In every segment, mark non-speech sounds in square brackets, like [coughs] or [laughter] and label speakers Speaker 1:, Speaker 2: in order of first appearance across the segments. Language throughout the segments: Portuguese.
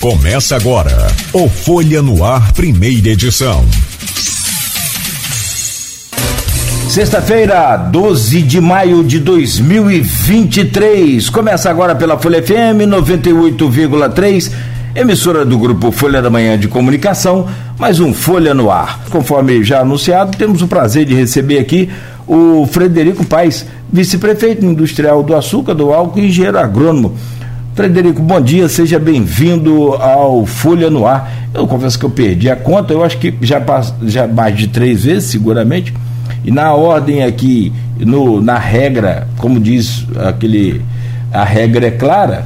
Speaker 1: Começa agora o Folha no Ar, primeira edição.
Speaker 2: Sexta-feira, 12 de maio de 2023. Começa agora pela Folha FM 98,3, emissora do grupo Folha da Manhã de Comunicação, mais um Folha no Ar. Conforme já anunciado, temos o prazer de receber aqui o Frederico Paes, vice-prefeito industrial do açúcar, do álcool e engenheiro agrônomo. Frederico, bom dia, seja bem-vindo ao Folha no Ar. Eu confesso que eu perdi a conta, eu acho que já, já mais de três vezes, seguramente. E na ordem aqui, no, na regra, como diz aquele. A regra é clara.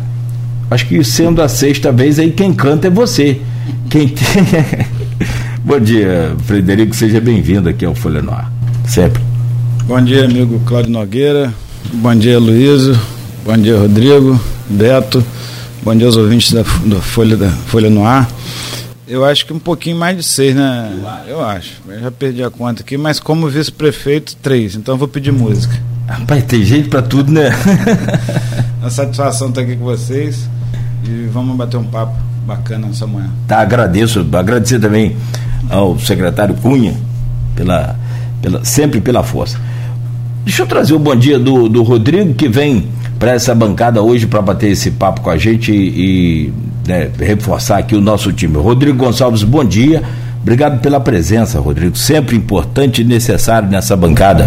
Speaker 2: Acho que sendo a sexta vez aí, quem canta é você. Quem tem. [laughs] bom dia, Frederico, seja bem-vindo aqui ao Folha no Ar. Sempre.
Speaker 3: Bom dia, amigo Cláudio Nogueira. Bom dia, Luísio. Bom dia, Rodrigo. Beto, bom dia aos ouvintes da, da, Folha, da Folha no Ar. Eu acho que um pouquinho mais de seis, né? Eu acho. Eu já perdi a conta aqui, mas como vice-prefeito, três. Então eu vou pedir música.
Speaker 2: Rapaz, tem jeito para tudo, né? [laughs]
Speaker 3: a satisfação estar aqui com vocês e vamos bater um papo bacana nessa manhã.
Speaker 2: Tá, agradeço. Agradecer também ao secretário Cunha pela, pela, sempre pela força. Deixa eu trazer o bom dia do, do Rodrigo, que vem para essa bancada hoje para bater esse papo com a gente e, e né, reforçar aqui o nosso time. Rodrigo Gonçalves, bom dia. Obrigado pela presença, Rodrigo. Sempre importante e necessário nessa bancada.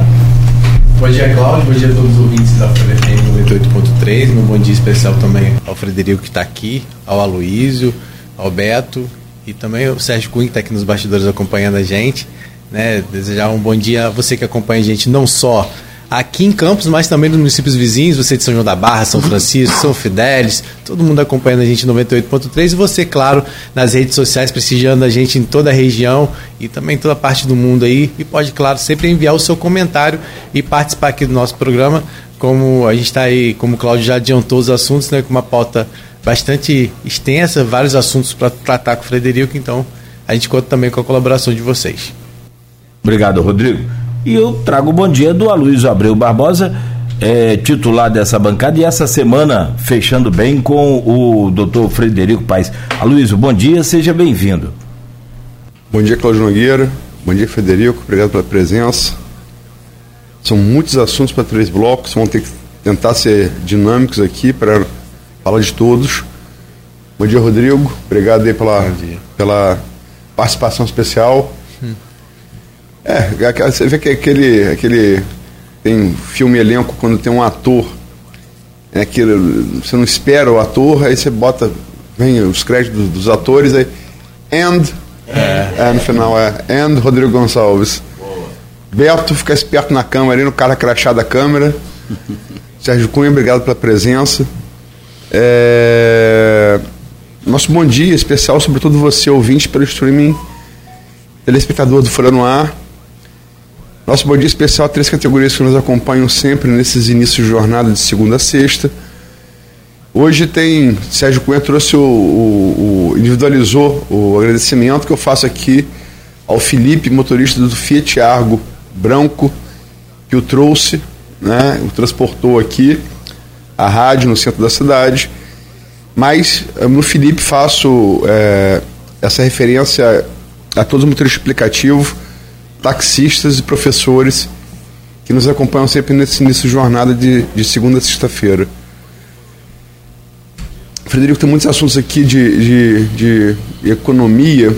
Speaker 4: Bom dia, Cláudio. Bom dia a todos os ouvintes da FM 98.3. Meu bom dia especial também ao Frederico que está aqui, ao Aloísio, ao Beto e também ao Sérgio Cunha que está aqui nos bastidores acompanhando a gente. Né? Desejar um bom dia a você que acompanha a gente não só aqui em Campos, mas também nos municípios vizinhos, você de São João da Barra, São Francisco, São Fidélis, todo mundo acompanhando a gente em 98.3 e você, claro, nas redes sociais, prestigiando a gente em toda a região e também em toda parte do mundo aí. E pode, claro, sempre enviar o seu comentário e participar aqui do nosso programa. Como a gente está aí, como o Cláudio já adiantou os assuntos, né, com uma pauta bastante extensa, vários assuntos para tratar com o Frederico, então a gente conta também com a colaboração de vocês.
Speaker 2: Obrigado, Rodrigo. E eu trago o bom dia do Aloysio Abreu Barbosa, é, titular dessa bancada, e essa semana fechando bem com o doutor Frederico Paes. Aloysio, bom dia, seja bem-vindo.
Speaker 5: Bom dia, Cláudio Nogueira. Bom dia, Frederico. Obrigado pela presença. São muitos assuntos para três blocos, vamos ter que tentar ser dinâmicos aqui para falar de todos. Bom dia, Rodrigo. Obrigado aí pela, pela participação especial. É, você vê que aquele, aquele. Tem filme elenco quando tem um ator. É que você não espera o ator, aí você bota. Vem os créditos dos atores, aí. And. É. é no final é. And Rodrigo Gonçalves. Boa. Beto, fica esperto na câmera aí, no cara crachá da câmera. [laughs] Sérgio Cunha, obrigado pela presença. É... Nosso bom dia especial, sobretudo você, ouvinte, pelo streaming, telespectador do Folha no Ar. Nosso bom dia especial a três categorias que nos acompanham sempre nesses inícios de jornada de segunda a sexta. Hoje tem, Sérgio Cunha trouxe o, o, o, individualizou o agradecimento que eu faço aqui ao Felipe, motorista do Fiat Argo branco, que o trouxe, né, o transportou aqui, a rádio no centro da cidade. Mas eh, no Felipe faço é, essa referência a todos os motoristas explicativos taxistas e professores que nos acompanham sempre nesse início de jornada de, de segunda a sexta-feira. Frederico, tem muitos assuntos aqui de, de, de economia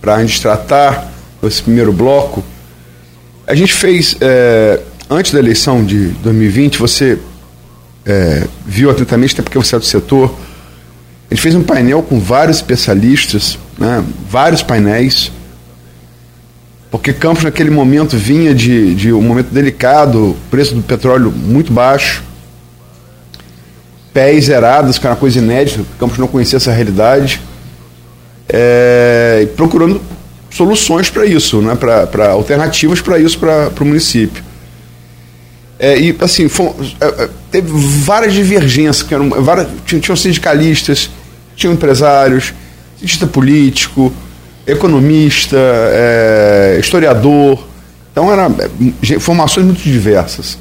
Speaker 5: para a gente tratar nesse primeiro bloco. A gente fez, é, antes da eleição de 2020, você é, viu atentamente, até porque você é do setor, a gente fez um painel com vários especialistas, né, vários painéis, porque Campos naquele momento vinha de, de um momento delicado, preço do petróleo muito baixo, pés zerados, que era uma coisa inédita, Campos não conhecia essa realidade, é, procurando soluções para isso, né, para alternativas para isso para o município. É, e assim, foi, é, é, teve várias divergências, que eram, várias, tinham, tinham sindicalistas, tinham empresários, cientista político, economista, é, historiador. Então, eram é, formações muito diversas.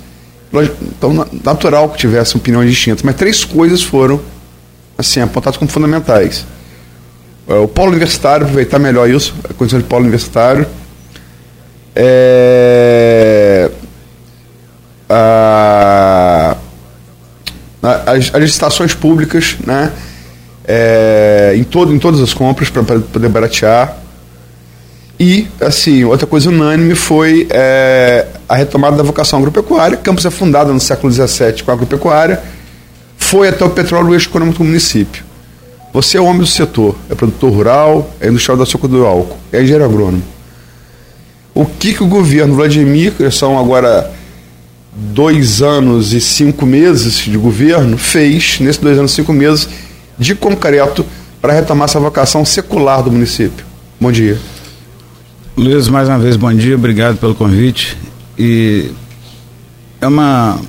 Speaker 5: Então, natural que tivessem opiniões distintas. Mas três coisas foram assim, apontadas como fundamentais. é, o polo universitário, aproveitar melhor isso, a condição de polo universitário. É, a, as, as licitações públicas, né? É, em, todo, em todas as compras para poder baratear. E, assim, outra coisa unânime foi é, a retomada da vocação agropecuária. Campos é fundada no século XVII com a agropecuária, foi até o petróleo econômico do município. Você é homem do setor, é produtor rural, é industrial do açúcar do álcool, é engenheiro agrônomo. O que, que o governo Vladimir, que são agora dois anos e cinco meses de governo, fez nesses dois anos e cinco meses de concreto para retomar essa vocação secular do município? Bom dia.
Speaker 3: Luiz, mais uma vez, bom dia, obrigado pelo convite. E é uma.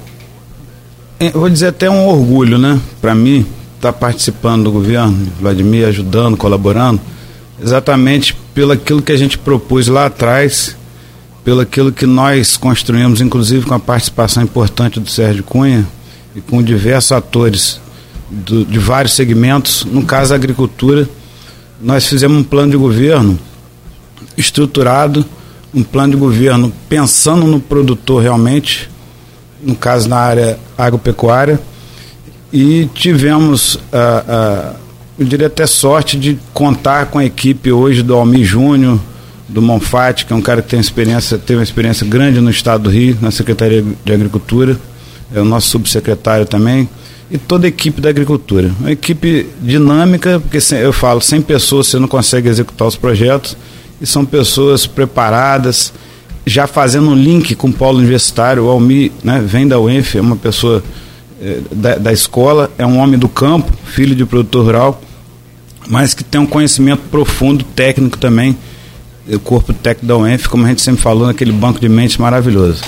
Speaker 3: Eu vou dizer até um orgulho, né, para mim, estar tá participando do governo, Vladimir, ajudando, colaborando, exatamente pelo aquilo que a gente propôs lá atrás, pelo aquilo que nós construímos, inclusive com a participação importante do Sérgio Cunha e com diversos atores do, de vários segmentos, no caso a agricultura, nós fizemos um plano de governo estruturado, um plano de governo pensando no produtor realmente, no caso na área agropecuária, e tivemos, ah, ah, eu diria até sorte de contar com a equipe hoje do Almi Júnior, do Monfate, que é um cara que tem experiência, teve uma experiência grande no estado do Rio, na Secretaria de Agricultura, é o nosso subsecretário também, e toda a equipe da agricultura. Uma equipe dinâmica, porque eu falo, sem pessoas você não consegue executar os projetos, e são pessoas preparadas, já fazendo um link com o polo universitário. O Almi né, vem da UENF, é uma pessoa eh, da, da escola, é um homem do campo, filho de produtor rural, mas que tem um conhecimento profundo, técnico também, o corpo técnico da UENF, como a gente sempre falou, naquele banco de mentes maravilhoso.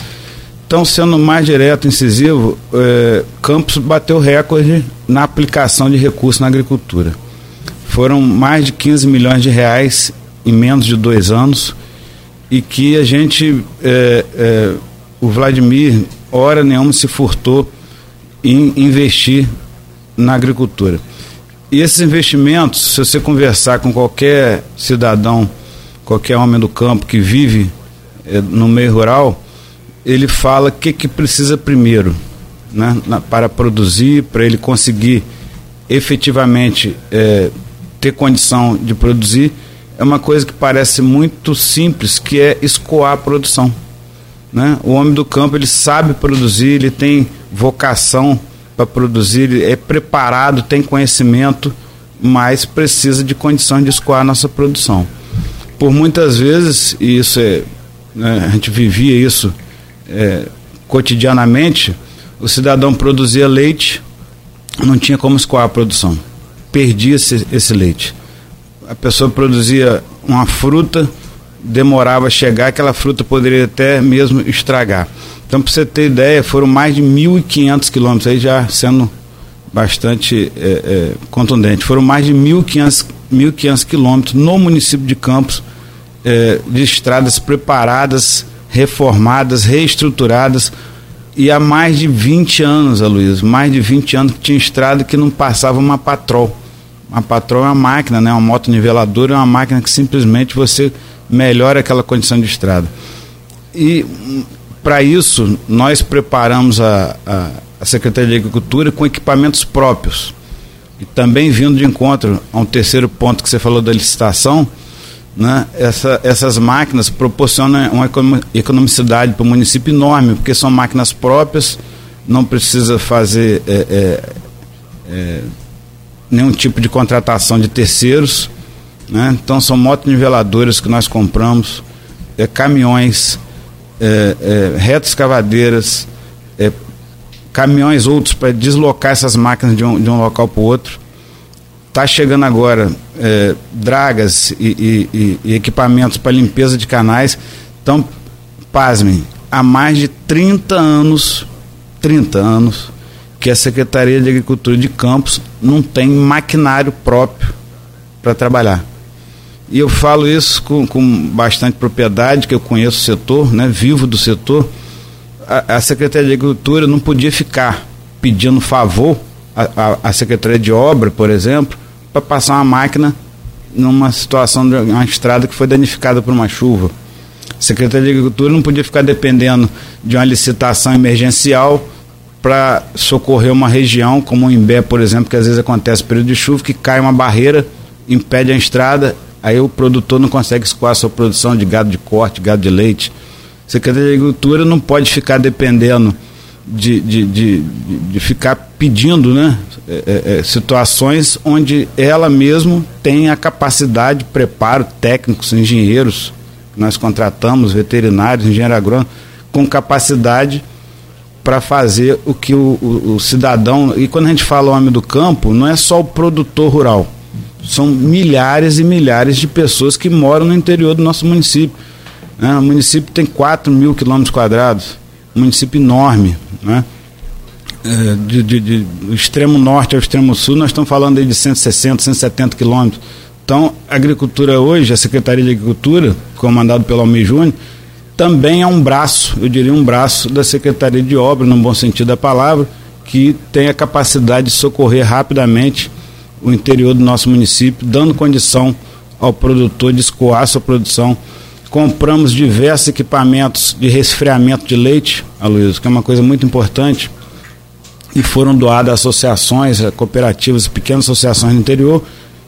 Speaker 3: Então, sendo mais direto, incisivo, eh, Campos bateu recorde na aplicação de recursos na agricultura. Foram mais de 15 milhões de reais em menos de dois anos e que a gente, eh, o Vladimir, hora nenhuma se furtou em investir na agricultura. E esses investimentos, se você conversar com qualquer cidadão, qualquer homem do campo que vive eh, no meio rural, ele fala o que, que precisa primeiro né, na, para produzir, para ele conseguir efetivamente é, ter condição de produzir, é uma coisa que parece muito simples, que é escoar a produção. Né? O homem do campo ele sabe produzir, ele tem vocação para produzir, ele é preparado, tem conhecimento, mas precisa de condições de escoar a nossa produção. Por muitas vezes, e isso é, né, a gente vivia isso é, cotidianamente, o cidadão produzia leite, não tinha como escoar a produção, perdia esse, esse leite. A pessoa produzia uma fruta, demorava a chegar, aquela fruta poderia até mesmo estragar. Então, para você ter ideia, foram mais de 1.500 quilômetros, aí já sendo bastante é, é, contundente, foram mais de 1.500 1.500 quilômetros no município de Campos é, de estradas preparadas reformadas, reestruturadas, e há mais de 20 anos, Aloysio, mais de 20 anos que tinha estrada que não passava uma patrol. Uma patrol é uma máquina, né? uma moto niveladora é uma máquina que simplesmente você melhora aquela condição de estrada. E para isso, nós preparamos a, a, a Secretaria de Agricultura com equipamentos próprios. E também vindo de encontro a um terceiro ponto que você falou da licitação, né, essa, essas máquinas proporcionam uma economicidade para o município enorme, porque são máquinas próprias, não precisa fazer é, é, é, nenhum tipo de contratação de terceiros. Né? Então são motoniveladoras que nós compramos, é, caminhões, é, é, retas escavadeiras, caminhões outros para deslocar essas máquinas de um, de um local para o outro. Está chegando agora é, dragas e, e, e equipamentos para limpeza de canais. Então, pasmem, há mais de 30 anos, 30 anos, que a Secretaria de Agricultura de Campos não tem maquinário próprio para trabalhar. E eu falo isso com, com bastante propriedade, que eu conheço o setor, né, vivo do setor. A, a Secretaria de Agricultura não podia ficar pedindo favor à, à, à Secretaria de Obra, por exemplo, para passar uma máquina numa situação de uma estrada que foi danificada por uma chuva. A Secretaria de Agricultura não podia ficar dependendo de uma licitação emergencial para socorrer uma região, como o Imbé, por exemplo, que às vezes acontece período de chuva, que cai uma barreira, impede a estrada, aí o produtor não consegue escoar a sua produção de gado de corte, gado de leite. A Secretaria de Agricultura não pode ficar dependendo de, de, de, de ficar pedindo né, é, é, é, situações onde ela mesmo tem a capacidade, preparo, técnicos, engenheiros, nós contratamos, veterinários, engenheiro agrônomo, com capacidade para fazer o que o, o, o, cidadão. E quando a gente fala homem do campo, não é só o produtor rural. São milhares e milhares de pessoas que moram no interior do nosso município. Né? O município tem 4 mil quilômetros quadrados, município enorme. Né? É, de, de, de, extremo norte ao extremo sul, nós estamos falando aí de 160, 170 quilômetros. Então, a agricultura hoje, a Secretaria de Agricultura, comandado pelo Almir Júnior, também é um braço, eu diria um braço da Secretaria de Obras, no bom sentido da palavra, que tem a capacidade de socorrer rapidamente o interior do nosso município, dando condição ao produtor de escoar sua produção. Compramos diversos equipamentos de resfriamento de leite, Aloysio, que é uma coisa muito importante, e foram doados a associações, a cooperativas, pequenas associações no interior,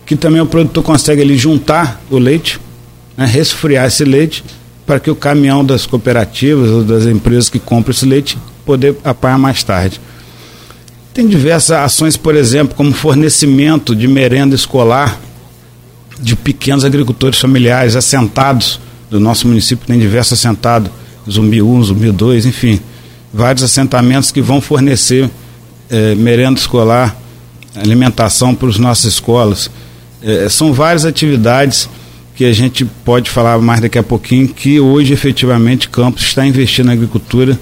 Speaker 3: que também o produtor consegue ali juntar o leite, né, resfriar esse leite para que o caminhão das cooperativas ou das empresas que compram esse leite poder apanhar mais tarde. Tem diversas ações, por exemplo, como fornecimento de merenda escolar de pequenos agricultores familiares assentados do nosso município, tem diversos assentados, Zumbi 1, Zumbi 2, enfim, vários assentamentos que vão fornecer eh, merenda escolar, alimentação para as nossas escolas. Eh, são várias atividades que a gente pode falar mais daqui a pouquinho, que hoje efetivamente Campos está investindo na agricultura.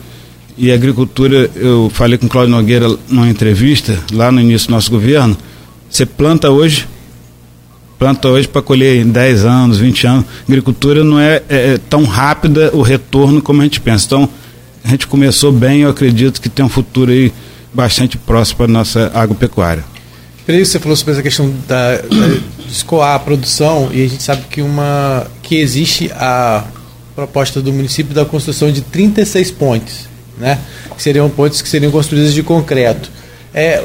Speaker 3: E a agricultura, eu falei com Cláudio Nogueira numa entrevista, lá no início do nosso governo, você planta hoje, planta hoje para colher em 10 anos, 20 anos. Agricultura não é, é, é, tão rápida o retorno como a gente pensa. Então, a gente começou bem, eu acredito que tem um futuro aí bastante próximo para a nossa agropecuária.
Speaker 4: Peraí, você falou sobre essa questão da, da escoar a produção e a gente sabe que uma que existe a proposta do município da construção de 36 pontes, né? Que seriam pontes que seriam construídas de concreto. É,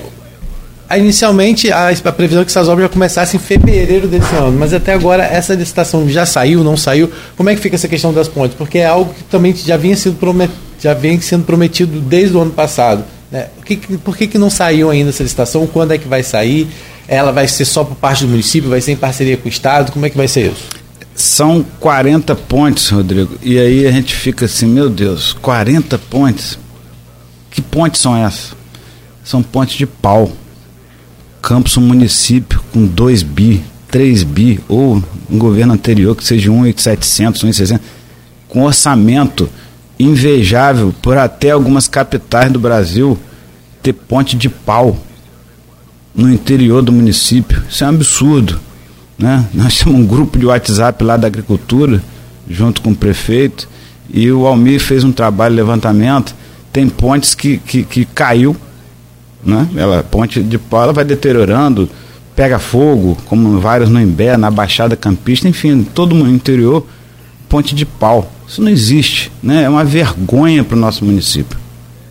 Speaker 4: inicialmente a, a previsão é que essas obras já começassem em fevereiro desse ano, mas até agora essa licitação já saiu, não saiu. Como é que fica essa questão das pontes? Porque é algo que também já vinha sendo prometido, já vem sendo prometido desde o ano passado. Né? Que, por que, que não saiu ainda essa licitação? Quando é que vai sair? Ela vai ser só por parte do município? Vai ser em parceria com o Estado? Como é que vai ser isso?
Speaker 3: São 40 pontes, Rodrigo. E aí a gente fica assim, meu Deus, 40 pontes? Que pontes são essas? São pontes de pau. Campos, um município com 2 bi, 3 bi, ou um governo anterior que seja 1,700, 1,600, com orçamento invejável por até algumas capitais do Brasil ter ponte de pau no interior do município. Isso é um absurdo. Né? [laughs] Nós temos um grupo de WhatsApp lá da agricultura, junto com o prefeito, e o Almir fez um trabalho de levantamento. Tem pontes que, que, que caiu, né? ela, ponte de pau ela vai deteriorando, pega fogo, como vários no Imbé, na Baixada Campista, enfim, todo o interior, ponte de pau. Isso não existe, né? É uma vergonha para o nosso município.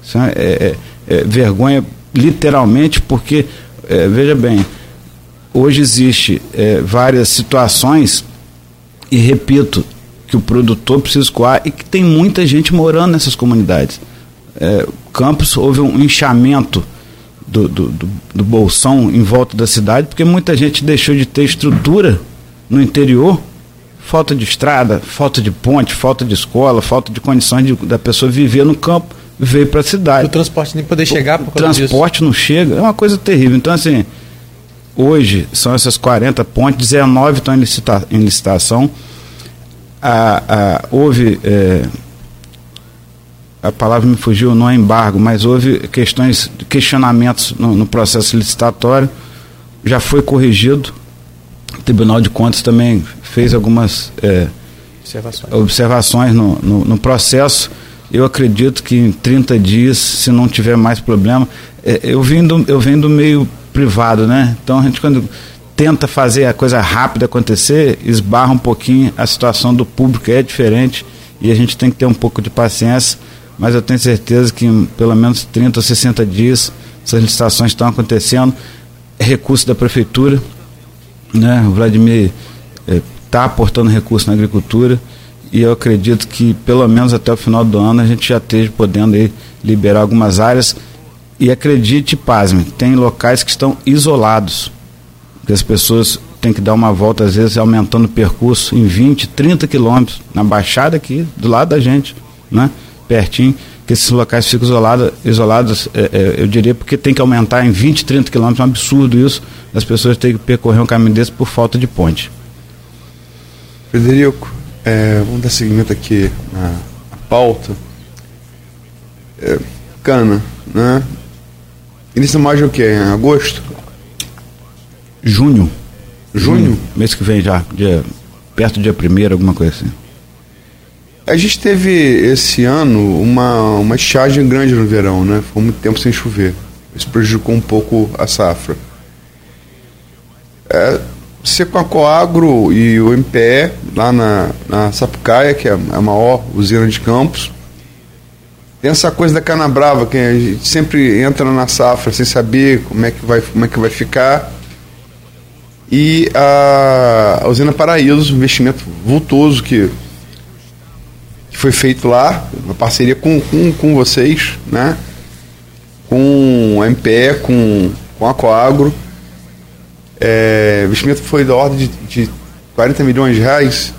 Speaker 3: Isso é, é, é, é vergonha literalmente porque, é, veja bem, hoje existe é, várias situações e repito que o produtor precisa escoar e que tem muita gente morando nessas comunidades. Campos houve um inchamento do, do, do, do bolsão em volta da cidade porque muita gente deixou de ter estrutura no interior falta de estrada, falta de ponte, falta de escola, falta de condições de, da pessoa viver no campo, veio para a cidade.
Speaker 4: O transporte nem poder chegar
Speaker 3: por O transporte disso. não chega, é uma coisa terrível. Então, assim, hoje são essas 40 pontes, 19 estão em, licita, em licitação. Houve. É, a palavra me fugiu, não é embargo, mas houve questões, questionamentos no, no processo licitatório, já foi corrigido, o Tribunal de Contas também fez algumas é, observações, observações no, no, no, processo. Eu acredito que em 30 dias, se não tiver mais problema, é, eu, vim do, eu venho do meio privado, né? Então a gente quando tenta fazer a coisa rápida acontecer, esbarra um pouquinho, a situação do público é diferente e a gente tem que ter um pouco de paciência, mas eu tenho certeza que em pelo menos 30 ou 60 dias essas licitações estão acontecendo, recurso da prefeitura, né? O Vladimir está eh, aportando recurso na agricultura e eu acredito que pelo menos até o final do ano a gente já esteja podendo aí liberar algumas áreas e acredite, pasme, tem locais que estão isolados, que as pessoas têm que dar uma volta, às vezes aumentando o percurso em 20, 30 quilômetros, na baixada aqui, do lado da gente, né? Pertinho, que esses locais ficam isolados, isolados é, é, eu diria, porque tem que aumentar em 20, 30 quilômetros, é um absurdo isso, as pessoas têm que percorrer um caminho desse por falta de ponte.
Speaker 5: Frederico, é, vamos dar seguimento aqui na, na pauta. É, cana, né? Início mais o que? Em agosto?
Speaker 3: Junho.
Speaker 5: Junho? Junho?
Speaker 3: Mês que vem já, dia, perto do dia primeiro, alguma coisa assim.
Speaker 5: A gente teve esse ano uma, uma estiagem grande no verão, né? Foi muito tempo sem chover. Isso prejudicou um pouco a safra. É, você com a Coagro e o MPE, lá na, na Sapucaia, que é a maior usina de campos, tem essa coisa da cana brava, que a gente sempre entra na safra sem saber como é que vai, como é que vai ficar. E a, a usina Paraíso, um investimento vultoso que, que foi feito lá, uma parceria com, com, com vocês, né? com a MPE, com, com a Coagro. É, o investimento foi da ordem de, de 40 milhões de reais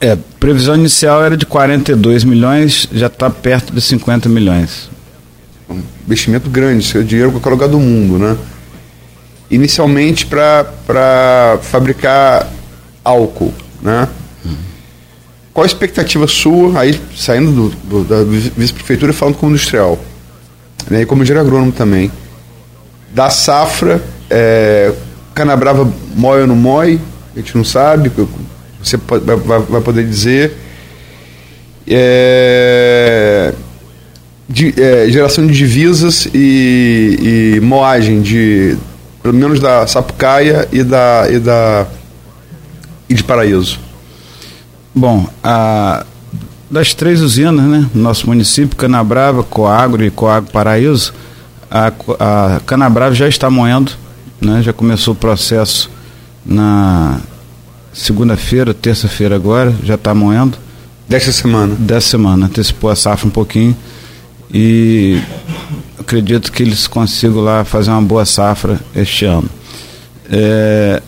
Speaker 3: é, previsão inicial era de 42 milhões, já está perto de 50 milhões.
Speaker 5: Um investimento grande, isso é dinheiro para qualquer lugar do mundo, né? Inicialmente para fabricar álcool, né? Qual a expectativa sua, aí saindo do, do, da vice-prefeitura e falando como industrial, né, e como engenheiro agrônomo também, da safra, é, canabrava mói ou não mói, a gente não sabe, você vai, vai, poder dizer. É, de, é, geração de divisas e, e, moagem de pelo menos da Sapucaia e da e da e de Paraíso.
Speaker 3: Bom, a, das três usinas, né, no nosso município, Canabrava, Coagro e Coagro Paraíso, a, a Canabrava já está moendo, né, já começou o processo na segunda-feira, terça-feira agora, já está moendo.
Speaker 5: Desta semana?
Speaker 3: Dessa semana, antecipou a safra um pouquinho e acredito que eles consigam lá fazer uma boa safra este ano. É,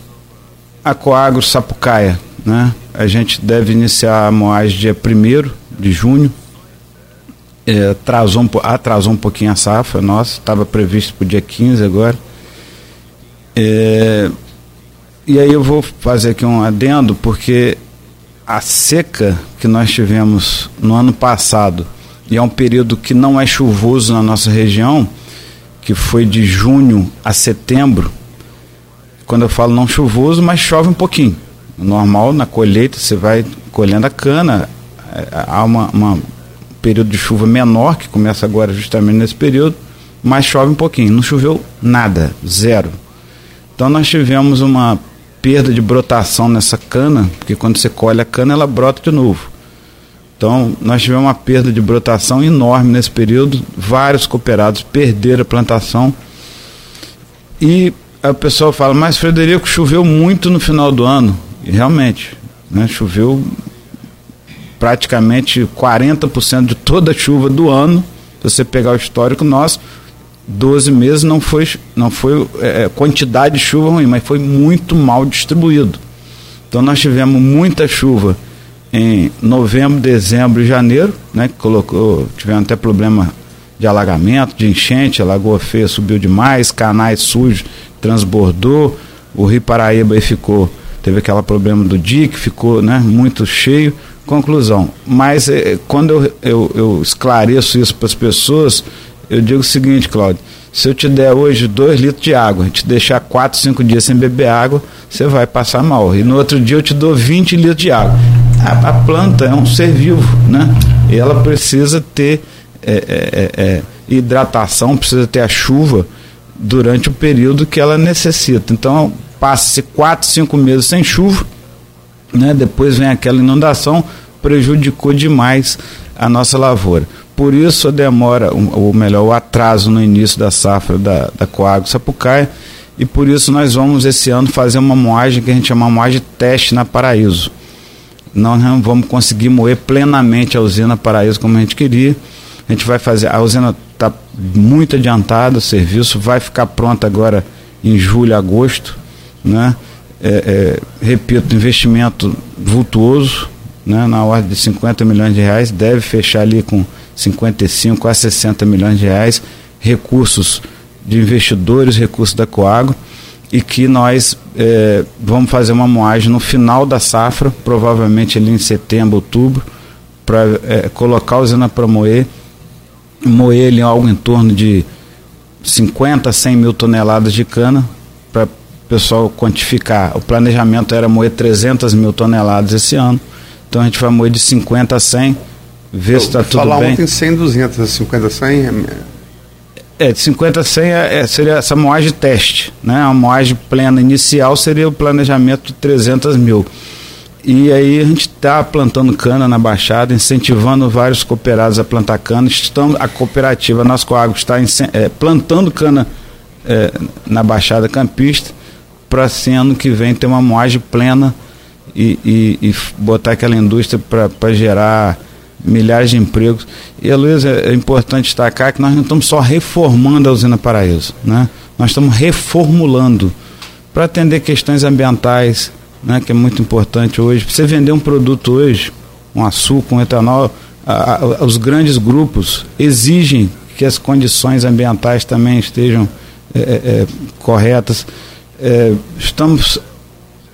Speaker 3: a Coagro Sapucaia, né? A gente deve iniciar a moagem dia 1 de junho. É, atrasou, um, atrasou um pouquinho a safra nossa, estava previsto para o dia 15 agora. É, e aí eu vou fazer aqui um adendo, porque a seca que nós tivemos no ano passado, e é um período que não é chuvoso na nossa região, que foi de junho a setembro. Quando eu falo não chuvoso, mas chove um pouquinho. Normal, na colheita, você vai colhendo a cana, é, há uma, uma período de chuva menor, que começa agora justamente nesse período, mas chove um pouquinho. Não choveu nada, zero. Então nós tivemos uma perda de brotação nessa cana, porque quando você colhe a cana ela brota de novo. Então, nós tivemos uma perda de brotação enorme nesse período, vários cooperados perderam a plantação. E o pessoal fala, mas Frederico, choveu muito no final do ano. Realmente, né, choveu praticamente 40% de toda a chuva do ano. Se você pegar o histórico nosso, 12 meses não foi, não foi é, é, quantidade de chuva ruim, mas foi muito mal distribuído. Então nós tivemos muita chuva em novembro, dezembro e janeiro, né, colocou, tivemos até problema de alagamento, de enchente, a Lagoa Feia subiu demais, canais sujos, transbordou, o Rio Paraíba aí ficou, teve aquele problema do dique, ficou né, muito cheio. Conclusão, mas é, quando eu, eu, eu esclareço isso para as pessoas, eu digo o seguinte, Cláudio, se eu te der hoje dois litros de água, te deixar quatro, cinco dias sem beber água, você vai passar mal. E no outro dia eu te dou 20 litros de água. A, a planta é um ser vivo, né? E ela precisa ter é, é, é hidratação, precisa ter a chuva durante o período que ela necessita. Então, passa-se quatro, cinco meses sem chuva, né? depois vem aquela inundação, prejudicou demais a nossa lavoura. Por isso a demora, ou melhor, o atraso no início da safra da, da Coagro Sapucaia, e por isso nós vamos esse ano fazer uma moagem que a gente chama de moagem teste na Paraíso. Nós não vamos conseguir moer plenamente a usina Paraíso como a gente queria. A gente vai fazer, a usina está muito adiantada, o serviço vai ficar pronto agora em julho, agosto, né? É, é, repito, investimento vultuoso, né? na ordem de 50 milhões de reais, deve fechar ali com 55 a 60 milhões de reais, recursos de investidores, recursos da Coagro, e que nós é, vamos fazer uma moagem no final da safra, provavelmente ali em setembro, outubro, para é, colocar a usina para moer, moer algo em torno de 50 a 100 mil toneladas de cana, para pessoal quantificar. O planejamento era moer 300 mil toneladas esse ano, então a gente vai moer de 50 a 100, ver se está tudo
Speaker 5: falar
Speaker 3: bem.
Speaker 5: ontem 100, 200, 50, 100...
Speaker 3: É, de 50 a 100 é, é, seria essa moagem teste, né? A moagem plena inicial seria o planejamento de 300 mil. E aí a gente está plantando cana na Baixada, incentivando vários cooperados a plantar cana. Estamos, a cooperativa Nascoagro está é, plantando cana é, na Baixada Campista para assim, ano que vem ter uma moagem plena e, e, e botar aquela indústria para gerar milhares de empregos. E, Luiz, é, é importante destacar que nós não estamos só reformando a usina Paraíso, né? nós estamos reformulando para atender questões ambientais, né, que é muito importante hoje. Para você vender um produto hoje, um açúcar, um etanol, a, a, os grandes grupos exigem que as condições ambientais também estejam é, é, é corretas. É, estamos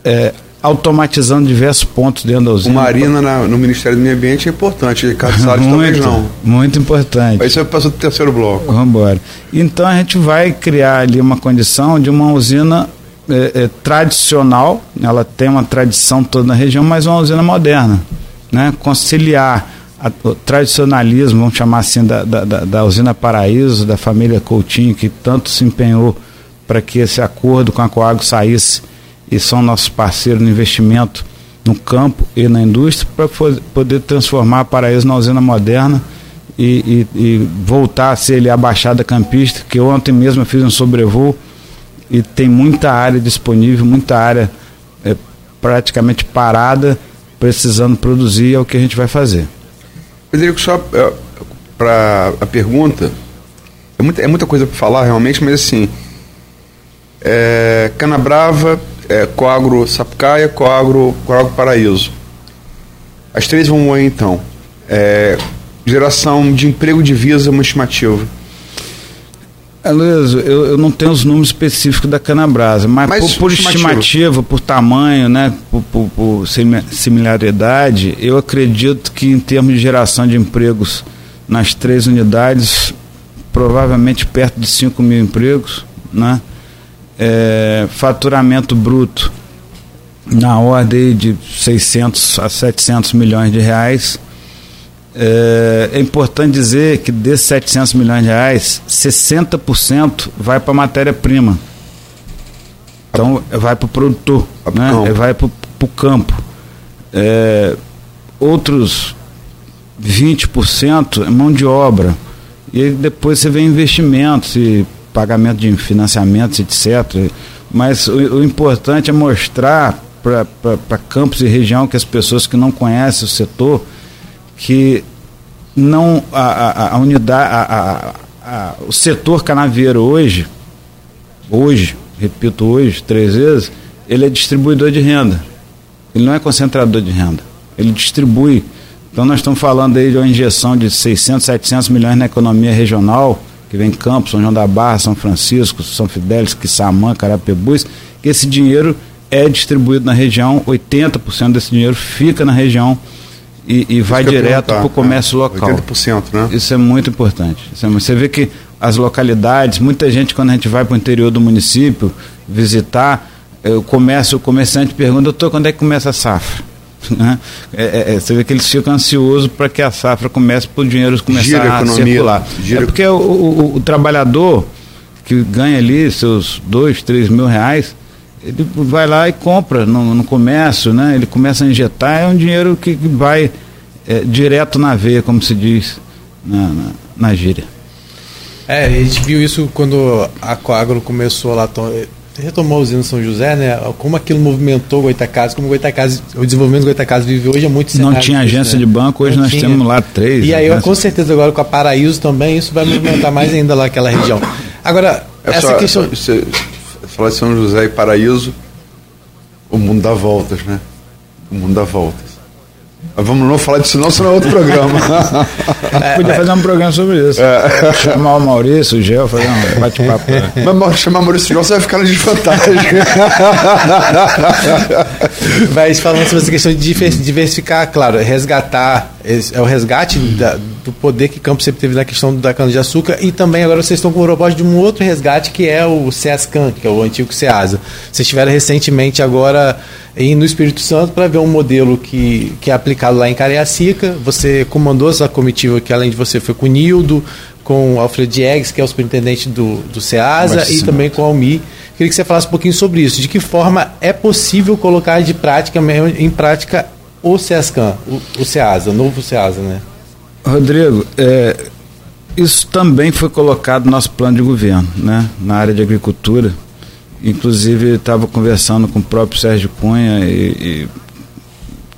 Speaker 3: é, automatizando diversos pontos dentro da usina.
Speaker 5: Uma arena na, no Ministério do Meio Ambiente é importante, Ricardo Salles [laughs] talvez não.
Speaker 3: Muito importante.
Speaker 5: Aí você passou do terceiro bloco.
Speaker 3: Vamos embora. Então a gente vai criar ali uma condição de uma usina é, é, tradicional, ela tem uma tradição toda na região, mas uma usina moderna. Né? Conciliar a, o tradicionalismo, vamos chamar assim, da, da, da usina Paraíso, da família Coutinho, que tanto se empenhou para que esse acordo com a Coagro saísse e são nossos parceiros no investimento no campo e na indústria para poder transformar Paraíso na usina moderna e, e, e, voltar a ser ali a Baixada Campista, que ontem mesmo eu fiz um sobrevoo e tem muita área disponível, muita área é, praticamente parada, precisando produzir, é o que a gente vai fazer.
Speaker 5: Federico, só é, para a pergunta, é muita, é muita coisa para falar realmente, mas assim, é, Canabrava é, Coagro Sapucaia, Coagro, Coagro Paraíso. As três vão moer então. É, geração de emprego de visa, uma estimativa.
Speaker 3: Luiz, eu, eu, não tenho os números específicos da Canabrasa, mas, mas por, por estimativa, por tamanho, né, por, por, por, similaridade, eu acredito que em termos de geração de empregos nas três unidades, provavelmente perto de 5 mil empregos, né? É, faturamento bruto na ordem de 600 a 700 milhões de reais. É, é importante dizer que desses 700 milhões de reais, 60% vai para matéria-prima. Então, vai para o produtor, né? vai para o campo. É, outros 20% é mão de obra. E depois você vê investimentos e pagamento de financiamentos, etc. Mas o, o importante é mostrar para campos e região que as pessoas que não conhecem o setor que não a, a, a unidade a, a, o setor canavieiro hoje hoje repito hoje três vezes ele é distribuidor de renda. Ele não é concentrador de renda. Ele distribui. Então nós estamos falando aí de uma injeção de 600 700 milhões na economia regional que vem Campos, São João da Barra, São Francisco, São Fidélis, Quissamã, Carapebus, que esse dinheiro é distribuído na região, 80% desse dinheiro fica na região e, e vai direto para o comércio né? local.
Speaker 5: 80%, né?
Speaker 3: Isso é muito importante. É, você vê que as localidades, muita gente quando a gente vai para o interior do município visitar, eh, o comércio, o comerciante pergunta, doutor, quando é que começa a safra? Né? É, é, é, você vê que eles ficam ansiosos para que a safra comece para o dinheiro começar Gira a, a circular. Gira... É porque o, o, o, trabalhador que ganha ali seus dois, três mil reais, ele vai lá e compra no, no comércio, né? Ele começa a injetar, é um dinheiro que, que vai é, direto na veia, como se diz na, na, na gíria.
Speaker 4: É, a gente viu isso quando a Coagro começou lá, retomou a usina São José, né? Como aquilo movimentou Goitacazes, como Goitacazes, o desenvolvimento do Goitacazes vive hoje é muito
Speaker 3: Não tinha agência né? de banco, hoje Não nós tinha. temos lá três.
Speaker 4: E aí, eu, com certeza, agora com a Paraíso também, isso vai movimentar mais ainda lá aquela região. Agora,
Speaker 5: é essa só, questão. Você fala de São José e Paraíso, o mundo dá voltas, né? O mundo dá voltas. Vamos não falar disso não, senão é outro programa. [laughs]
Speaker 3: é, podia fazer um programa sobre isso. É. Chamar o Maurício, o Gel, fazer um bate-papo. [laughs]
Speaker 5: Mas chamar o Maurício Gel, você vai ficar na desvantagem. [laughs]
Speaker 4: Mas falando sobre essa questão de diversificar, claro, resgatar, é o resgate da, do poder que Campos sempre teve na questão da cana-de-açúcar e também agora vocês estão com o propósito de um outro resgate que é o SESCAN, que é o antigo SEASA. Vocês tiveram recentemente agora e no Espírito Santo para ver um modelo que, que é aplicado lá em Cariacica. Você comandou essa comitiva que além de você foi com o Nildo, com o Alfred Eggs, que é o superintendente do, do SEASA, e também com o Almi. Queria que você falasse um pouquinho sobre isso. De que forma é possível colocar de prática em prática o SESCAM, o, o SEASA, o novo SEASA, né?
Speaker 3: Rodrigo, é, isso também foi colocado no nosso plano de governo, né? Na área de agricultura Inclusive, estava conversando com o próprio Sérgio Cunha e, e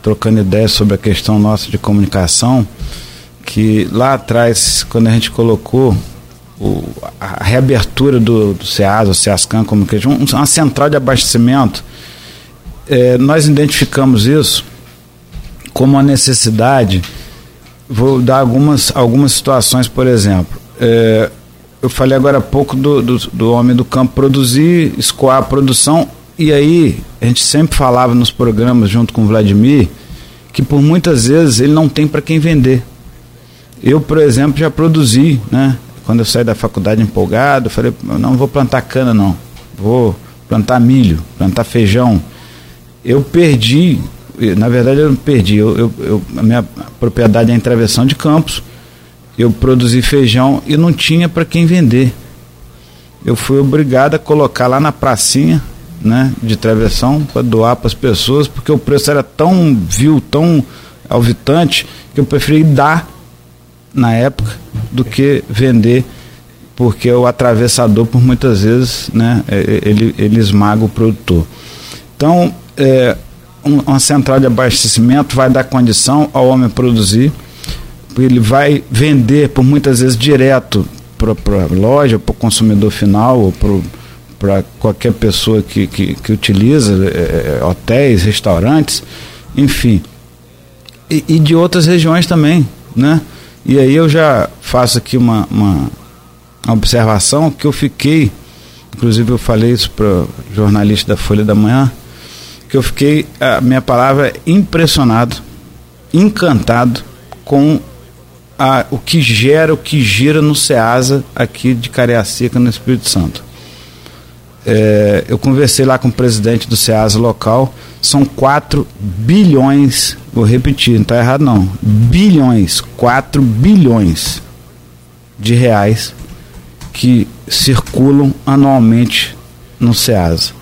Speaker 3: trocando ideias sobre a questão nossa de comunicação, que lá atrás, quando a gente colocou o, a reabertura do, do SEAS, o SEASCAN, como que uma central de abastecimento, é, nós identificamos isso como uma necessidade. Vou dar algumas, algumas situações, por exemplo. É, eu falei agora há pouco do, do, do, homem do campo produzir, escoar a produção, e aí a gente sempre falava nos programas junto com o Vladimir que por muitas vezes ele não tem para quem vender. Eu, por exemplo, já produzi, né? Quando eu saí da faculdade empolgado, falei, eu não vou plantar cana não, vou plantar milho, plantar feijão. Eu perdi, na verdade eu não perdi, eu, eu, eu a minha propriedade é em Travessão de Campos, eu produzi feijão e não tinha para quem vender. Eu fui obrigado a colocar lá na pracinha, né, de travessão para doar para as pessoas, porque o preço era tão vil, tão alvitante, que eu preferi dar na época do que vender, porque o atravessador, por muitas vezes, né, é, é, ele, ele esmaga o produtor. Então, é, uma central de abastecimento vai dar condição ao homem produzir ele vai vender por muitas vezes direto para a loja, para o consumidor final ou para qualquer pessoa que, que, que utiliza é, é, hotéis, restaurantes, enfim. E, e, de outras regiões também, né? E aí eu já faço aqui uma, uma, uma observação que eu fiquei, inclusive eu falei isso para o jornalista da Folha da Manhã, que eu fiquei, a minha palavra, impressionado, encantado com a, o que gera, o que gira no SEASA aqui de Cariacica, no Espírito Santo. É, eu conversei lá com o presidente do SEASA local, são 4 bilhões, vou repetir, não está errado não, bilhões, 4 bilhões de reais que circulam anualmente no SEASA.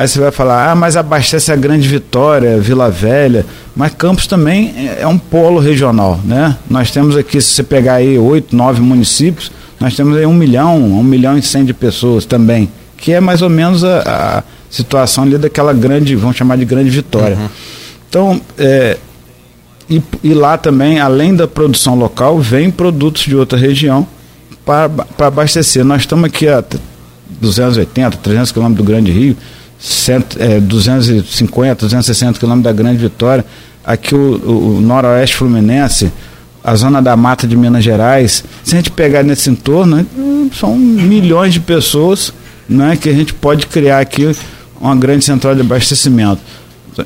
Speaker 3: Aí você vai falar, ah, mas abastece a Grande Vitória, Vila Velha, mas Campos também é, é um polo regional, né? Nós temos aqui, se você pegar aí oito, nove municípios, nós temos aí um milhão, um milhão e cem de pessoas também, que é mais ou menos a, a situação ali daquela grande, vamos chamar de Grande Vitória. Uhum. Então, é, e, e, lá também, além da produção local, vem produtos de outra região para abastecer. Nós estamos aqui a 280, 300 quilômetros do Grande Rio, cento, é, 250, 260 quilômetros da Grande Vitória, aqui o, o, Noroeste Fluminense, a zona da mata de Minas Gerais, se a gente pegar nesse entorno, né, são milhões de pessoas né, que a gente pode criar aqui uma grande central de abastecimento.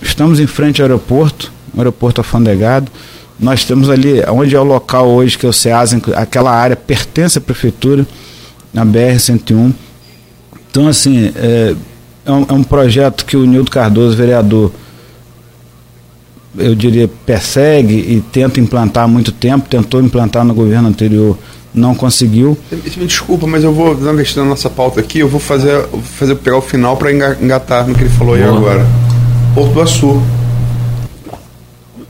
Speaker 3: Estamos em frente ao aeroporto, um aeroporto afandegado. Nós temos ali, onde é o local hoje, que é o SEASA, aquela área pertence à prefeitura, na BR-101. Então, assim, é, é um, é um projeto que o Nildo Cardoso, vereador, eu diria, persegue e tenta implantar há muito tempo, tentou implantar no governo anterior, não conseguiu.
Speaker 5: Me desculpa, mas eu vou dar uma investida na nossa pauta aqui, eu vou fazer, vou fazer pegar o final para engatar no que ele falou Boa. aí agora. Porto do Açu.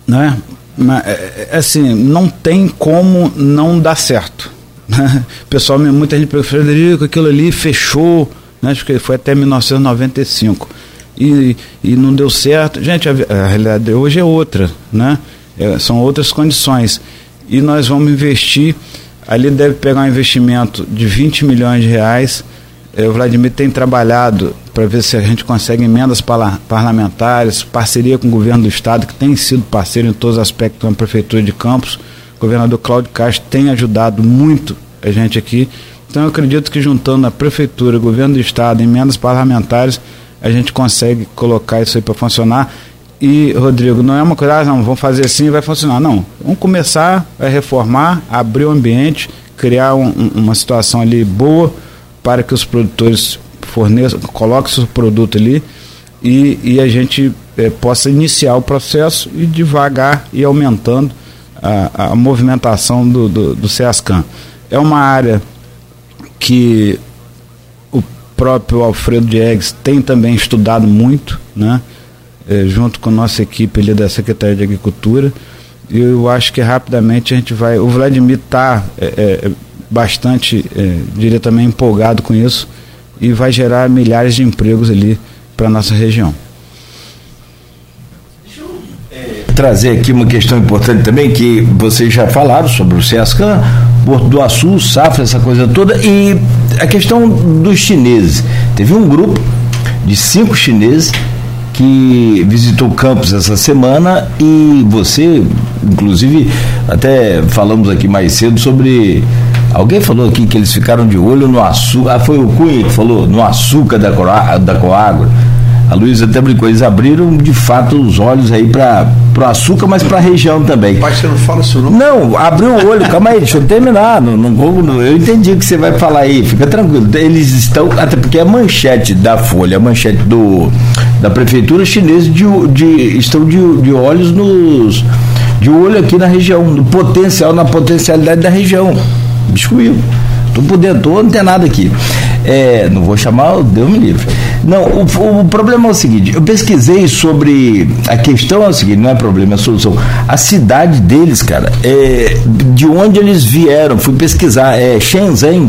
Speaker 3: Né? Mas, é, é, assim, não tem como não dar certo. Né? Pessoal, muita gente pergunta, Frederico, aquilo ali fechou, né? acho que foi até 1995. E, e não deu certo. Gente, a, a realidade hoje é outra, né? É, são outras condições. E nós vamos investir, ali deve pegar um investimento de 20 milhões de reais. É, o Vladimir tem trabalhado para ver se a gente consegue emendas parlamentares, parceria com o governo do estado, que tem sido parceiro em todos os aspectos da prefeitura de Campos. O governador Cláudio Castro tem ajudado muito a gente aqui. Então eu acredito que juntando a prefeitura, governo do estado, emendas parlamentares, a gente consegue colocar isso aí para funcionar. E, Rodrigo, não é uma coisa, ah, não, vamos fazer assim e vai funcionar. Não, vamos começar a reformar, abrir o ambiente, criar um, uma situação ali boa para que os produtores forneçam, coloquem seu produto ali e, e a gente é, possa iniciar o processo e devagar ir aumentando a, a movimentação do, do, do. É uma área que o próprio Alfredo Diegues tem também estudado muito, né? É, junto com nossa equipe ali da Secretaria de Agricultura. Eu acho que rapidamente a gente vai. O Vladimir está é, é, bastante, é, diria também, empolgado com isso e vai gerar milhares de empregos ali para nossa região.
Speaker 2: trazer aqui uma questão importante também, que vocês já falaram sobre o SESCAN, Porto do Açu, Safra, essa coisa toda, e a questão dos chineses. Teve um grupo de cinco chineses que visitou o campus essa semana e você, inclusive, até falamos aqui mais cedo sobre. Alguém falou aqui que eles ficaram de olho no açúcar. Ah, foi o Cunha que falou, no açúcar da, da Coagro a Luísa até brincou, eles abriram de fato os olhos aí para o açúcar, mas para a região também.
Speaker 5: Pai, você não fala isso não?
Speaker 2: Não, abriu o olho, calma aí, deixa eu terminar. Não, não, eu entendi o que você vai falar aí, fica tranquilo. Eles estão, até porque a manchete da Folha, a manchete do, da prefeitura chinesa de, de, estão de, de olhos nos. de olho aqui na região, no potencial, na potencialidade da região. Biscoito. Estou por dentro, estou antenado aqui. É, não vou chamar, Deus me livre. Não, o, o, problema é o seguinte: eu pesquisei sobre. A questão é o seguinte: não é problema, é solução. A cidade deles, cara, é, de onde eles vieram, fui pesquisar, é Shenzhen,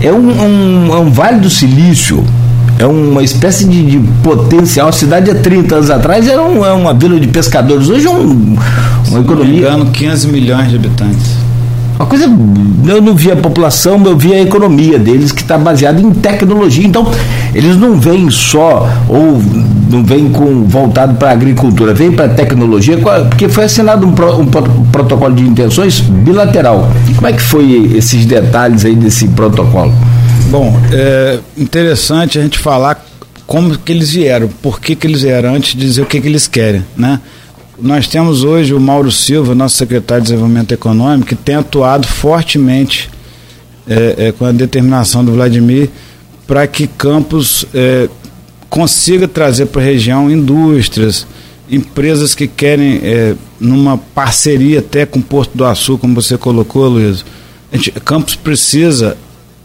Speaker 2: é um, um, é um vale do silício. É uma espécie de, de, potencial. A cidade há 30 anos atrás era um, é uma vila de pescadores. Hoje é um, uma economia.
Speaker 3: Se não me engano, 15 milhões de habitantes.
Speaker 2: Uma coisa, eu não vi a população, eu vi a economia deles que está baseada em tecnologia. Então, eles não vêm só ou não vêm com voltado para a agricultura, vêm para a tecnologia, porque foi assinado um, pro, um, protocolo de intenções bilateral. Como é que foi esses detalhes aí desse protocolo?
Speaker 3: Bom, é interessante a gente falar como que eles vieram, por que, que eles vieram, antes de dizer o que, que eles querem, né? Nós temos hoje o Mauro Silva, nosso secretário de Desenvolvimento Econômico, que tem atuado fortemente é, é, com a determinação do Vladimir para que Campos é, consiga trazer para a região indústrias, empresas que querem, é, numa parceria até com Porto do Açu, como você colocou, Luiz. Gente, Campos precisa,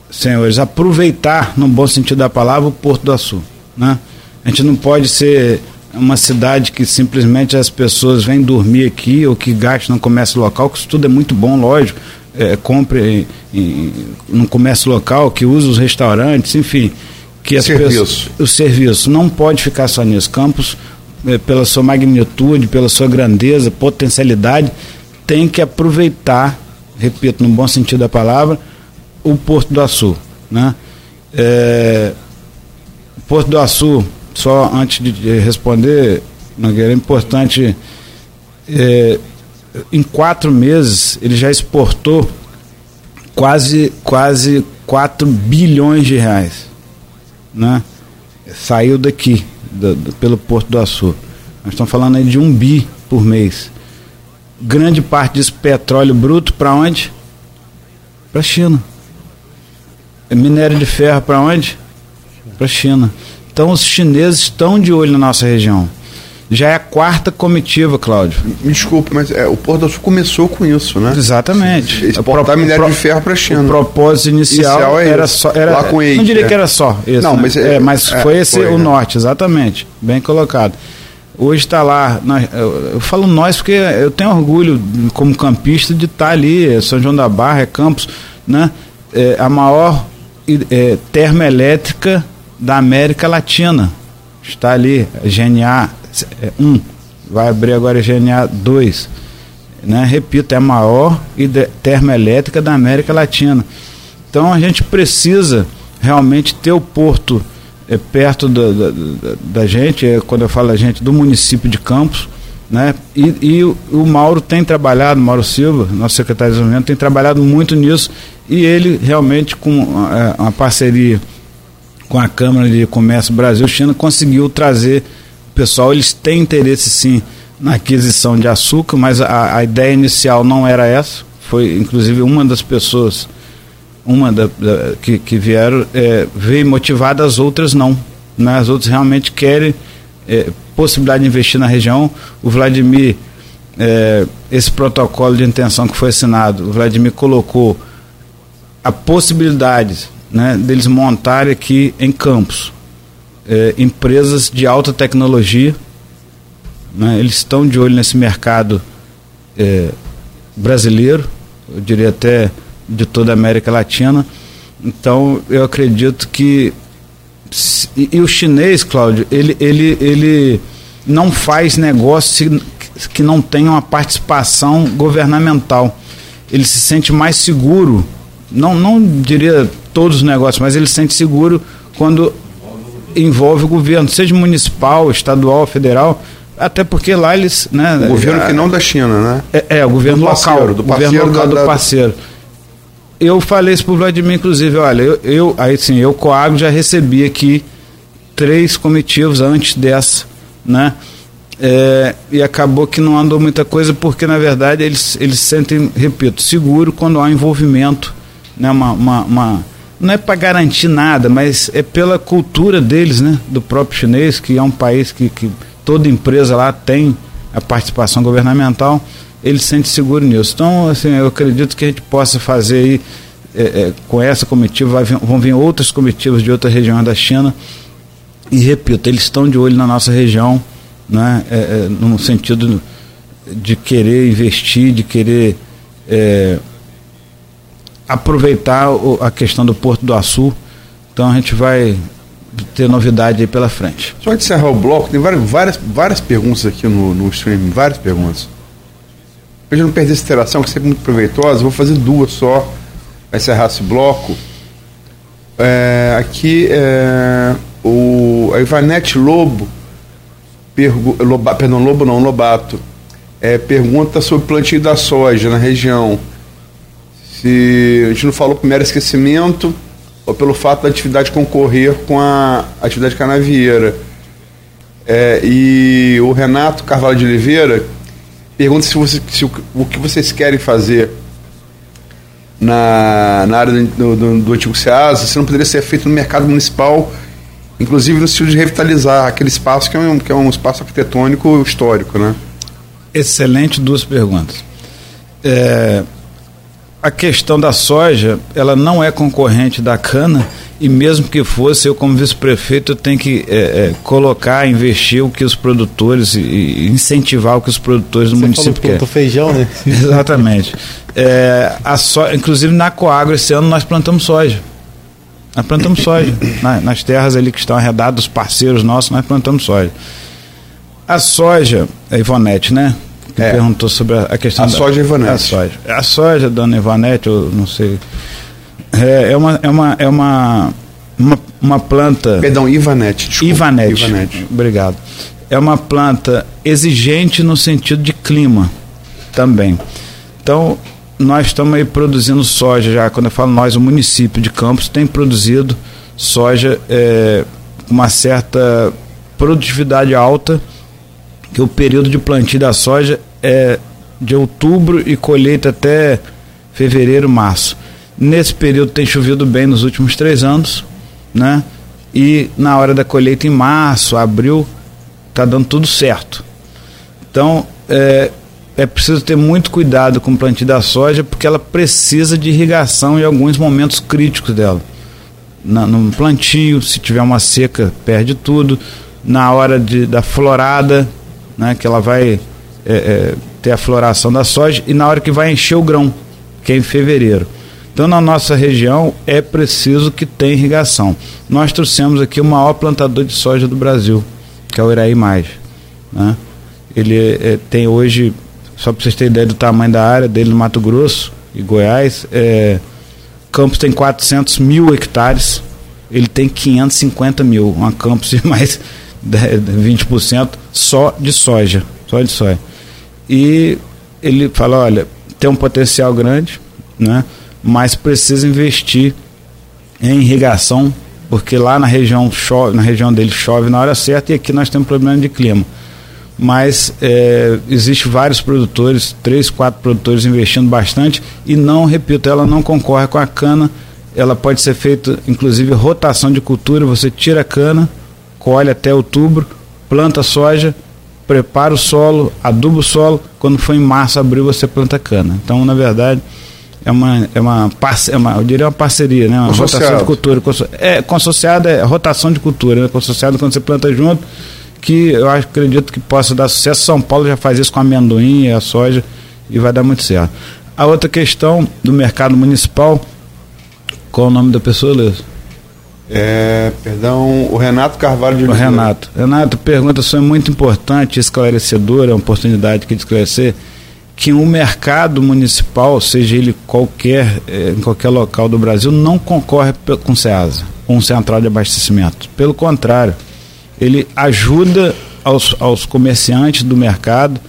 Speaker 3: senhores, aproveitar, no bom sentido da palavra, o Porto do Açu. Né? A gente não pode ser uma cidade que simplesmente as pessoas vêm dormir aqui ou que gastam no comércio local, que isso tudo é muito bom, lógico. É, compre em, em, no comércio local, que use os restaurantes, enfim. Que as serviço. Pessoas, o serviço não pode ficar só nisso. Campos, é, pela sua magnitude, pela sua grandeza, potencialidade, tem que aproveitar, repito, no bom sentido da palavra, o Porto do Açu. Né? É, Porto do Açu só antes de responder, Nogueira, é importante. É, em quatro meses ele já exportou quase quase 4 bilhões de reais. Né? Saiu daqui, do, do, pelo Porto do Açu. Nós estamos falando aí de um bi por mês. Grande parte desse petróleo bruto para onde? Para a China. Minério de ferro para onde? Para a China. Então os chineses estão de olho na nossa região. Já é a quarta comitiva, Cláudio.
Speaker 5: Me desculpe, mas é, o Porto do Sul começou com isso, né?
Speaker 3: Exatamente.
Speaker 5: Exportar
Speaker 3: pro-
Speaker 5: minério de ferro para a China.
Speaker 3: O propósito inicial,
Speaker 5: Inicial é
Speaker 3: era
Speaker 5: esse.
Speaker 3: só. Era,
Speaker 5: Lá com
Speaker 3: não
Speaker 5: Eike,
Speaker 3: diria
Speaker 5: é.
Speaker 3: que era só esse.
Speaker 5: Não,
Speaker 3: né?
Speaker 5: mas é-
Speaker 3: mas
Speaker 5: é,
Speaker 3: foi esse
Speaker 5: foi,
Speaker 3: o
Speaker 5: né?
Speaker 3: norte, exatamente. Bem colocado. Hoje está lá. nós- eu, eu falo nós porque eu tenho orgulho, como campista, de estar ali. é São João da Barra, é Campos, né? É, a maior é, termoelétrica da América Latina. Está ali, GNA 1. Vai abrir agora GNA 2 né? Repito, é a maior termoelétrica da América Latina. Então a gente precisa realmente ter o porto é, perto da, da, da- da gente, é, quando eu falo a gente, do município de Campos, né? E, e o, o Mauro tem trabalhado, Mauro Silva, nosso secretário de desenvolvimento, tem trabalhado muito nisso e ele realmente com é, uma parceria com a Câmara de Comércio Brasil-China conseguiu trazer o pessoal, eles têm interesse sim na aquisição de açúcar, mas a, a ideia inicial não era essa, foi inclusive uma das pessoas uma da, da- que, que vieram é, veio motivada, as outras não. Né? As outras realmente querem é, possibilidade de investir na região. O Vladimir, é, esse protocolo de intenção que foi assinado, o Vladimir colocou a possibilidade né, deles montarem aqui em Campos é, empresas de alta tecnologia. né? Eles estão de olho nesse mercado é, brasileiro, eu diria até de toda a América Latina. Então, eu acredito que. E, e o chinês, Cláudio, ele, ele, ele não faz negócio que não tenha uma participação governamental. Ele se sente mais seguro, não, não diria todos os negócios, mas ele se sente seguro quando envolve o governo, seja municipal, estadual, federal, até porque lá eles. Né,
Speaker 5: O governo
Speaker 3: a-
Speaker 5: que não da China, né?
Speaker 3: é, é, o governo
Speaker 5: Do
Speaker 3: local.
Speaker 5: parceiro, do
Speaker 3: o governo
Speaker 5: parceiro
Speaker 3: local
Speaker 5: da-
Speaker 3: do parceiro. Eu falei isso pro Vladimir, inclusive, olha, eu, eu aí sim, eu Coagro já recebi aqui três comitivos antes dessa, né? É, e acabou que não andou muita coisa porque na verdade eles eles se sentem, repito, seguro quando há envolvimento, né? Uma, uma, uma- não é para garantir nada, mas é pela cultura deles, né? Do próprio chinês, que é um país que, que toda empresa lá tem a participação governamental, ele se sente seguro nisso. Então, assim, eu acredito que a gente possa fazer aí, é, é, com essa comitiva, vir- vão vir outras comitivas de outras regiões da China, e repito, eles estão de olho na nossa região, né, é, é, no sentido de querer investir, de querer é, aproveitar o- a questão do Porto do Açu. Então a gente vai ter novidade aí pela frente.
Speaker 5: Só de encerrar o bloco, tem várias, várias, várias perguntas aqui no, no streaming, várias perguntas. Gente não perder essa interação, que é sempre muito proveitosa, vou fazer duas só para encerrar esse bloco. É, aqui é, o, a Ivanete Lobo, pergu, Loba, perdão, Lobo não, Lobato, é, pergunta sobre o plantio da soja na região. Se a gente não falou por mero esquecimento ou pelo fato da atividade concorrer com a atividade canavieira. É, e o Renato Carvalho de Oliveira pergunta se, você, se o, o que vocês querem fazer na, na área do, do, do antigo SEASA, se não poderia ser feito no mercado municipal, inclusive no sentido de revitalizar aquele espaço que é um, que é um espaço arquitetônico histórico, né?
Speaker 3: Excelente duas perguntas. É, a questão da soja, ela não é concorrente da cana e mesmo que fosse, eu como vice-prefeito tenho que é, é, colocar, investir o que os produtores e, incentivar o que os produtores do
Speaker 4: Você
Speaker 3: município
Speaker 4: que
Speaker 3: querem.
Speaker 4: plantou feijão, né? [laughs]
Speaker 3: Exatamente. É, a so... Inclusive na Coagro esse ano nós plantamos soja. Nós plantamos soja. [coughs] Na- nas terras ali que estão arredadas, os parceiros nossos, nós plantamos soja. A soja, a Ivonete, né? Que
Speaker 5: É.
Speaker 3: perguntou sobre a, a questão
Speaker 5: A soja Ivonete.
Speaker 3: A soja. A soja, dona Ivonete, eu não sei. É, é uma, é uma, é uma, uma, uma planta.
Speaker 5: Perdão, Ivanete. Desculpa.
Speaker 3: Ivanete.
Speaker 5: Ivanete.
Speaker 3: Obrigado. É uma planta exigente no sentido de clima também. Então, nós estamos aí produzindo soja já. Quando eu falo nós, o município de Campos tem produzido soja é, com uma certa produtividade alta, que o período de plantio da soja é de outubro e colheita até fevereiro, março. Nesse período tem chovido bem nos últimos três anos, né? E na hora da colheita em março, abril, está dando tudo certo. Então, é, é preciso ter muito cuidado com o plantio da soja, porque ela precisa de irrigação em alguns momentos críticos dela. Na, no plantio, se tiver uma seca, perde tudo. Na hora de, da florada, né, que ela vai é, é, ter a floração da soja, e na hora que vai encher o grão, que é em fevereiro. Então, na nossa região, é preciso que tenha irrigação. Nós trouxemos aqui o maior plantador de soja do Brasil, que é o Iraí Mais. Né? Ele é, tem hoje só para vocês terem ideia do tamanho da área dele no Mato Grosso e Goiás, é, Campos tem 400 mil hectares, ele tem 550 mil, uma campus [laughs] de mais de 20% só de soja, só de soja. E ele fala, olha, tem um potencial grande, né? mas precisa investir em irrigação, porque lá na região chove, na região dele chove na hora certa e aqui nós temos problema de clima mas é, existe vários produtores, três, quatro produtores investindo bastante e não, repito, ela não concorre com a cana, ela pode ser feita, inclusive, rotação de cultura, você tira a cana, colhe até outubro, planta soja, prepara o solo, aduba o solo, quando for em março, abril, você planta cana. Então, na verdade, é uma, é uma, é uma eu diria uma parceria, né? Uma rotação de cultura. É, consociada é rotação de cultura, né? Consociada quando você planta junto, que eu acredito que possa dar sucesso. São Paulo já faz isso com a amendoim e a soja e vai dar muito certo. A outra questão do mercado municipal, qual o nome da pessoa, Luiz?
Speaker 5: É, perdão, o Renato Carvalho de.
Speaker 3: O Renato. Renato, pergunta sua é muito importante, esclarecedora, é uma oportunidade aqui de esclarecer, que o um mercado municipal, seja ele qualquer, é, em qualquer local do Brasil, não concorre com o SEASA, com o Central de Abastecimento. Pelo contrário, ele ajuda aos, aos comerciantes do mercado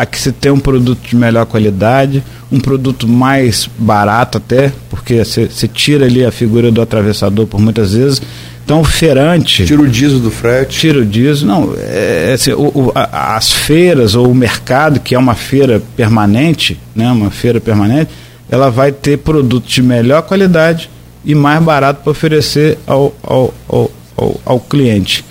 Speaker 3: a que se tenha um produto de melhor qualidade, um produto mais barato até, porque você tira ali a figura do atravessador por muitas vezes. Então o feirante.
Speaker 5: Tira o diesel do frete.
Speaker 3: Tira o diesel. Não, é, é, assim, o, o, a, as feiras ou o mercado, que é uma feira permanente, né, uma feira permanente, ela vai ter produtos de melhor qualidade e mais barato para oferecer ao, ao, ao, ao, ao cliente.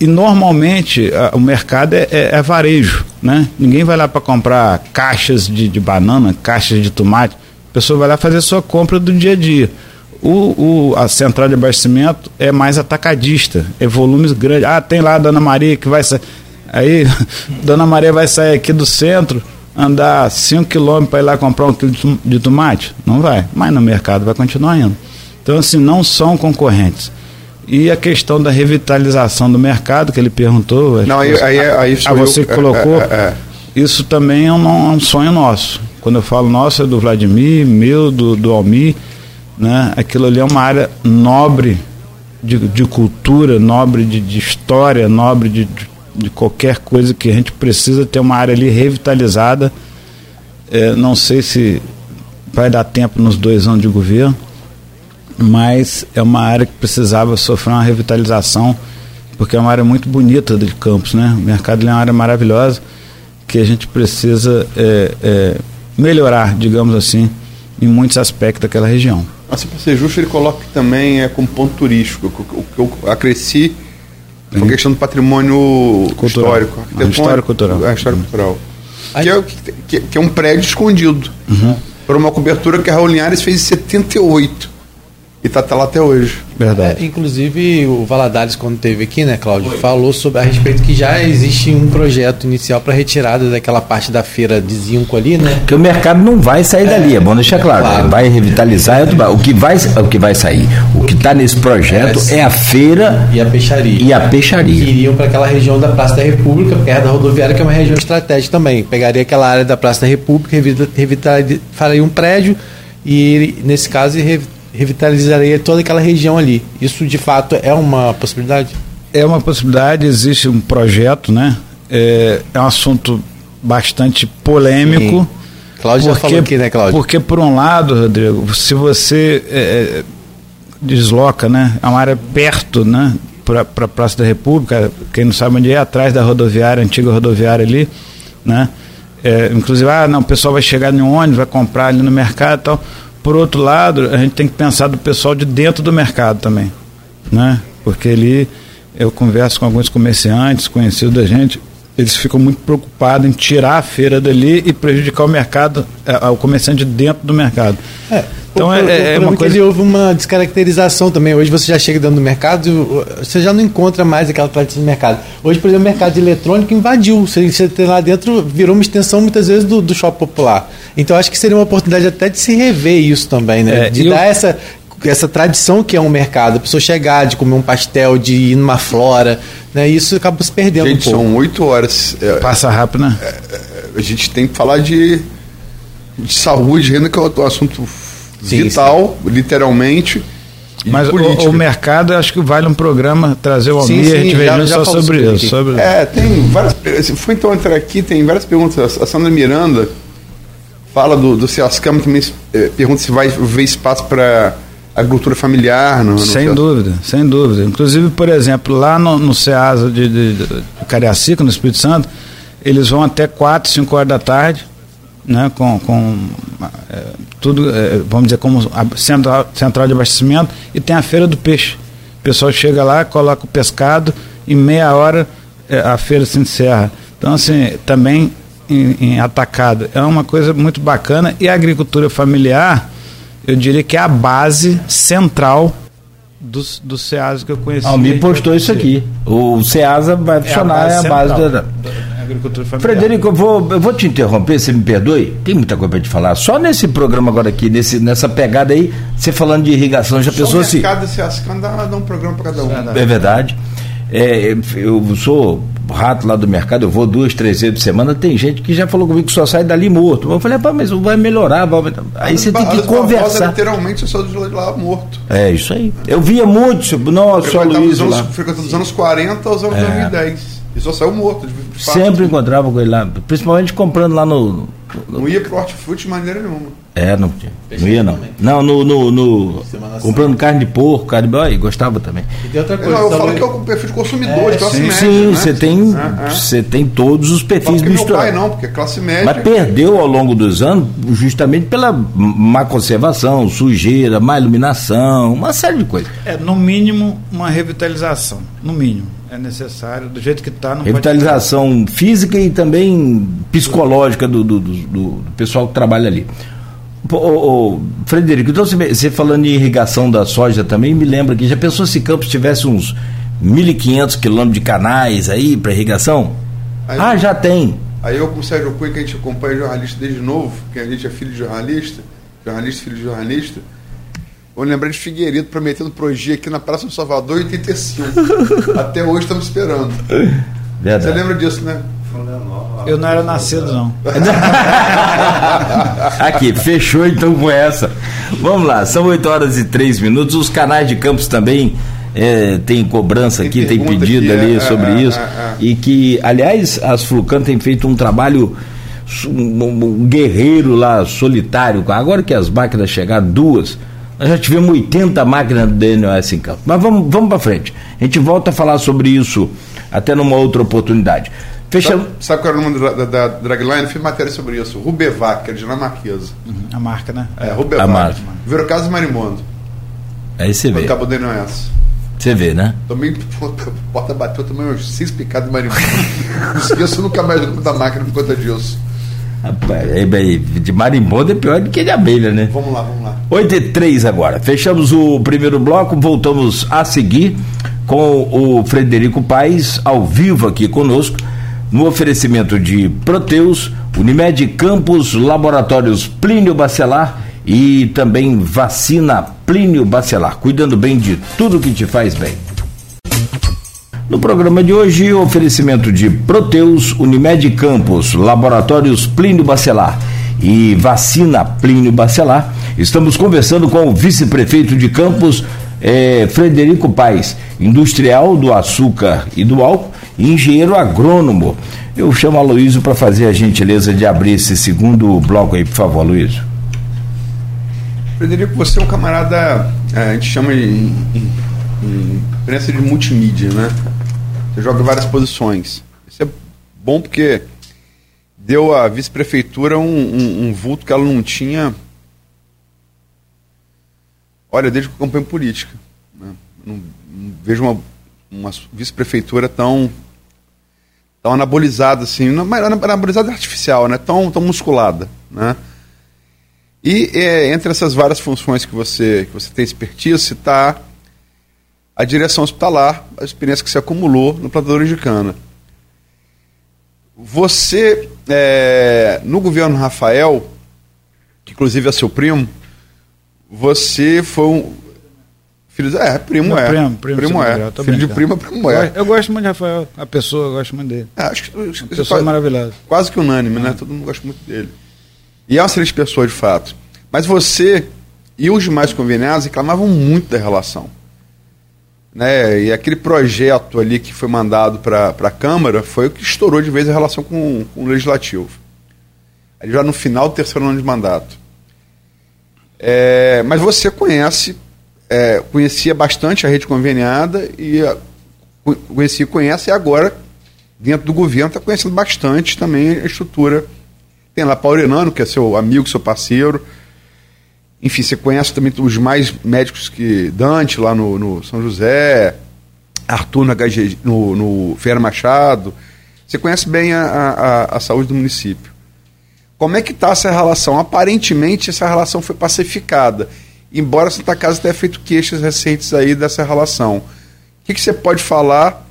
Speaker 3: E normalmente a, o mercado é, é, é, varejo, né? Ninguém vai lá para comprar caixas de, de, banana, caixas de tomate. A pessoa vai lá fazer sua compra do dia a dia. O, o, a central de abastecimento é mais atacadista, é volumes grandes. Ah, tem lá a Dona Maria que vai sair. Aí, [laughs] Dona Maria vai sair aqui do centro, andar 5 quilômetros para ir lá comprar um quilo de tomate? Não vai, mas no mercado vai continuar indo. Então, assim, não são concorrentes. E a questão da revitalização do mercado, que ele perguntou.
Speaker 5: Não, aí, aí, aí
Speaker 3: a você eu, colocou. É, é, é. Isso também é um, é um, sonho nosso. Quando eu falo nosso, é do Vladimir, meu, do, do Almir. Né? Aquilo ali é uma área nobre de, de cultura, nobre de, de história, nobre de, de, de, qualquer coisa que a gente precisa ter uma área ali revitalizada. É, não sei se vai dar tempo nos dois anos de governo mas é uma área que precisava sofrer uma revitalização, porque é uma área muito bonita de Campos, né? O mercado é uma área maravilhosa que a gente precisa é, é, melhorar, digamos assim, em muitos aspectos daquela região.
Speaker 5: Mas, para ser justo, ele coloca que também é como ponto turístico. O que eu acresci com a questão do patrimônio cultural. histórico.
Speaker 3: A história cultural.
Speaker 5: A história cultural. Que é, que, que é um prédio escondido. Uhum. Por uma cobertura que a Raul Linhares fez em 78 e está tá lá até hoje.
Speaker 4: Verdade. É, inclusive, o Valadares, quando teve aqui, né, Cláudio, falou sobre a respeito que já existe um projeto inicial para retirada daquela parte da feira de zinco ali, né?
Speaker 2: Porque o mercado não vai sair é, dali, é bom deixar claro. claro. Vai revitalizar, o que vai, o que vai sair. O que está nesse projeto é, é, a feira
Speaker 4: e a peixaria.
Speaker 2: E a peixaria.
Speaker 4: Que iriam para aquela região da Praça da República, perto da rodoviária, que é uma região estratégica também. Pegaria aquela área da Praça da República, revitalizaria, faria um prédio e, nesse caso, revitalizaria toda aquela região ali. Isso de fato é uma possibilidade?
Speaker 3: É uma possibilidade, existe um projeto, né? É, é um assunto bastante polêmico. Sim.
Speaker 4: Cláudio porque, já falou aqui, né, Cláudio?
Speaker 3: Porque, por um lado, Rodrigo, se você é, é desloca, né? É uma área perto, né? Para a Praça da República, quem não sabe onde é, atrás da rodoviária, antiga rodoviária ali, né? É, inclusive, ah, não, o pessoal vai chegar um ônibus, vai comprar ali no mercado e tal. Por outro lado, a gente tem que pensar do pessoal de dentro do mercado também, né? Porque ali eu converso com alguns comerciantes, conhecidos da gente, eles ficam muito preocupados em tirar a feira dali e prejudicar o mercado, é, o comerciante dentro do mercado.
Speaker 4: É,
Speaker 3: Então é-
Speaker 4: o
Speaker 3: é
Speaker 4: problema
Speaker 3: uma
Speaker 4: que
Speaker 3: coisa-
Speaker 4: ele houve uma descaracterização também. Hoje você já chega dentro do mercado, você já não encontra mais aquela tradição do mercado. Hoje, por exemplo, o mercado eletrônico invadiu. Você, você tem lá dentro, virou uma extensão muitas vezes do, do shopping popular. Então acho que seria uma oportunidade até de se rever isso também, né?
Speaker 3: É,
Speaker 4: de
Speaker 3: e eu-
Speaker 4: dar essa, essa tradição que é um mercado. A pessoa chegar, de comer um pastel, de ir numa flora, né? Isso acaba se perdendo
Speaker 5: Gente,
Speaker 4: um pouco.
Speaker 5: são oito horas. É,
Speaker 3: Passa rápido, né?
Speaker 5: a gente tem que falar de, de saúde ainda, que é um assunto
Speaker 4: Sim,
Speaker 5: vital, literalmente. e
Speaker 3: Mas o, o mercado, acho que vale um programa trazer o
Speaker 4: Sim,
Speaker 3: Almir e a
Speaker 4: sim,
Speaker 3: gente
Speaker 4: já- já
Speaker 3: só sobre isso.
Speaker 4: aqui.
Speaker 3: Sobre...
Speaker 5: É, tem várias. Se for então entrar aqui, tem várias perguntas. A Sandra Miranda fala do, do Ciascama também eh, pergunta se vai haver espaço para agricultura familiar. No, no
Speaker 3: Sem dúvida, sem dúvida. Inclusive, por exemplo, lá no, no Ceasa de, de, de Cariacica, no Espírito Santo, eles vão até 4, 5 horas da tarde, né, com, com é, tudo, é, vamos dizer, como a central, central de abastecimento, e tem a feira do peixe. O pessoal chega lá, coloca o pescado, em meia hora é, a feira se encerra. Então, assim, também em, em atacado. É uma coisa muito bacana. E a agricultura familiar, eu diria que é a base central dos, dos SEAS que eu conheci.
Speaker 2: Almir postou isso aqui. O Ceasa vai funcionar, é a base
Speaker 3: central
Speaker 2: da.
Speaker 3: da agricultura familiar.
Speaker 2: Frederico, eu vou, eu vou te interromper, você me perdoe? Tem muita coisa para te falar. Só nesse programa agora aqui, nesse, nessa pegada aí, você falando de irrigação, já
Speaker 5: Só
Speaker 2: pensou assim?
Speaker 5: desse Ciascama dá, dá um programa para cada um.
Speaker 2: É verdade. É, eu sou rato lá do mercado, eu vou duas, três vezes por semana. Tem gente que já falou comigo que só sai dali morto. Eu falei, pá, mas vai melhorar. Vai aumentar." Aí você tem que
Speaker 5: Barbosa,
Speaker 2: conversar.
Speaker 5: literalmente, eu sou de lá morto.
Speaker 2: É isso aí. Eu via muito, nossa, só Luiz
Speaker 5: dos
Speaker 2: lá.
Speaker 5: anos, frequentava dos anos 40 aos anos 2010. E só saiu morto.
Speaker 2: Sempre encontrava com ele lá, principalmente comprando lá no. no-
Speaker 5: Não ia pro hortifruti de maneira nenhuma.
Speaker 2: é, não, não ia não. Não, no. no, no- comprando carne de porco, carne de boi, gostava também.
Speaker 4: E tem outra
Speaker 5: Eu,
Speaker 4: coisa.
Speaker 5: não, eu
Speaker 4: só
Speaker 5: falo que é o perfil de consumidor, de classe
Speaker 3: sim,
Speaker 5: média.
Speaker 2: Sim,
Speaker 5: né?
Speaker 2: você tem,
Speaker 5: É, é.
Speaker 2: você tem todos os perfis
Speaker 5: porque meu pai
Speaker 2: misturados.
Speaker 5: não, porque é classe média.
Speaker 2: Mas perdeu ao longo dos anos, justamente pela má conservação, sujeira, má iluminação, uma série de coisas.
Speaker 3: É, no mínimo, uma revitalização. No mínimo. É necessário, do jeito que está. Não
Speaker 2: Revitalização física e também psicológica do, do, do- do pessoal que trabalha ali. Pô, ô, ô, Frederico, então você, falando em irrigação da soja também, me lembra que já pensou se Campos tivesse uns 1.500 quilômetros de canais aí para irrigação?
Speaker 5: Aí-
Speaker 2: ah, já tem.
Speaker 5: Aí eu com o Sérgio Cunha, que a gente acompanha jornalista desde novo, que a gente é filho de jornalista, jornalista, filho de jornalista, vou lembrar de Figueiredo prometendo projeto aqui na Praça do Salvador em 85. [laughs] Até hoje estamos esperando. Você
Speaker 2: Verdade.
Speaker 5: lembra disso, né?
Speaker 3: Eu não era nascido, não. [laughs]
Speaker 2: Aqui, fechou então com essa. Vamos lá, são 8 horas e 3 minutos. Os canais de Campos também é, tem cobrança
Speaker 5: Tem
Speaker 2: aqui, tem pedido
Speaker 5: aqui,
Speaker 2: ali
Speaker 5: é,
Speaker 2: sobre
Speaker 5: é,
Speaker 2: isso.
Speaker 5: é, é.
Speaker 2: E que, aliás, as Flucan têm feito um trabalho um, um guerreiro lá, solitário. Agora que as máquinas chegaram, duas. Nós já tivemos 80 máquinas do DNOS em campo. Mas vamos, vamos para frente. A gente volta a falar sobre isso até numa outra oportunidade. Fechamos.
Speaker 5: Sabe, sabe qual era o nome da, da, da dragline? Eu fiz matéria sobre isso. Rubevac, que é dinamarquesa.
Speaker 3: A marca, né?
Speaker 5: É,
Speaker 2: A
Speaker 5: Rubevac.
Speaker 2: marca.
Speaker 5: Virou Casa Marimondo.
Speaker 2: Aí você vê.
Speaker 5: Acabou dando essa.
Speaker 2: Você vê, né?
Speaker 5: Também, [laughs] porta bateu também uns seis picados de marimbondo. Não [laughs] esqueço nunca mais o da máquina por conta disso.
Speaker 2: Aí, de marimbondo é pior do que de abelha, né?
Speaker 5: Vamos lá, vamos lá.
Speaker 2: 8 e 3 agora. Fechamos o primeiro bloco, voltamos a seguir com o Frederico Paes ao vivo aqui conosco, no oferecimento de Proteus, Unimed Campos, Laboratórios Plínio Bacelar e também vacina Plínio Bacelar, cuidando bem de tudo que te faz bem. No programa de hoje, oferecimento de Proteus, Unimed Campos, Laboratórios Plínio Bacelar e Vacina Plínio Bacelar. Estamos conversando com o vice-prefeito de Campos, eh, Frederico Paes, industrial do açúcar e do álcool e engenheiro agrônomo. Eu chamo a Luísio para fazer a gentileza de abrir esse segundo bloco aí, por favor, Luísio.
Speaker 5: Frederico, você é um camarada, é, a gente chama em, em, em imprensa de multimídia, né? Você joga várias posições. Isso é bom porque deu à vice-prefeitura um, um- um vulto que ela não tinha. Olha, desde que eu acompanho política. né? Não, não vejo uma uma vice-prefeitura tão tão anabolizada assim, não, mas anabolizada artificial, né? Tão, tão musculada, né? E é, entre essas várias funções que você que você tem expertise está a direção hospitalar, a experiência que você acumulou no plantador de cana. Você, é, no governo Rafael, que inclusive é seu primo, você foi um. Filho, é, primo é.
Speaker 3: Primo, primo,
Speaker 5: primo é. Filho de primo, primo é.
Speaker 3: Eu, gosto muito de Rafael, a pessoa, eu gosto muito dele.
Speaker 5: É, acho que,
Speaker 3: acho pessoa maravilhosa.
Speaker 5: Quase que unânime, né? Todo mundo gosta muito dele. E é uma excelente pessoa, de fato. Mas você e os demais conveniados reclamavam muito da relação. Né? E aquele projeto ali que foi mandado para a Câmara foi o que estourou de vez a relação com, com o Legislativo. Ali já no final do terceiro ano de mandato. É, mas você conhece, é, conhecia bastante a rede conveniada e a, conhecia conhece e agora, dentro do governo, está conhecendo bastante também a estrutura. Tem lá Paulo Renano, que é seu amigo, seu parceiro. Enfim, você conhece também os mais médicos que Dante lá no, no São José, Arthur no, HG, no, no Machado. Você conhece bem a, a, a saúde do município. Como é que está essa relação? Aparentemente essa relação foi pacificada, embora Santa Casa tenha feito queixas recentes aí dessa relação. O que, que você pode falar,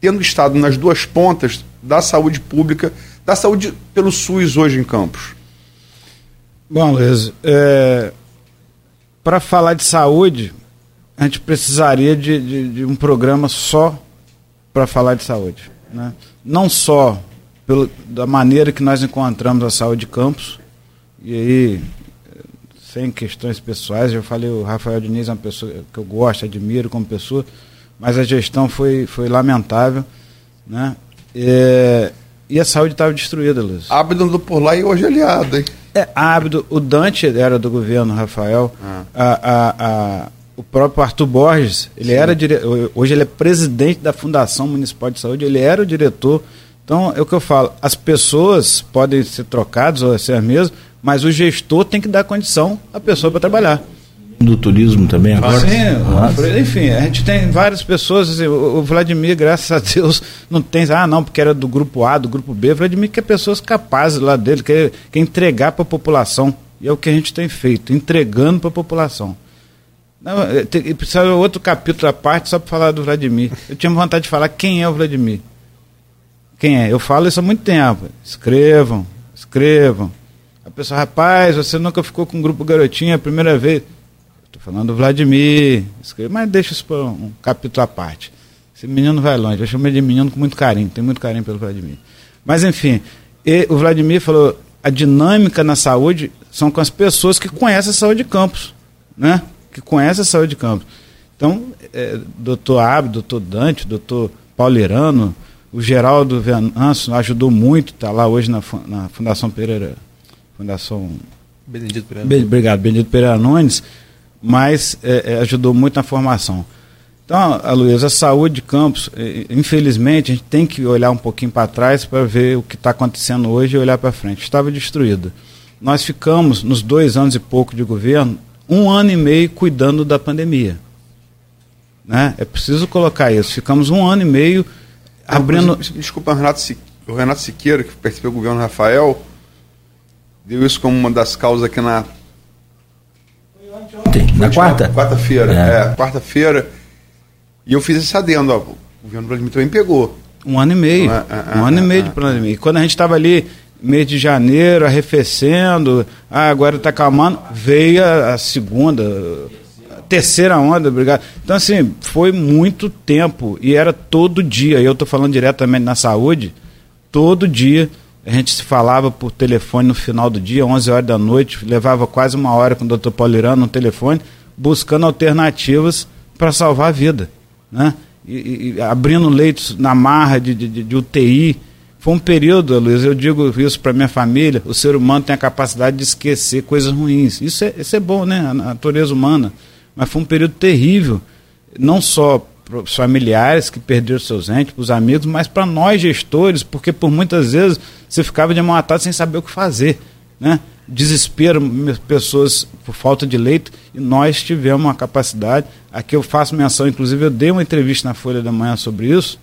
Speaker 5: tendo estado nas duas pontas da saúde pública, da saúde pelo SUS hoje em Campos?
Speaker 3: Bom, Luiz, é, para falar de saúde, a gente precisaria de, de, de um programa só para falar de saúde. Né? Não só pelo, da maneira que nós encontramos a saúde de campos. E aí, sem questões pessoais, eu falei, o Rafael Diniz é uma pessoa que eu gosto, admiro como pessoa, mas a gestão foi, foi lamentável. Né? É, e a saúde estava destruída, Luiz.
Speaker 5: Andou por lá e hoje é aliado, hein?
Speaker 3: É, Ábido, o Dante era do governo, Rafael. Ah. A, a, a, o próprio Arthur Borges, ele Sim. era dire... hoje ele é presidente da Fundação Municipal de Saúde, ele era o diretor então, é o que eu falo, as pessoas podem ser trocadas ou ser as mesmas, mas o gestor tem que dar condição à pessoa para trabalhar.
Speaker 2: Do turismo também agora?
Speaker 3: Sim, enfim, a gente tem várias pessoas, assim, o Vladimir, graças a Deus, não tem, ah, não, porque era do grupo A, do grupo B, o Vladimir quer pessoas capazes lá dele, quer, quer entregar para a população. E é o que a gente tem feito, entregando para a população. Não, é, tem, precisa outro capítulo à parte só para falar do Vladimir. Eu tinha vontade de falar quem é o Vladimir. Quem é? Eu falo isso há muito tempo. Escrevam, escrevam. A pessoa, rapaz, você nunca ficou com um grupo garotinho a primeira vez. Estou falando do Vladimir. Mas deixa isso para um capítulo à parte. Esse menino vai longe. Eu chamo ele de menino com muito carinho. Tenho muito carinho pelo Vladimir. Mas, enfim, o Vladimir falou: a dinâmica na saúde são com as pessoas que conhecem a saúde de campos. Né? Que conhecem a saúde de campos. Então, é, doutor Ab, doutor Dante, doutor Paulirano, o Geraldo Venâncio ajudou muito, está lá hoje na, na Fundação Pereira. Fundação.
Speaker 4: Benedito Pereira. Be,
Speaker 3: obrigado, Benedito Pereira Nunes, mas é, é, ajudou muito na formação. Então, a Luísa, a saúde de Campos, é, infelizmente, a gente tem que olhar um pouquinho para trás para ver o que está acontecendo hoje e olhar para frente. Estava destruída. Nós ficamos, nos dois anos e pouco de governo, um ano e meio cuidando da pandemia. Né? É preciso colocar isso. Ficamos um ano e meio abrindo.
Speaker 5: Desculpa, Renato, o Renato Siqueira, que participou do governo Rafael, deu isso como uma das causas aqui na.
Speaker 2: Na quarta?
Speaker 5: Quarta-feira, é, é quarta-feira. E eu fiz esse adendo, ó, o governo Vladimir também pegou.
Speaker 3: Um ano e meio. É, é, um ano e meio de pandemia. E quando a gente estava ali, mês de janeiro, arrefecendo, ah, agora está calmando, veio a, a segunda terceira onda, obrigado. Então, assim, foi muito tempo e era todo dia. Eu estou falando diretamente na saúde, todo dia. A gente se falava por telefone no final do dia, 11 horas da noite, levava quase uma hora com o doutor Paulirano no telefone, buscando alternativas para salvar a vida. Né? E, e, abrindo leitos na marra de, de, de UTI. Foi um período, Luiz, eu digo isso para minha família, o ser humano tem a capacidade de esquecer coisas ruins. Isso é, isso é bom, né? A natureza humana mas foi um período terrível, não só para os familiares que perderam seus entes, para os amigos, mas para nós gestores, porque por muitas vezes você ficava de mão atada sem saber o que fazer. Né? desespero, pessoas por falta de leito, e nós tivemos uma capacidade. Aqui eu faço menção, inclusive eu dei uma entrevista na Folha da Manhã sobre isso.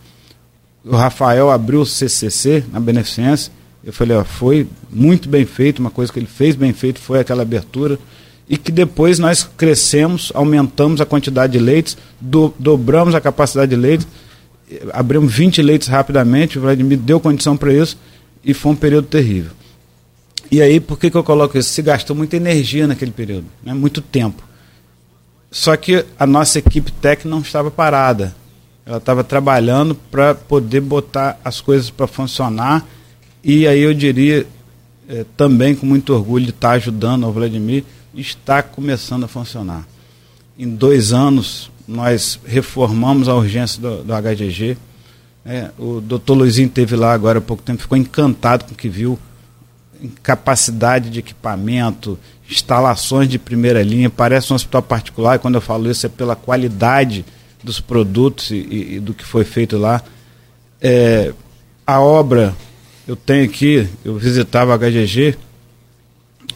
Speaker 3: O Rafael abriu o CCC na Beneficência. Eu falei, ó, foi muito bem feito, uma coisa que ele fez bem feito foi aquela abertura. E que depois nós crescemos, aumentamos a quantidade de leitos, do, dobramos a capacidade de leitos, abrimos 20 leitos rapidamente, o Vladimir deu condição para isso, e foi um período terrível. E aí, por que, que eu coloco isso? Se gastou muita energia naquele período, né? muito tempo. Só que a nossa equipe técnica não estava parada. Ela estava trabalhando para poder botar as coisas para funcionar. E aí eu diria, é, também com muito orgulho de estar ajudando o Vladimir, está começando a funcionar. Em dois anos, nós reformamos a urgência do, do HGG. É, o doutor Luizinho teve lá agora há pouco tempo, ficou encantado com o que viu capacidade de equipamento, instalações de primeira linha, parece um hospital particular, e quando eu falo isso é pela qualidade dos produtos e, e, e do que foi feito lá. É, a obra, eu tenho aqui, eu visitava a HGG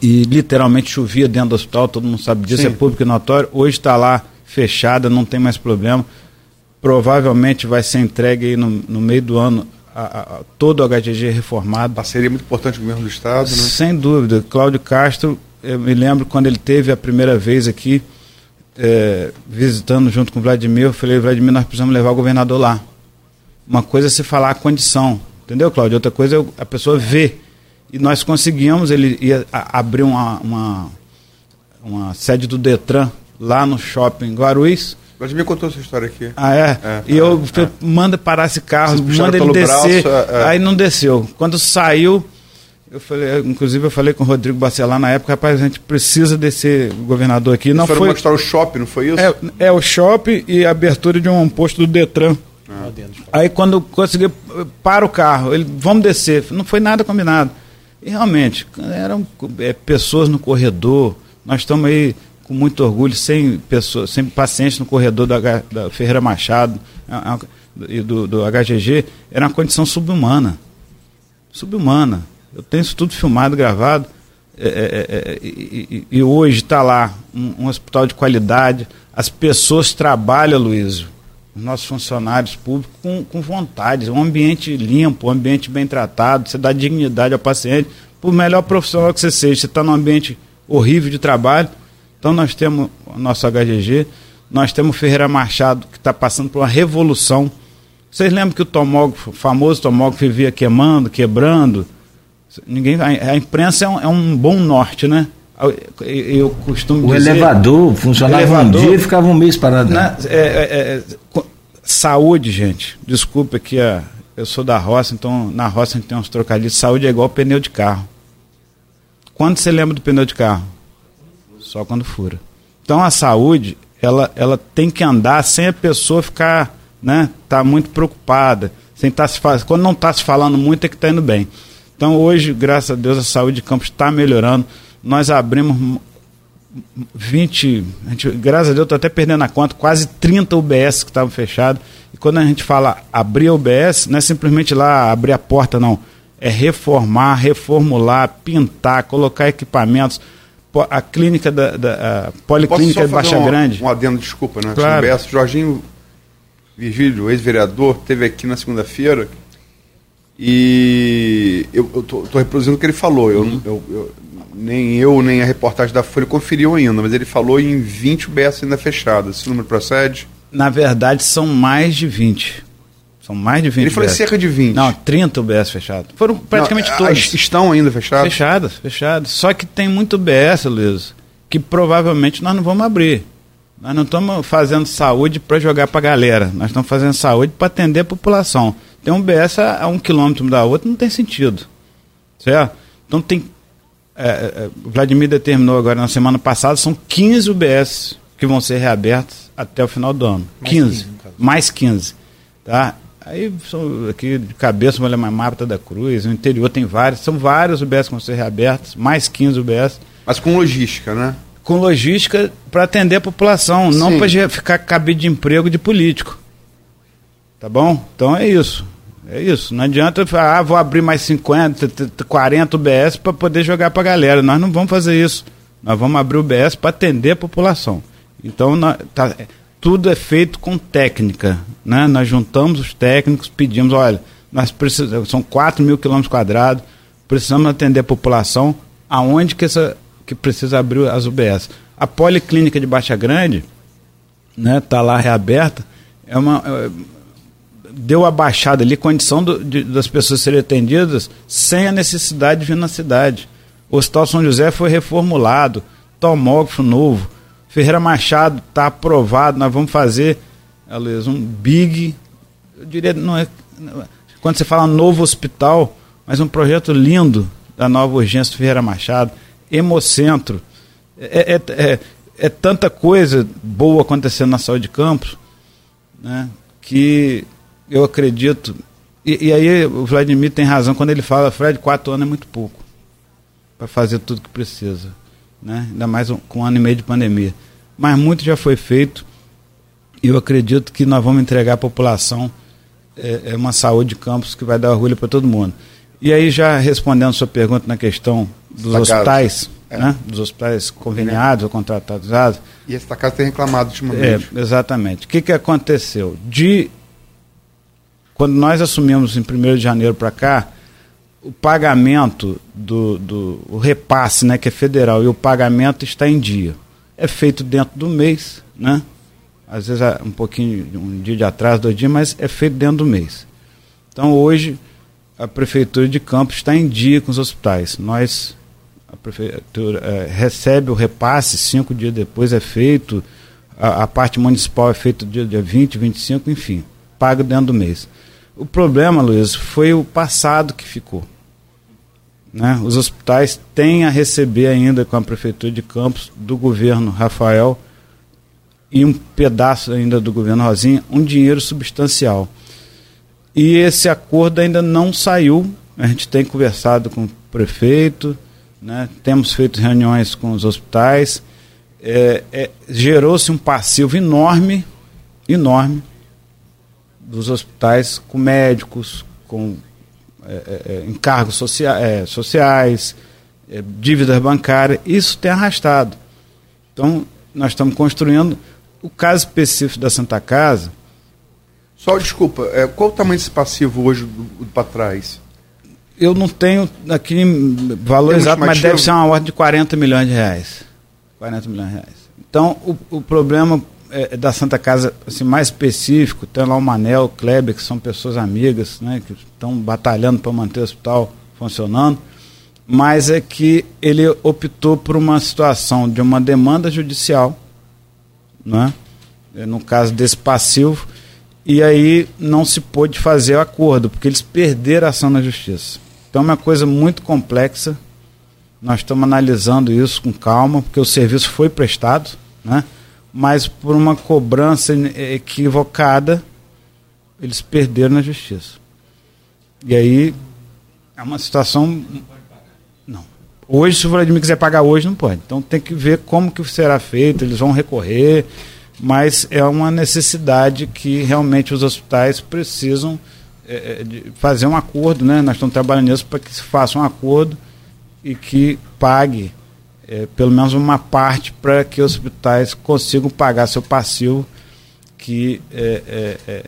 Speaker 3: e literalmente chovia dentro do hospital, todo mundo sabe disso, Sim. é público e notório. Hoje está lá fechada, não tem mais problema. Provavelmente vai ser entregue aí no, no meio do ano a, a, todo o HGG reformado.
Speaker 5: Parceria muito importante com o governo do Estado, né?
Speaker 3: Sem dúvida. Cláudio Castro, eu me lembro quando ele teve a primeira vez aqui, é, visitando junto com o Vladimir, eu falei, Vladimir, nós precisamos levar o governador lá. Uma coisa é se falar a condição, entendeu, Cláudio? Outra coisa é a pessoa ver. E nós conseguimos, ele ia abrir uma, uma, uma sede do Detran lá no shopping Guarulhos,
Speaker 5: Vladimir contou essa história aqui.
Speaker 3: Ah, é? é e eu é, é. manda parar esse carro, manda ele descer. Braço, é, é. aí não desceu. Quando saiu, eu falei, inclusive eu falei com o Rodrigo Bacelar na época, rapaz, a gente precisa descer o governador aqui. Não foi
Speaker 5: mostrar o shopping, não foi isso?
Speaker 3: É, é o shopping e a abertura de um posto do Detran. Ah. Aí quando consegui, para o carro, ele, vamos descer. Não foi nada combinado. E realmente, eram é, pessoas no corredor, nós estamos aí com muito orgulho, sem pessoas, sem pacientes no corredor da, da Ferreira Machado e do, do HGG, era uma condição subhumana. Subhumana. Eu tenho isso tudo filmado, gravado. É, é, é, é e, e, hoje está lá um, um, hospital de qualidade. As pessoas trabalham, Luísio, nossos funcionários públicos, com, com vontade. Um ambiente limpo, um ambiente bem tratado. Você dá dignidade ao paciente. Por melhor profissional que você seja, você está num ambiente horrível de trabalho então nós temos o nosso HGG, nós temos o Ferreira Machado, que está passando por uma revolução. Vocês lembram que o tomógrafo, o famoso tomógrafo vivia queimando, quebrando? Ninguém, a, imprensa é um, é um, bom norte, né? Eu, costumo
Speaker 2: o
Speaker 3: dizer...
Speaker 2: elevador funcionava elevador, um dia e ficava um mês parado.
Speaker 3: Na, é, é, é, saúde, gente. Desculpa que a, eu sou da roça, então na roça a gente tem uns trocadilhos. Saúde é igual pneu de carro. Quando você lembra do pneu de carro? só quando fura. Então a saúde, ela, ela tem que andar sem a pessoa ficar, né, tá muito preocupada, sem tá se faz... quando não está se falando muito é que está indo bem. Então hoje, graças a Deus, a saúde de Campos está melhorando. Nós abrimos 20, a gente, graças a Deus, estou até perdendo a conta, quase 30 UBS que estavam fechados. E quando a gente fala abrir a UBS, não é simplesmente lá abrir a porta, não. É reformar, reformular, pintar, colocar equipamentos a clínica da, da a Policlínica de Baixa
Speaker 5: um,
Speaker 3: Grande.
Speaker 5: Um adendo, desculpa, né?
Speaker 3: Claro.
Speaker 5: Besso, Jorginho Virgílio, ex-vereador, teve aqui na segunda-feira e eu estou reproduzindo o que ele falou. Eu, uhum. eu, eu, nem eu, nem a reportagem da Folha conferiu ainda, mas ele falou em 20 UBS ainda fechadas. Esse número procede?
Speaker 3: Na verdade, são mais de 20. São mais de 20
Speaker 5: Ele falou cerca de 20.
Speaker 3: Não, 30 UBS fechados. Foram praticamente Não, todos.
Speaker 5: Estão ainda fechados?
Speaker 3: Fechadas, fechadas. Só que tem muito UBS, Luiz, que provavelmente nós não vamos abrir. Nós não estamos fazendo saúde para jogar para a galera. Nós estamos fazendo saúde para atender a população. Tem um UBS a, a um quilômetro da outra, não tem sentido. Certo? Então tem. É, é, o Vladimir determinou agora na semana passada, são 15 UBS que vão ser reabertos até o final do ano. Mais 15. 15 mais 15. Tá? Aí, são, aqui de cabeça, uma Mata da Cruz, no interior tem vários, são vários UBS que vão ser reabertos, mais 15 UBS.
Speaker 5: Mas com logística, né?
Speaker 3: Com logística para atender a população, Sim. não para ficar cabide de emprego de político. Tá bom? Então é isso. É isso. Não adianta falar, ah, vou abrir mais 50, 40 UBS para poder jogar para a galera. Nós não vamos fazer isso. Nós vamos abrir o UBS para atender a população. Então, nós, tá, tudo é feito com técnica. Né? Nós juntamos os técnicos, pedimos, olha, nós precisamos, são 4 mil quilômetros quadrados, precisamos atender a população, aonde que, essa, que precisa abrir as UBS. A Policlínica de Baixa Grande está né, tá lá reaberta, é uma, é, deu a baixada ali, condição do, de, das pessoas serem atendidas sem a necessidade de vir na cidade. O Hospital São José foi reformulado, tomógrafo novo. Ferreira Machado está aprovado, nós vamos fazer, Luiz, um big, eu diria, não é, quando você fala novo hospital, mas um projeto lindo da nova urgência Ferreira Machado, Hemocentro. É, é, é, é tanta coisa boa acontecendo na saúde de Campos, né, que eu acredito. E, e, aí o Vladimir tem razão quando ele fala, Fred, quatro anos é muito pouco para fazer tudo que precisa. Né? Ainda mais um, com um ano e meio de pandemia. Mas muito já foi feito e eu acredito que nós vamos entregar à população é, é uma saúde de campos que vai dar orgulho para todo mundo. E aí, já respondendo a sua pergunta na questão dos hospitais, é. né? dos hospitais conveniados é. ou contratados.
Speaker 5: E esta casa tem reclamado ultimamente.
Speaker 3: É, exatamente. O que, que aconteceu? De quando nós assumimos em 1 de janeiro para cá, o pagamento do, do o repasse, né, que é federal, e o pagamento está em dia. É feito dentro do mês, né? Às vezes um pouquinho, um dia de atraso, dois dias, mas é feito dentro do mês. Então hoje a prefeitura de Campos está em dia com os hospitais. Nós a prefeitura é, recebe o repasse, cinco dias depois é feito, a, a parte municipal é feita dia, dia 20, 25, enfim, paga dentro do mês. O problema, Luiz, foi o passado que ficou. Né? Os hospitais têm a receber ainda com a Prefeitura de Campos, do governo Rafael, e um pedaço ainda do governo Rosinha, um dinheiro substancial. E esse acordo ainda não saiu. A gente tem conversado com o prefeito, né? temos feito reuniões com os hospitais. É, é, Gerou-se um passivo enorme, enorme, dos hospitais com médicos, com é, é, é encargos socia é, sociais, é, dívidas bancárias, isso tem arrastado. Então, nós estamos construindo. O caso específico da Santa Casa.
Speaker 5: Só desculpa, qual o tamanho desse passivo hoje para trás?
Speaker 3: Eu não tenho aqui valor exato, mas deve ser uma ordem de 40 milhões de reais. 40 milhões de reais. Então, o, o problema é, da Santa Casa assim, mais específico, tem lá o Manel, o Kleber, que são pessoas amigas, né, que estão batalhando para manter o hospital funcionando, mas é que ele optou por uma situação de uma demanda judicial, né, no caso desse passivo, e aí não se pôde fazer o acordo, porque eles perderam a ação na justiça. Então é uma coisa muito complexa, nós estamos analisando isso com calma, porque o serviço foi prestado, né? Mas por uma cobrança equivocada, eles perderam na justiça. E aí é uma situação. Não. Hoje, se o Vladimir quiser pagar hoje, não pode. Então tem que ver como que será feito, eles vão recorrer, mas é uma necessidade que realmente os hospitais precisam é, fazer um acordo, né? Nós estamos trabalhando nisso para que se faça um acordo e que pague é, pelo menos uma parte para que os hospitais consigam pagar seu passivo, que é, é, é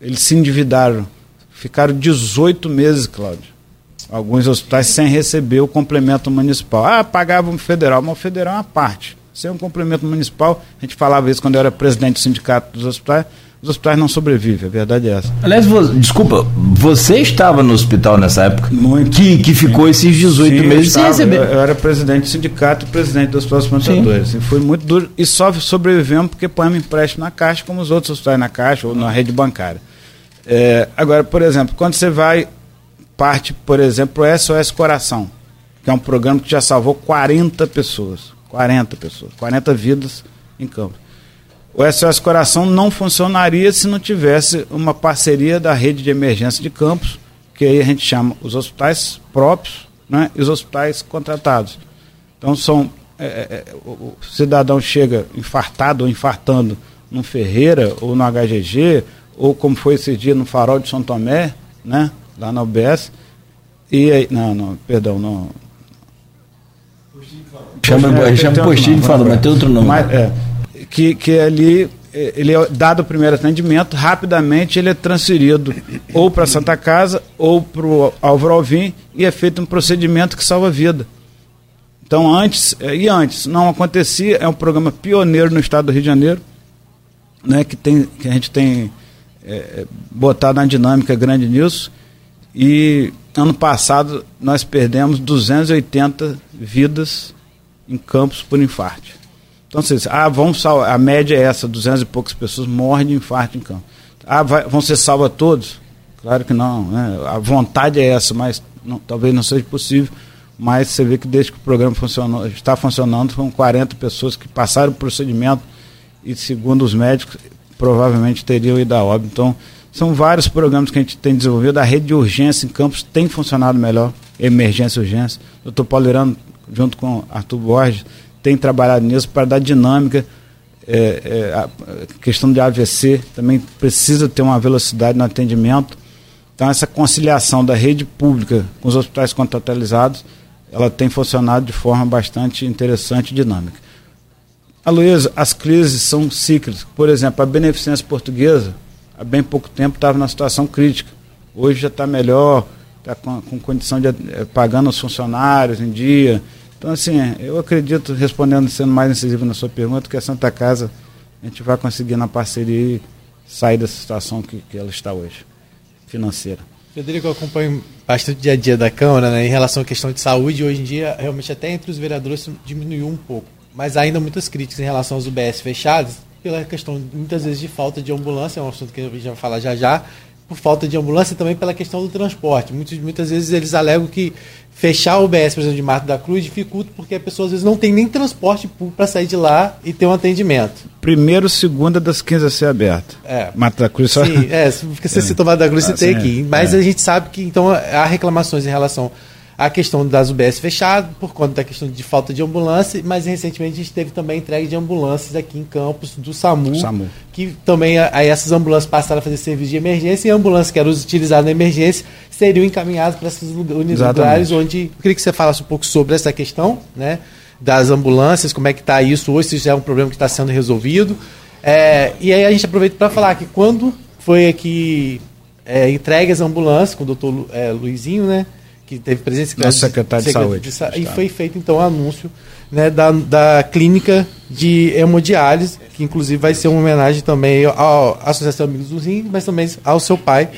Speaker 3: eles se endividaram. Ficaram 18 meses, Cláudio. Alguns hospitais sem receber o complemento municipal. Ah, pagavam o federal, mas o federal é uma parte. Sem um complemento municipal, a gente falava isso quando eu era presidente do sindicato dos hospitais, os hospitais não sobrevivem, a verdade é essa.
Speaker 2: Aliás, vo, desculpa, você estava no hospital nessa época?
Speaker 3: Muito.
Speaker 2: Que, que ficou esses 18 Sim, meses sem receber.
Speaker 3: Eu, eu, era presidente do sindicato e presidente dos hospitais plantadores. Foi muito duro. E só sobrevivemos porque põemos empréstimo na Caixa, como os outros hospitais na Caixa ou na rede bancária. É, agora, por exemplo, quando você vai, parte, por exemplo, o SOS Coração, que é um programa que já salvou 40 pessoas. 40 pessoas, 40 vidas em campo o SOS Coração não funcionaria se não tivesse uma parceria da rede de emergência de campos, que aí a gente chama os hospitais próprios né, e os hospitais contratados. Então são é, é, é o cidadão chega infartado ou infartando no Ferreira ou no HGG, ou como foi esse dia no Farol de São Tomé, né? Lá na UBS. E aí, não, não, perdão, não.
Speaker 2: Chama,
Speaker 3: É,
Speaker 2: chama postinho de
Speaker 3: agora.
Speaker 2: mas tem outro nome.
Speaker 3: Mas, é, que, que ali, eh, ele é dado o primeiro atendimento, rapidamente ele é transferido ou para Santa Casa ou para o Álvaro Alvim e é feito um procedimento que salva a vida. Então, antes, eh, e antes, não acontecia, é um programa pioneiro no estado do Rio de Janeiro, né, que, tem, que a gente tem eh, botado uma dinâmica grande nisso. E ano passado nós perdemos 280 vidas em campos por infarto. Então, vocês, ah, vão sal a média é essa, 200 e poucas pessoas morrem de infarto em campo. Ah, vai, vão ser salvas todos? Claro que não. Né? A vontade é essa, mas não, talvez não seja possível. Mas você vê que desde que o programa funcionou, está funcionando, foram 40 pessoas que passaram o procedimento e, segundo os médicos, provavelmente teriam ido a óbito. Então, são vários programas que a gente tem desenvolvido. A rede de urgência em campos tem funcionado melhor, emergência e urgência. Doutor Paulo Irano, junto com Arthur Borges, tem trabalhado nisso para dar dinâmica. É, é, a questão de AVC também precisa ter uma velocidade no atendimento. Então, essa conciliação da rede pública com os hospitais contratualizados, ela tem funcionado de forma bastante interessante e dinâmica. Aloysio, as crises são cíclicas. Por exemplo, a beneficência portuguesa, há bem pouco tempo, estava na situação crítica. Hoje já está melhor, está com, com condição de eh, pagando os funcionários em dia. Então, assim, eu acredito, respondendo, sendo mais incisivo na sua pergunta, que a Santa Casa a gente vai conseguir na parceria sair dessa situação que, que ela está hoje, financeira.
Speaker 4: Federico, eu acompanho bastante o dia a dia da Câmara, né, em relação à questão de saúde. Hoje em dia, realmente, até entre os vereadores diminuiu um pouco. Mas ainda muitas críticas em relação aos UBS fechados, pela questão, muitas vezes, de falta de ambulância, é um assunto que a gente vai falar já já, por falta de ambulância e também pela questão do transporte. Muitas, muitas vezes eles alegam que fechar o UBS, por exemplo, de Mato da Cruz dificulta porque a pessoa às vezes não tem nem transporte público para sair de lá e ter um atendimento.
Speaker 3: Primeiro, segunda das 15 a ser aberta.
Speaker 4: É.
Speaker 3: Mato da Cruz só.
Speaker 4: Sim, é, porque você
Speaker 3: É.
Speaker 4: citou Mato da Cruz, [laughs] você
Speaker 3: Ah,
Speaker 4: tem
Speaker 3: sim,
Speaker 4: aqui. Mas
Speaker 3: É.
Speaker 4: a gente sabe que então há reclamações em relação à questão das UBS fechadas, por conta da questão de falta de ambulância, mas recentemente a gente teve também entrega de ambulâncias aqui em Campos do SAMU,
Speaker 3: SAMU.
Speaker 4: que também a- aí essas ambulâncias passaram a fazer serviço de emergência e ambulâncias que eram utilizadas na emergência seriam encaminhadas para esses lugares onde. Eu queria que você falasse um pouco sobre essa questão, né? Das ambulâncias, como é que está isso hoje, se já é um problema que está sendo resolvido. É, e aí a gente aproveita para falar que quando foi aqui é, entregue as ambulâncias com o doutor é, Luizinho, né? Que teve presença
Speaker 3: Nosso secretário de Saúde do
Speaker 4: e foi feito então o anúncio né, da, da clínica de hemodiálise, que inclusive vai ser uma homenagem também à Associação Amigos do Rim, mas também ao seu pai,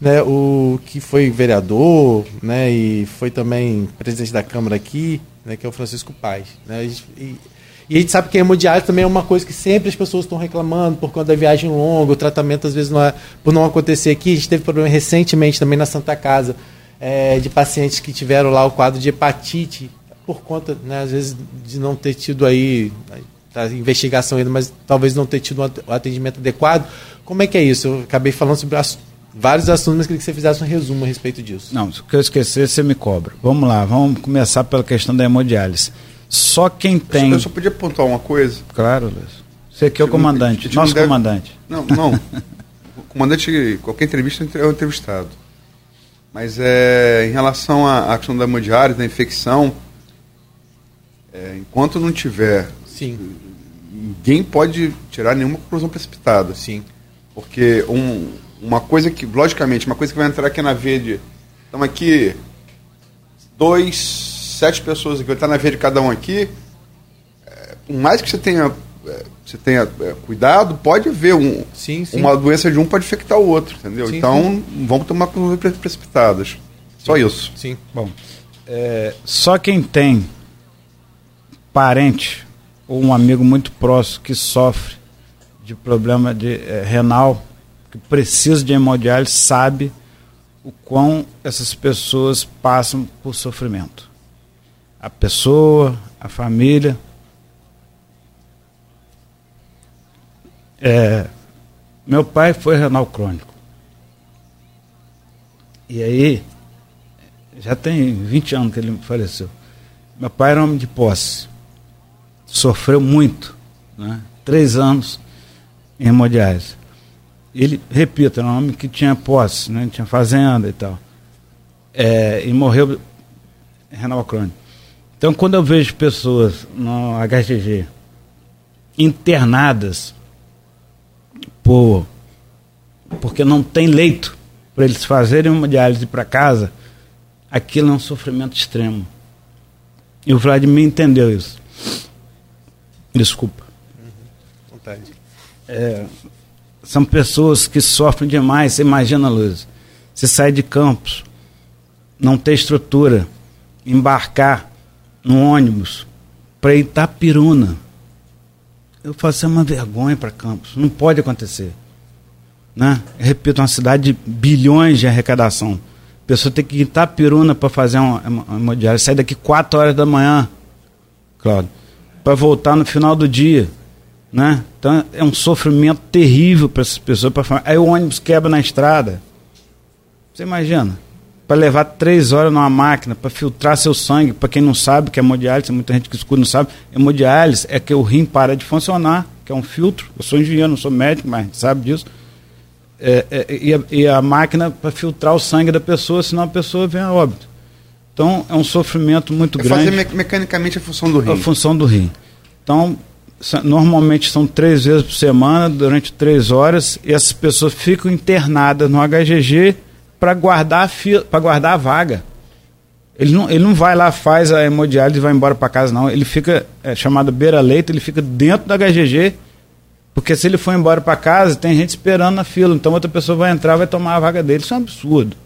Speaker 4: né, o que foi vereador, né, e foi também presidente da Câmara aqui, né, que é o Francisco Paz. Né, e, e a gente sabe que a hemodiálise também é uma coisa que sempre as pessoas estão reclamando por conta da viagem longa, o tratamento às vezes não é, por não acontecer aqui. A gente teve problema recentemente também na Santa Casa é, de pacientes que tiveram lá o quadro de hepatite por conta, né, às vezes, de não ter tido aí tá, investigação ainda, mas talvez não ter tido um at- o atendimento adequado. Como é que é isso? Eu acabei falando sobre ass- vários assuntos, mas queria que você fizesse um resumo a respeito disso.
Speaker 3: Não, se eu esquecer, você me cobra. Vamos lá, vamos começar pela questão da hemodiálise. Só quem tem.
Speaker 5: Eu só podia pontuar uma coisa.
Speaker 3: Claro, Luiz. Você aqui é o comandante, nosso
Speaker 5: deve-
Speaker 3: comandante.
Speaker 5: Não, não. o [laughs] comandante, qualquer entrevista é um entrevistado. Mas é, em relação à, questão da hemodiálise, da infecção, é, enquanto não tiver,
Speaker 4: Sim,
Speaker 5: ninguém pode tirar nenhuma conclusão precipitada.
Speaker 4: sim.
Speaker 5: Porque um- uma coisa que, logicamente, uma coisa que vai entrar aqui na veia de. Estamos aqui, dois, sete pessoas aqui, vai estar na veia de cada um aqui. é, por mais que você tenha, você tenha é, cuidado, pode haver um,
Speaker 4: Sim, sim.
Speaker 5: uma doença de um pode infectar o outro, entendeu?
Speaker 4: Sim,
Speaker 5: então, vamos tomar pre- precipitadas. Só isso.
Speaker 4: Sim.
Speaker 3: Bom, é, só quem tem parente ou um amigo muito próximo que sofre de problema de eh, renal, que precisa de hemodiálise, sabe o quão essas pessoas passam por sofrimento. A pessoa, a família. É, meu pai foi renal crônico. E aí, já tem 20 anos que ele faleceu. Meu pai era homem de posse. Sofreu muito. Né? Três anos em hemodiálise. Ele, repito, era um homem que tinha posse, né? tinha fazenda e tal. É, e morreu renal crônico. Então, quando eu vejo pessoas no HGG internadas por, porque não tem leito para eles fazerem uma diálise para casa, aquilo é um sofrimento extremo. E o Vladimir entendeu isso. Desculpa. Uhum. Vontade. É, são pessoas que sofrem demais. Você imagina, Luiz, você sai de campos, não ter estrutura, embarcar no ônibus para Itapiruna. Eu faço é uma vergonha para Campos. Não pode acontecer. Né? Eu repito, uma cidade de bilhões de arrecadação. A pessoa tem que ir Itapiruna para fazer uma, uma, diária. Sai daqui 4 horas da manhã, Claudio, para voltar no final do dia. Né? Então é um sofrimento terrível para essas pessoas. Pra... Aí o ônibus quebra na estrada. Você imagina? Para levar três horas numa máquina para filtrar seu sangue. Para quem não sabe que é hemodiálise, muita gente que escuta não sabe. Hemodiálise é que o rim para de funcionar, que é um filtro. Eu sou engenheiro, não sou médico, mas sabe disso. É, é, e, a, e, a, máquina para filtrar o sangue da pessoa, senão a pessoa vem a óbito. Então é um sofrimento muito é grande.
Speaker 5: Fazer me mecanicamente a função do rim.
Speaker 3: A função do rim. Então normalmente são três vezes por semana, durante três horas, e essas pessoas ficam internadas no HGG para guardar, a guardar a vaga. Ele não, ele não vai lá, faz a hemodiálise e vai embora para casa, não. Ele fica, é chamado beira-leito, ele fica dentro da HGG, porque se ele for embora para casa, tem gente esperando na fila. Então outra pessoa vai entrar vai tomar a vaga dele. Isso é um absurdo.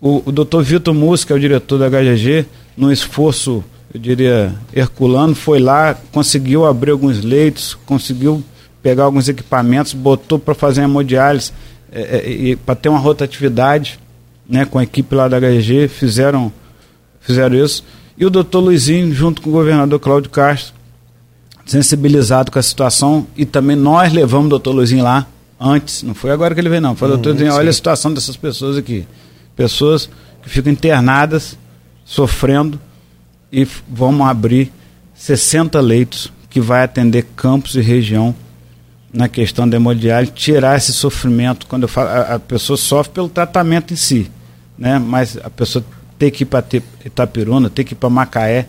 Speaker 3: O, o doutor Vitor Música, é o diretor da HGG, num esforço eu diria, Herculano foi lá, conseguiu abrir alguns leitos, conseguiu pegar alguns equipamentos, botou para fazer hemodiálise é, é, para ter uma rotatividade né, com a equipe lá da HG, fizeram, fizeram isso. E o doutor Luizinho, junto com o governador Cláudio Castro, sensibilizado com a situação, e também nós levamos o doutor Luizinho lá antes, não foi agora que ele veio, não. Foi o doutor Luizinho, olha a situação dessas pessoas aqui. Pessoas que ficam internadas, sofrendo, e vamos abrir 60 leitos que vai atender campos e região na questão da hemodiálise, tirar esse sofrimento quando eu falo, a, a, pessoa sofre pelo tratamento em si, né? Mas a pessoa tem que ir para Itapiruna, tem que ir para Macaé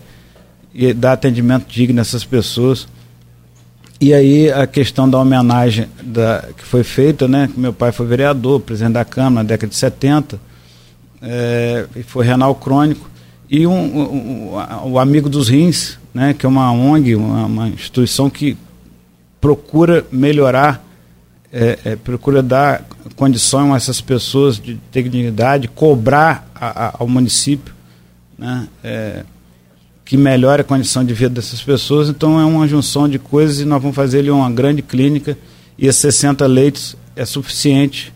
Speaker 3: e dar atendimento digno a essas pessoas. E aí a questão da homenagem da, que foi feita, né? Meu pai foi vereador, presidente da Câmara na década de 70, é, e foi renal crônico e um, um, um, o Amigo dos Rins, né, que é uma ONG, uma, uma instituição que procura melhorar, é, é, procura dar condição a essas pessoas de ter dignidade, cobrar a, a, ao município né, é, que melhore a condição de vida dessas pessoas. Então é uma junção de coisas e nós vamos fazer ali uma grande clínica e esses 60 leitos é suficiente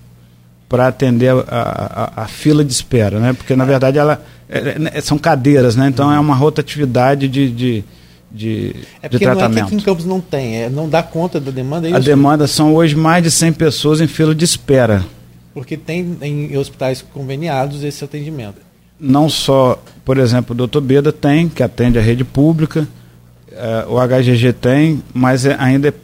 Speaker 3: para atender a, a, a, fila de espera, né? Porque na verdade ela é, é, são cadeiras, né? Então é uma rotatividade de, de, de,
Speaker 4: é porque
Speaker 3: de tratamento.
Speaker 4: Não é que aqui em Campos não tem, é, não dá conta da demanda. É
Speaker 3: a demanda são hoje mais de 100 pessoas em fila de espera.
Speaker 4: Porque tem em hospitais conveniados esse atendimento.
Speaker 3: Não só, por exemplo, o doutor Beda tem, que atende a rede pública, é, o HGG tem, mas é, ainda é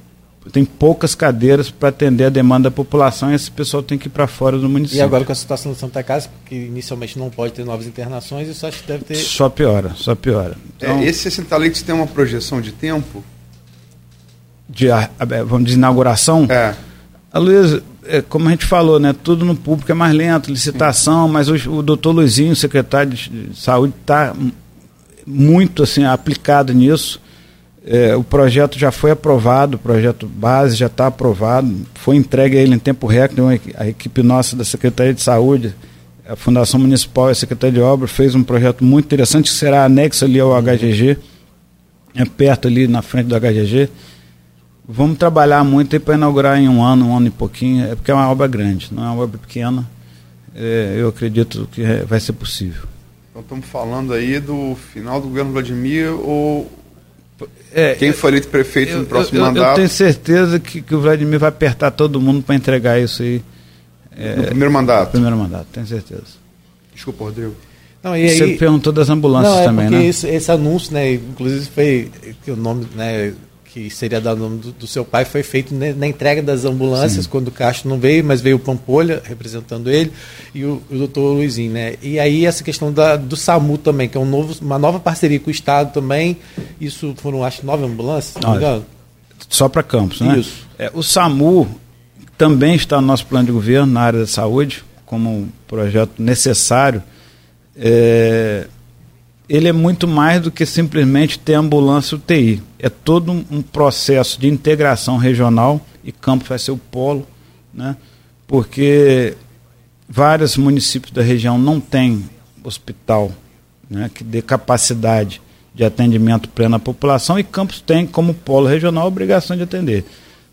Speaker 3: tem poucas cadeiras para atender a demanda da população e esse pessoal tem que ir para fora do município.
Speaker 4: E agora com a situação da Santa Casa, que inicialmente não pode ter novas internações, isso acho que deve ter.
Speaker 3: Só piora, só piora.
Speaker 5: Então, é, esse 60 leitos tem uma projeção de tempo?
Speaker 3: De, vamos dizer, inauguração?
Speaker 5: É.
Speaker 3: A Luísa, é, como a gente falou, né, tudo no público é mais lento, licitação, Sim. mas o, o doutor Luizinho, secretário de saúde, está muito assim aplicado nisso é, o projeto já foi aprovado, o projeto base já está aprovado, foi entregue a ele em tempo recorde. A equipe nossa da Secretaria de Saúde, a Fundação Municipal e a Secretaria de Obras fez um projeto muito interessante que será anexo ali ao HGG, é perto ali na frente do HGG. Vamos trabalhar muito para inaugurar em um ano, um ano e pouquinho, é porque é uma obra grande, não é uma obra pequena. É, eu acredito que é, vai ser possível.
Speaker 5: Então estamos falando aí do final do governo Vladimir ou é, Quem for eleito prefeito eu, no próximo
Speaker 3: eu,
Speaker 5: mandato.
Speaker 3: Eu tenho certeza que, que o Vladimir vai apertar todo mundo para entregar isso aí.
Speaker 5: É, no primeiro mandato? No
Speaker 3: primeiro mandato, tenho certeza.
Speaker 5: Desculpa, Rodrigo.
Speaker 3: Não, e Você perguntou das ambulâncias
Speaker 4: não,
Speaker 3: é também, né?
Speaker 4: Esse, esse, anúncio, né, inclusive foi que o nome, né, que seria dar o nome do, do, seu pai, foi feito na entrega das ambulâncias, Sim. quando o Castro não veio, mas veio o Pampolha representando ele e o, o doutor Luizinho, né? E aí essa questão da, do SAMU também, que é um novo, uma nova parceria com o Estado também. Isso foram, acho, nove ambulâncias, não me engano.
Speaker 3: Só para Campos, né? Isso. É, o SAMU também está no nosso plano de governo na área da saúde, como um projeto necessário. É, ele é muito mais do que simplesmente ter ambulância UTI. É todo um, processo de integração regional e Campos vai ser o polo, né? porque vários municípios da região não têm hospital né, que dê capacidade de atendimento pleno à população e Campos tem, como polo regional, a obrigação de atender.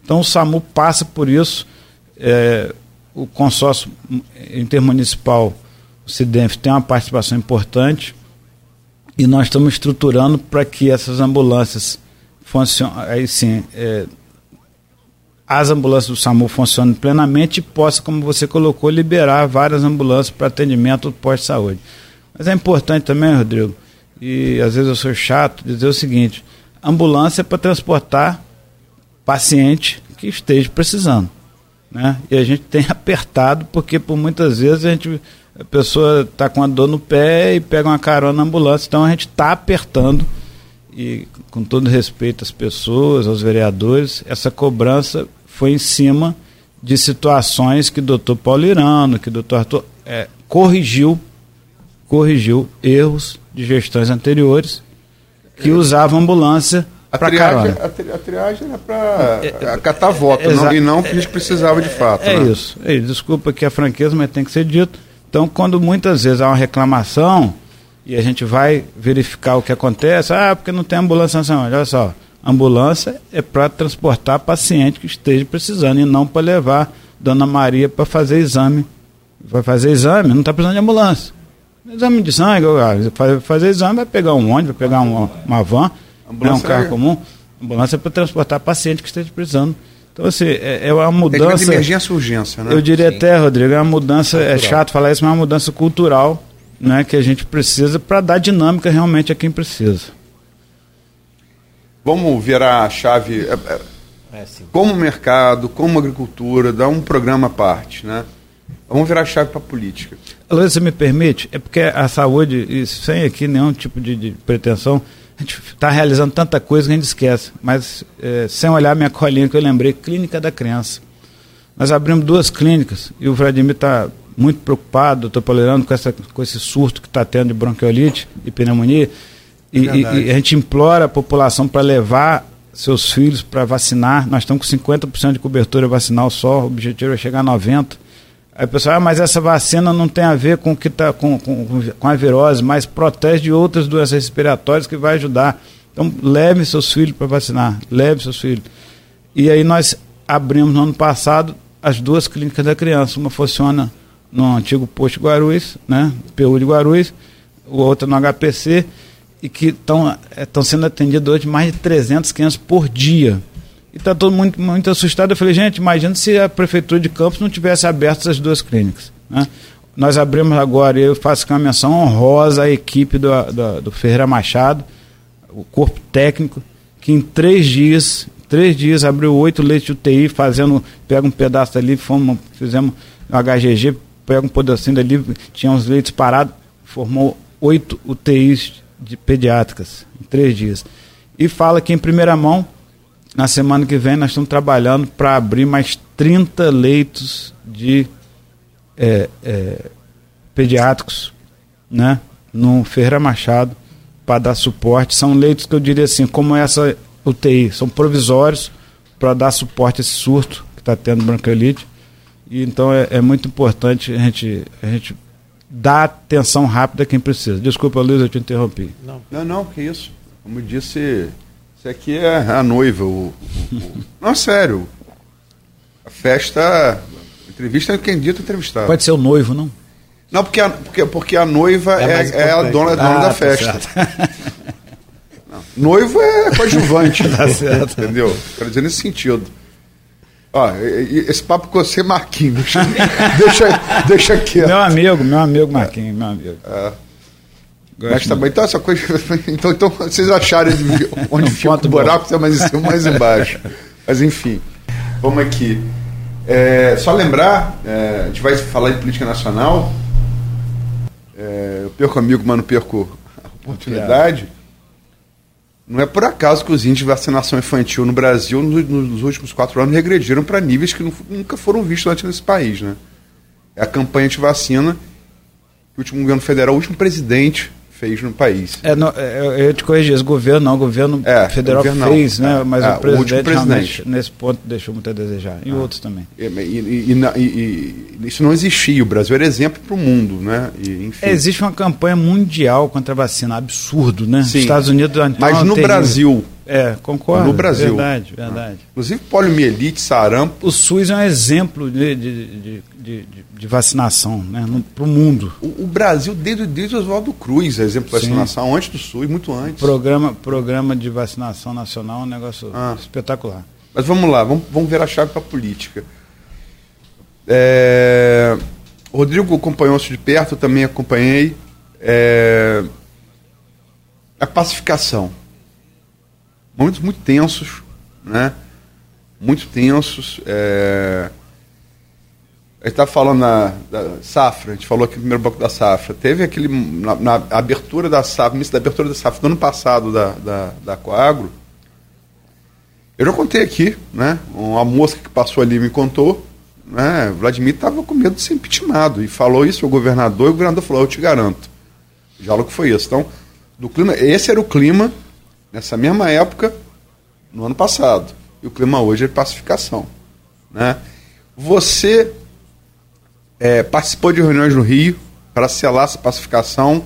Speaker 3: Então o SAMU passa por isso. É, o consórcio intermunicipal, o CIDENF, tem uma participação importante e nós estamos estruturando para que essas ambulâncias funcionem, aí sim, é, as ambulâncias do SAMU funcionem plenamente e possa, como você colocou, liberar várias ambulâncias para atendimento pós-saúde. Mas é importante também, Rodrigo, e às vezes eu sou chato, dizer o seguinte: ambulância é para transportar paciente que esteja precisando. Né? E a gente tem [laughs] apertado, porque por muitas vezes a gente a pessoa está com a dor no pé e pega uma carona na ambulância. Então a gente está apertando e com todo respeito às pessoas, aos vereadores, essa cobrança foi em cima de situações que o doutor Paulo Irano, que o doutor Arthur é, corrigiu, corrigiu erros de gestões anteriores que usavam ambulância
Speaker 5: para carona. A, tri, a triagem era para é, catar voto, é, não, e não que a gente precisava de fato.
Speaker 3: É, né? isso, é isso. Desculpa aqui a franqueza, mas tem que ser dito então, quando muitas vezes há uma reclamação e a gente vai verificar o que acontece, ah, porque não tem ambulância nacional. Olha só, ambulância é para transportar paciente que esteja precisando e não para levar Dona Maria para fazer exame. Vai fazer exame, não está precisando de ambulância. Exame de sangue, vai fazer exame, vai pegar um ônibus, vai pegar uma, uma van, né, um carro é... comum. Ambulância é para transportar paciente que esteja precisando então, assim, é, é uma mudança.
Speaker 5: É de emergência urgência, né?
Speaker 3: Eu diria Sim. até, Rodrigo, é uma mudança, é cultural. é chato falar isso, mas é uma mudança cultural né, que a gente precisa para dar dinâmica realmente a quem precisa.
Speaker 5: Vamos virar a chave. É, é, é como mercado, como agricultura, dar um programa à parte, né? Vamos virar a chave para a política.
Speaker 3: Luiz, você me permite? É porque a saúde, e sem aqui nenhum tipo de, de pretensão, a gente está realizando tanta coisa que a gente esquece. Mas é, sem olhar minha colinha que eu lembrei, Clínica da Criança. Nós abrimos duas clínicas e o Vladimir está muito preocupado, doutor Polerano, com, essa, com esse surto que está tendo de bronquiolite e pneumonia. E, e, e a gente implora a população para levar seus filhos para vacinar. Nós estamos com 50% de cobertura vacinal só, o objetivo é chegar a 90%. Aí o pessoal, ah, mas essa vacina não tem a ver com que tá com, com, com a virose, mas protege de outras doenças respiratórias que vai ajudar. Então leve seus filhos para vacinar, leve seus filhos. E aí nós abrimos no ano passado as duas clínicas da criança. Uma funciona no antigo posto Guarulhos, né, PU de Guarulhos, o outra no HPC, e que estão é, sendo atendidos hoje mais de 300 crianças por dia e está todo mundo muito assustado. Eu falei, gente, imagina se a Prefeitura de Campos não tivesse aberto essas duas clínicas. Né? Nós abrimos agora, eu faço uma menção honrosa à equipe do, do, do Ferreira Machado, o corpo técnico, que em três dias, três dias abriu oito leitos de UTI, fazendo, pega um pedaço dali, fomos, fizemos HGG, pega um pedacinho dali, tinha uns leitos parados, formou oito UTIs de pediátricas em três dias. E fala que em primeira mão na semana que vem nós estamos trabalhando para abrir mais 30 leitos de é, é, pediátricos né, no Ferreira Machado para dar suporte. São leitos que eu diria assim, como essa UTI, são provisórios para dar suporte a esse surto que está tendo bronquiolite. E então é, é, muito importante a gente, a gente dar atenção rápida a quem precisa. Desculpa, Luiz, eu te interrompi.
Speaker 5: Não, não, não que isso. Como disse isso aqui é a noiva. O, o, o... Não, sério. A festa. Entrevista é quem dita entrevistado.
Speaker 3: Pode ser o noivo, não?
Speaker 5: Não, porque a, porque, porque a noiva é, é, é a dona, dona ah, da tá festa. [laughs] Não, noivo é coadjuvante. [laughs] tá certo. Entendeu? Quero dizer nesse sentido. Ó, esse papo com você, Marquinhos. deixa, [laughs] deixa aqui.
Speaker 3: Meu amigo, meu amigo Marquinhos, meu amigo. É.
Speaker 5: Mas tá bom. Então, essa coisa. [laughs] Então, então vocês acharam onde fica o buraco, é mais em cima mais embaixo. Mas enfim, vamos aqui. É, só lembrar, é, a gente vai falar de política nacional. É, eu perco amigo, mas não perco a oportunidade. Não é por acaso que os índices de vacinação infantil no Brasil, nos, nos últimos quatro anos, regrediram para níveis que nunca foram vistos antes nesse país. Né? É a campanha de vacina que o último governo federal, o último presidente fez no país.
Speaker 3: É, não, é, eu te corrigi, esse governo não, o governo é, federal governo fez, não. né? Mas é, o presidente, o presidente. nesse ponto deixou muito a desejar. E ah. outros também.
Speaker 5: E, e, e, isso não existia. O Brasil era exemplo para o mundo, né?
Speaker 3: É, existe uma campanha mundial contra a vacina, absurdo, né?
Speaker 5: Sim. Estados Unidos. Mas no Brasil
Speaker 3: é, concordo.
Speaker 5: No Brasil.
Speaker 3: Verdade, verdade.
Speaker 5: Inclusive poliomielite, sarampo.
Speaker 3: O SUS é um exemplo de, de, de, de, de vacinação né, para o mundo.
Speaker 5: O, Brasil, desde, desde Oswaldo Cruz, é exemplo de vacinação, Sim. antes do SUS, muito antes.
Speaker 3: Programa, programa de vacinação nacional é um negócio ah. espetacular.
Speaker 5: Mas vamos lá, vamos, vamos ver a chave para a política. É... Rodrigo acompanhou isso de perto, também acompanhei. É... A pacificação momentos muito tensos, né? Muito tensos. É... A gente estava falando na, da safra, a gente falou aqui no primeiro bloco da safra. Teve aquele. Na, na abertura da safra, início da abertura da safra do ano passado da, da, da Coagro, eu já contei aqui, né? Uma moça que passou ali me contou, né? Vladimir estava com medo de ser impeachmentado e falou isso ao governador e o governador falou: Eu te garanto. O diálogo foi esse. Então, do clima, esse era o clima nessa mesma época, no ano passado. E o clima hoje é pacificação. Né? Você é, participou de reuniões no Rio para selar essa pacificação,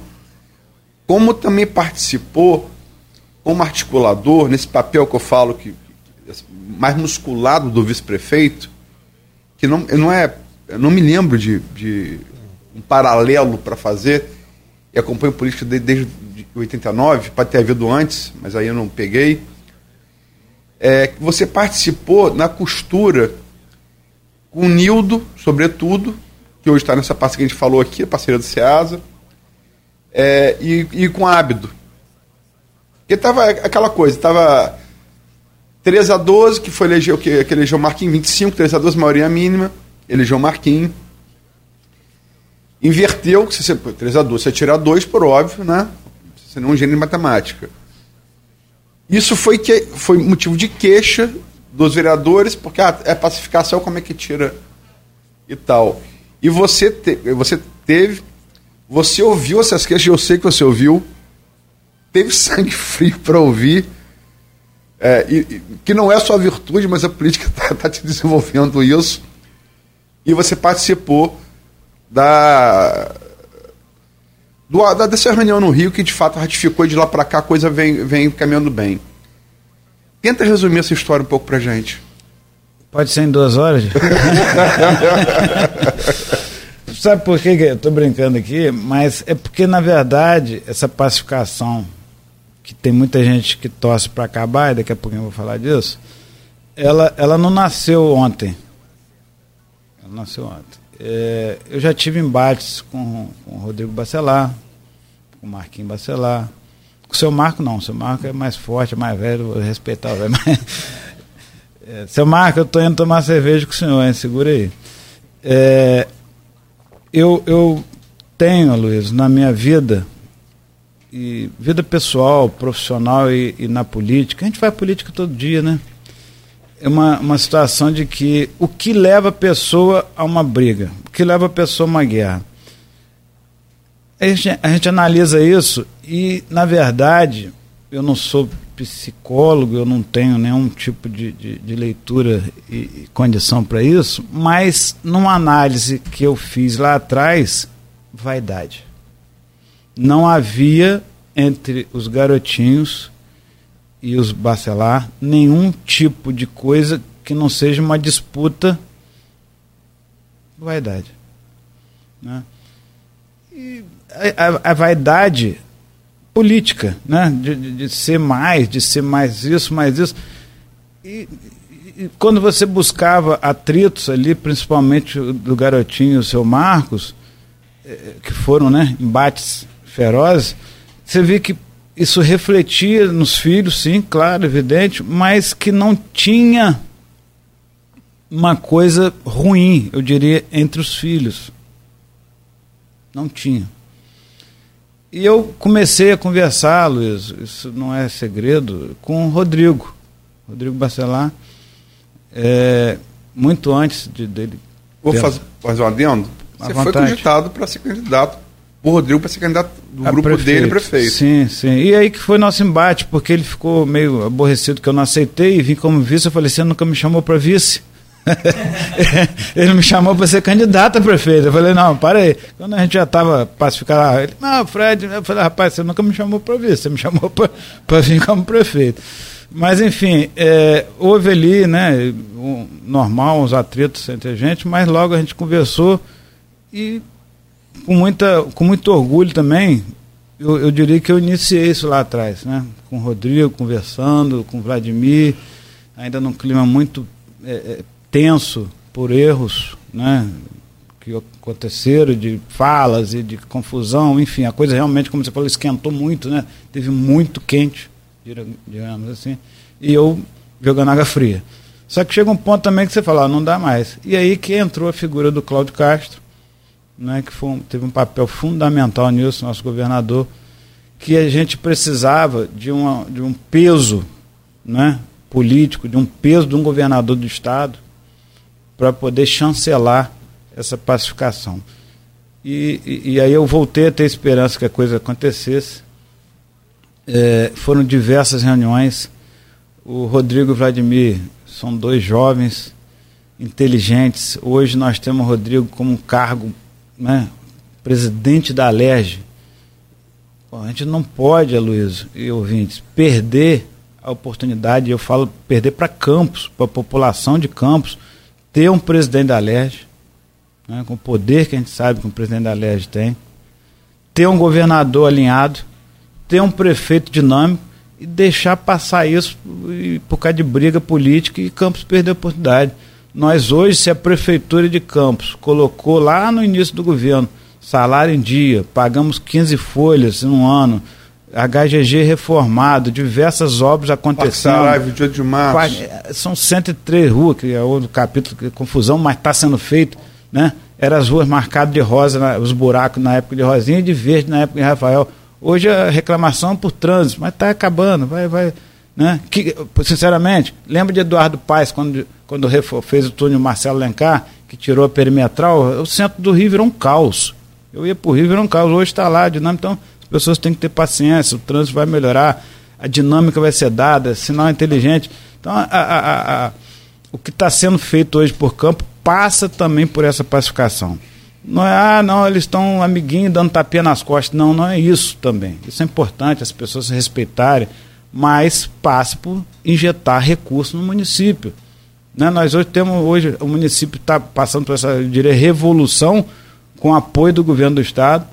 Speaker 5: como também participou como articulador nesse papel que eu falo que mais musculado do vice-prefeito, que não, não é, eu não me lembro de, de um paralelo para fazer e acompanho política desde 89, pode ter havido antes, mas aí eu não peguei. É, você participou na costura com o Nildo, sobretudo, que hoje está nessa parte que a gente falou aqui, a parceira do SEASA, é, e, e com Ábido. Porque estava aquela coisa, estava 3 a 12, que foi eleger, que, que elegeu Marquinhos, 25, 3 a 12, maioria mínima, elegeu Marquinhos. Inverteu, que você, 3 a 12, você tira 2, por óbvio, né? Você não é um gênio de matemática. Isso foi, que, foi motivo de queixa dos vereadores, porque ah, é pacificação, como é que tira e tal. E você, te, você teve, você ouviu essas queixas, eu sei que você ouviu, teve [laughs] sangue frio para ouvir, é, e, e, que não é sua virtude, mas a política está tá te desenvolvendo isso, e você participou da, do, da, dessa reunião no Rio que de fato ratificou e de lá para cá a coisa vem, vem caminhando bem. Tenta resumir essa história um pouco para gente.
Speaker 3: Pode ser em duas horas? [laughs] Sabe por que eu estou brincando aqui? Mas é porque, na verdade, essa pacificação, que tem muita gente que torce para acabar, e daqui a pouquinho eu vou falar disso, ela, ela não nasceu ontem. Ela nasceu ontem. É, eu já tive embates com, com o Rodrigo Bacelar, com o Marquinhos Bacelar. Com o seu Marco não, o seu Marco é mais forte, é mais velho, vou respeitar o velho. Mas, é, seu Marco, eu estou indo tomar cerveja com o senhor, hein? Segura aí. É, eu, eu tenho, Luiz, na minha vida, e vida pessoal, profissional e, e na política, a gente faz política todo dia, né? é uma, uma situação de que o que leva a pessoa a uma briga, o que leva a pessoa a uma guerra. A gente, a gente analisa isso e, na verdade, eu não sou psicólogo, eu não tenho nenhum tipo de, de, de leitura e, condição para isso, mas numa análise que eu fiz lá atrás, vaidade. Não havia entre os garotinhos e os Bacelar nenhum tipo de coisa que não seja uma disputa vaidade. Né? E a, a, a vaidade política, né? De, de, de, ser mais, de ser mais isso, mais isso. E, e, quando você buscava atritos ali, principalmente do garotinho, o seu Marcos, eh, que foram né, embates ferozes, você vê que isso refletia nos filhos, sim, claro, evidente, mas que não tinha uma coisa ruim, eu diria, entre os filhos. Não tinha. E eu comecei a conversar, Luiz, isso não é segredo, com o Rodrigo, Rodrigo Bacelar, é, muito antes de, dele.
Speaker 5: Vou fazer, fazer um adendo. Você foi cogitado para ser candidato o Rodrigo para ser candidato do a grupo prefeito. dele prefeito.
Speaker 3: Sim, sim. E aí que foi nosso embate, porque ele ficou meio aborrecido que eu não aceitei e vim como vice. Eu falei, você nunca me chamou para vice. Ele me chamou para ser candidato a prefeito. Eu falei, não, para aí. Quando a gente já estava pacificado, ele, não, Fred, eu falei, rapaz, você nunca me chamou para vice, você me chamou para vir como prefeito. Mas, enfim, é, houve ali, né, um, normal, uns atritos entre a gente, mas logo a gente conversou e com, muita, com muito orgulho também, eu, eu, diria que eu iniciei isso lá atrás, né? Com o Rodrigo, conversando, com o Vladimir, ainda num clima muito é, é, tenso por erros, né? Que aconteceram, de falas e de confusão, enfim, a coisa realmente, como você falou, esquentou muito, né? Teve muito quente, digamos assim, e eu jogando água fria. Só que chega um ponto também que você fala, ah, não dá mais. E aí que entrou a figura do Cláudio Castro, né, que foi, teve um papel fundamental nisso, nosso governador, que a gente precisava de, uma, de um peso né, político, de um peso de um governador do Estado para poder chancelar essa pacificação. E, e, e, aí eu voltei a ter esperança que a coisa acontecesse. É, foram diversas reuniões. O Rodrigo e o Vladimir são dois jovens inteligentes. Hoje nós temos o Rodrigo como um cargo né, presidente da Alerj, a gente não pode, Aloysio e ouvintes, perder a oportunidade, eu falo perder para Campos, para a população de Campos, ter um presidente da Alerj, né, com o poder que a gente sabe que um presidente da Alerj tem, ter um governador alinhado, ter um prefeito dinâmico e deixar passar isso por causa de briga política e Campos perder a oportunidade. Nós hoje, se a Prefeitura de Campos colocou lá no início do governo salário em dia, pagamos 15 folhas em um ano, HGG reformado, diversas obras acontecendo. Parque
Speaker 5: 28 de março.
Speaker 3: É, são 103 ruas, que é outro capítulo, que é confusão, mas está sendo feito, né? Eram as ruas marcadas de rosa, os buracos na época de Rosinha e de verde na época de Rafael. Hoje a reclamação é por trânsito, mas está acabando, vai, vai, né? Que, sinceramente, lembra de Eduardo Paes, quando, quando fez o túnel Marcelo Lencar, que tirou a perimetral, o centro do Rio virou um caos. Eu ia para o Rio, virou um caos. Hoje está lá, dinâmica. Então, pessoas têm que ter paciência, o trânsito vai melhorar, a dinâmica vai ser dada, sinal inteligente. Então, a, a, a, o que está sendo feito hoje por campo passa também por essa pacificação. Não é, ah, não, eles estão amiguinhos dando tapinha nas costas. Não, não é isso também. Isso é importante, as pessoas se respeitarem mas passe por injetar recursos no município. Né? Nós hoje temos, hoje o município está passando por essa, eu diria, revolução com apoio do governo do estado,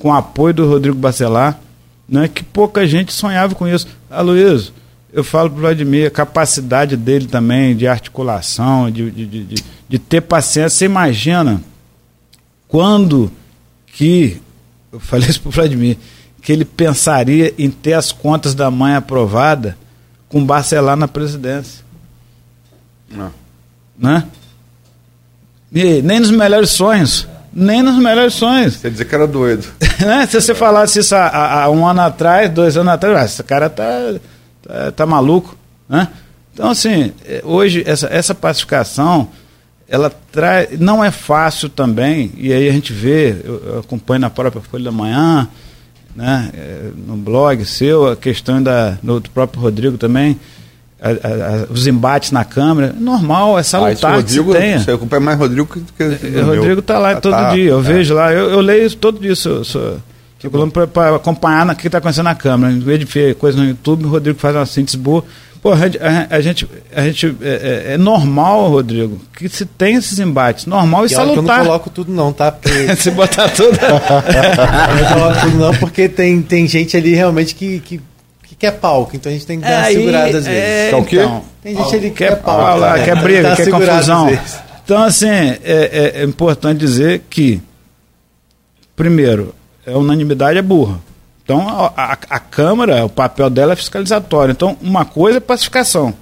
Speaker 3: com apoio do Rodrigo Bacelar, né? que pouca gente sonhava com isso. Aloysio, eu falo para o Vladimir, a capacidade dele também de articulação, de, de, de, de ter paciência. Você imagina quando que, eu falei isso para o Vladimir, que ele pensaria em ter as contas da mãe aprovada com Barcelar na presidência. Não. Né? E nem nos melhores sonhos. Nem nos melhores sonhos.
Speaker 5: Quer dizer que era doido. [laughs]
Speaker 3: né? Se você falasse isso há, há, um ano atrás, dois anos atrás, ah, esse cara tá, tá, tá maluco. Né? Então, assim, é, hoje essa, essa pacificação ela traz. Não é fácil também, e aí a gente vê, eu, eu acompanho na própria Folha da Manhã, né, é, no blog seu, a questão da, do próprio Rodrigo também, a, a, os embates na Câmara, normal, é salutar ah, Rodrigo, que se tenha.
Speaker 5: Você acompanha mais Rodrigo que, que
Speaker 3: o Rodrigo está lá ah, todo tá, dia, eu é. vejo lá, eu, eu leio todo dia, sou, sou, para acompanhar o que está acontecendo na Câmara. Em vez de ver coisa no YouTube, o Rodrigo faz uma síntese boa. Pô, a, a, a gente, a gente é, é, é, normal, Rodrigo, que se tem esses embates. Normal e, e salutar.
Speaker 4: eu não coloco tudo não, tá?
Speaker 3: Porque... [laughs] se botar tudo... [laughs]
Speaker 4: eu não coloco tudo não, porque tem, tem gente ali realmente que, que, que quer palco. Então a gente tem que dar uma segurada às vezes.
Speaker 3: É, o quê? Então,
Speaker 4: tem gente ali que quer palco.
Speaker 3: Palco, lá, né? quer briga, quer confusão. Então, assim, é, é, é importante dizer que, primeiro, a unanimidade é burra Então, a, a, a, Câmara, o papel dela é fiscalizatório. Então, uma coisa é pacificação.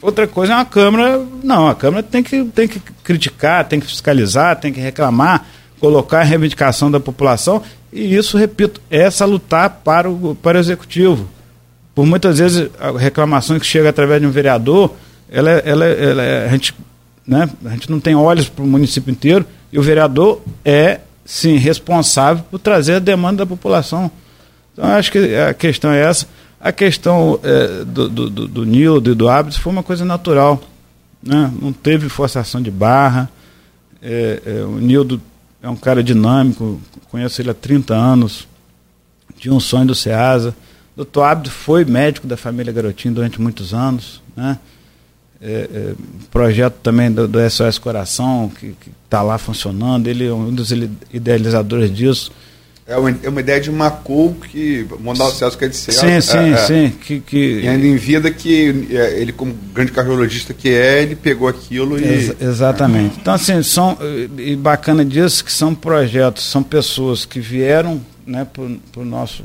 Speaker 3: Outra coisa é uma Câmara. Não, a Câmara tem que, tem que criticar, tem que fiscalizar, tem que reclamar, colocar a reivindicação da população. E isso, repito, é essa lutar para o, para o Executivo. Por muitas vezes, a reclamação que chega através de um vereador, ela, ela, ela, a, gente, né, a gente não tem olhos para o município inteiro, e o vereador é sim, responsável por trazer a demanda da população. Então, acho que a questão é essa. A questão é, do, do, do, do Nildo e do Hábitos foi uma coisa natural. Né? Não teve forçação de barra. É, é, o Nildo é um cara dinâmico, conheço ele há 30 anos, tinha um sonho do SEASA. Doutor Abdo foi médico da família Garotinho durante muitos anos. Né? É, é, projeto também do, do SOS Coração, que está lá funcionando, ele é um dos idealizadores disso.
Speaker 5: É uma, é uma ideia de Macou que Mondal Celso quer dizer.
Speaker 3: Sim, é, sim, é, sim. Que, que,
Speaker 5: e ainda em vida que é, ele, como grande cardiologista que é, ele pegou aquilo e. Ex
Speaker 3: exatamente. Então, assim, são, e bacana disso que são projetos, são pessoas que vieram né, para o nosso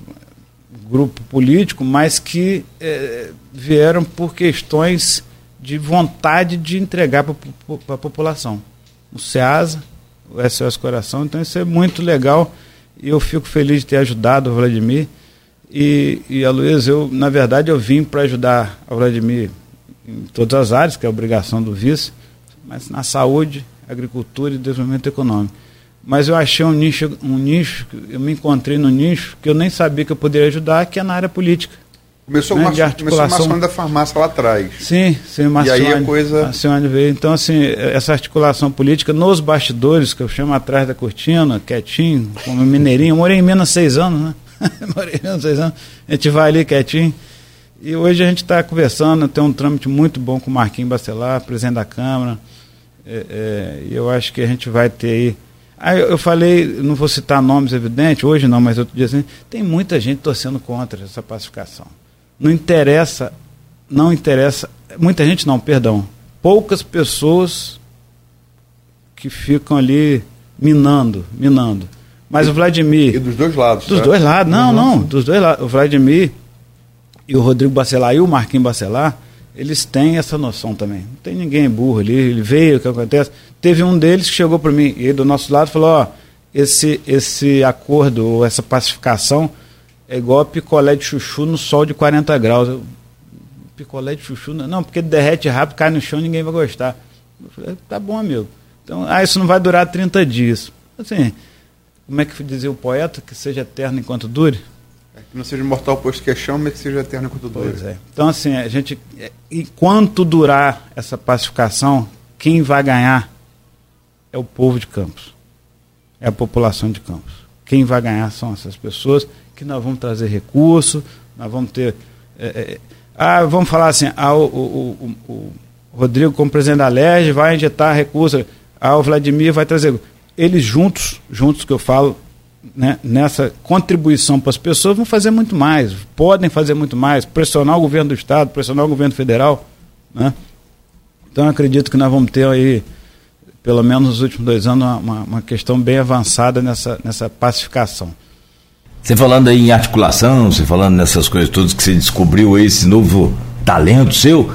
Speaker 3: grupo político, mas que é, vieram por questões de vontade de entregar para a população. O SEASA, o SOS Coração, então isso é muito legal e eu fico feliz de ter ajudado o Vladimir. E, e a Luísa, eu, na verdade, eu vim para ajudar o Vladimir em todas as áreas, que é a obrigação do vice, mas na saúde, agricultura e desenvolvimento econômico. Mas eu achei um nicho, um nicho, eu me encontrei no nicho que eu nem sabia que eu poderia ajudar, que é na área política.
Speaker 5: Começou, né, começou Marcione da farmácia lá atrás.
Speaker 3: Sim, sim,
Speaker 5: Marcione. E aí a coisa...
Speaker 3: Marcione veio. Então, assim, essa articulação política nos bastidores, que eu chamo atrás da cortina, quietinho, como mineirinho. Eu morei em Minas seis anos, né? [laughs] morei em Minas seis anos. A gente vai ali quietinho. E hoje a gente está conversando, tem um trâmite muito bom com o Marquinhos Bacelar, presidente da Câmara. É, é, e eu acho que a gente vai ter aí... Aí eu falei, não vou citar nomes evidentes, hoje não, mas outro dia assim, tem muita gente torcendo contra essa pacificação não interessa, não interessa, muita gente não, perdão, poucas pessoas que ficam ali minando, minando. Mas
Speaker 5: e,
Speaker 3: o Vladimir.
Speaker 5: E dos dois lados.
Speaker 3: Dos
Speaker 5: tá?
Speaker 3: dois lados, não, uhum. não, dos dois lados. O Vladimir e o Rodrigo Bacelar e o Marquinhos Bacelar, eles têm essa noção também. Não tem ninguém burro ali, ele veio, o que acontece. Teve um deles que chegou para mim e do nosso lado falou: ó, esse, esse acordo, ou essa pacificação é igual picolé de chuchu no sol de 40 graus. Eu, picolé de chuchu, não, porque derrete rápido, cai no chão ninguém vai gostar. Eu falei, tá bom, amigo. Então, ah, isso não vai durar 30 dias. Assim, como é que dizia o poeta? Que seja eterno enquanto dure?
Speaker 5: É, que não seja mortal posto que é chão, mas que seja eterno enquanto dure.
Speaker 3: Pois é. Então, assim, a gente, é, enquanto durar essa pacificação, quem vai ganhar é o povo de Campos. É a população de Campos. Quem vai ganhar são essas pessoas que nós vamos trazer recurso, nós vamos ter. É, é, ah, vamos falar assim, ah, o, o, o, o Rodrigo, como presidente da LERJ, vai injetar recurso, ah, o Vladimir vai trazer. Eles juntos, juntos que eu falo, né, nessa contribuição para as pessoas, vão fazer muito mais, podem fazer muito mais, pressionar o governo do Estado, pressionar o governo federal. Né? Então acredito que nós vamos ter aí, pelo menos nos últimos dois anos, uma, uma questão bem avançada nessa, nessa pacificação.
Speaker 2: Você falando aí em articulação, você falando nessas coisas todas que você descobriu esse novo talento seu,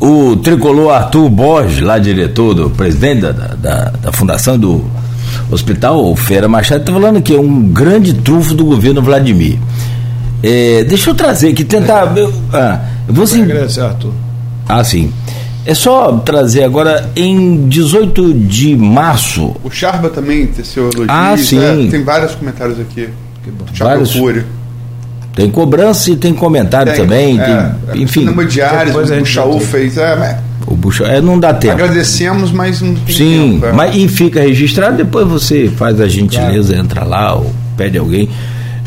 Speaker 2: o tricolor Arthur Borges, lá diretor, do presidente da, da, da fundação do Hospital Feira Machado, está falando que é um grande trunfo do governo Vladimir. É, deixa eu trazer aqui, tentar. Eu, ah, eu vou sim.
Speaker 3: Arthur.
Speaker 2: Ah, sim. É só trazer agora em 18 de março.
Speaker 5: O Charba também teceu elogio.
Speaker 2: Ah, sim. É,
Speaker 5: tem vários comentários aqui.
Speaker 2: Que bom. Vários, tem cobrança e tem comentário tem, também. É, tem, enfim.
Speaker 5: Cinema diário, o Buchaú fez. É,
Speaker 2: o Bucha, é, não dá tempo.
Speaker 5: Agradecemos, mas não tem
Speaker 2: Sim,
Speaker 5: tempo, é.
Speaker 2: mas e fica registrado, depois você faz a gentileza, claro. entra lá ou pede alguém.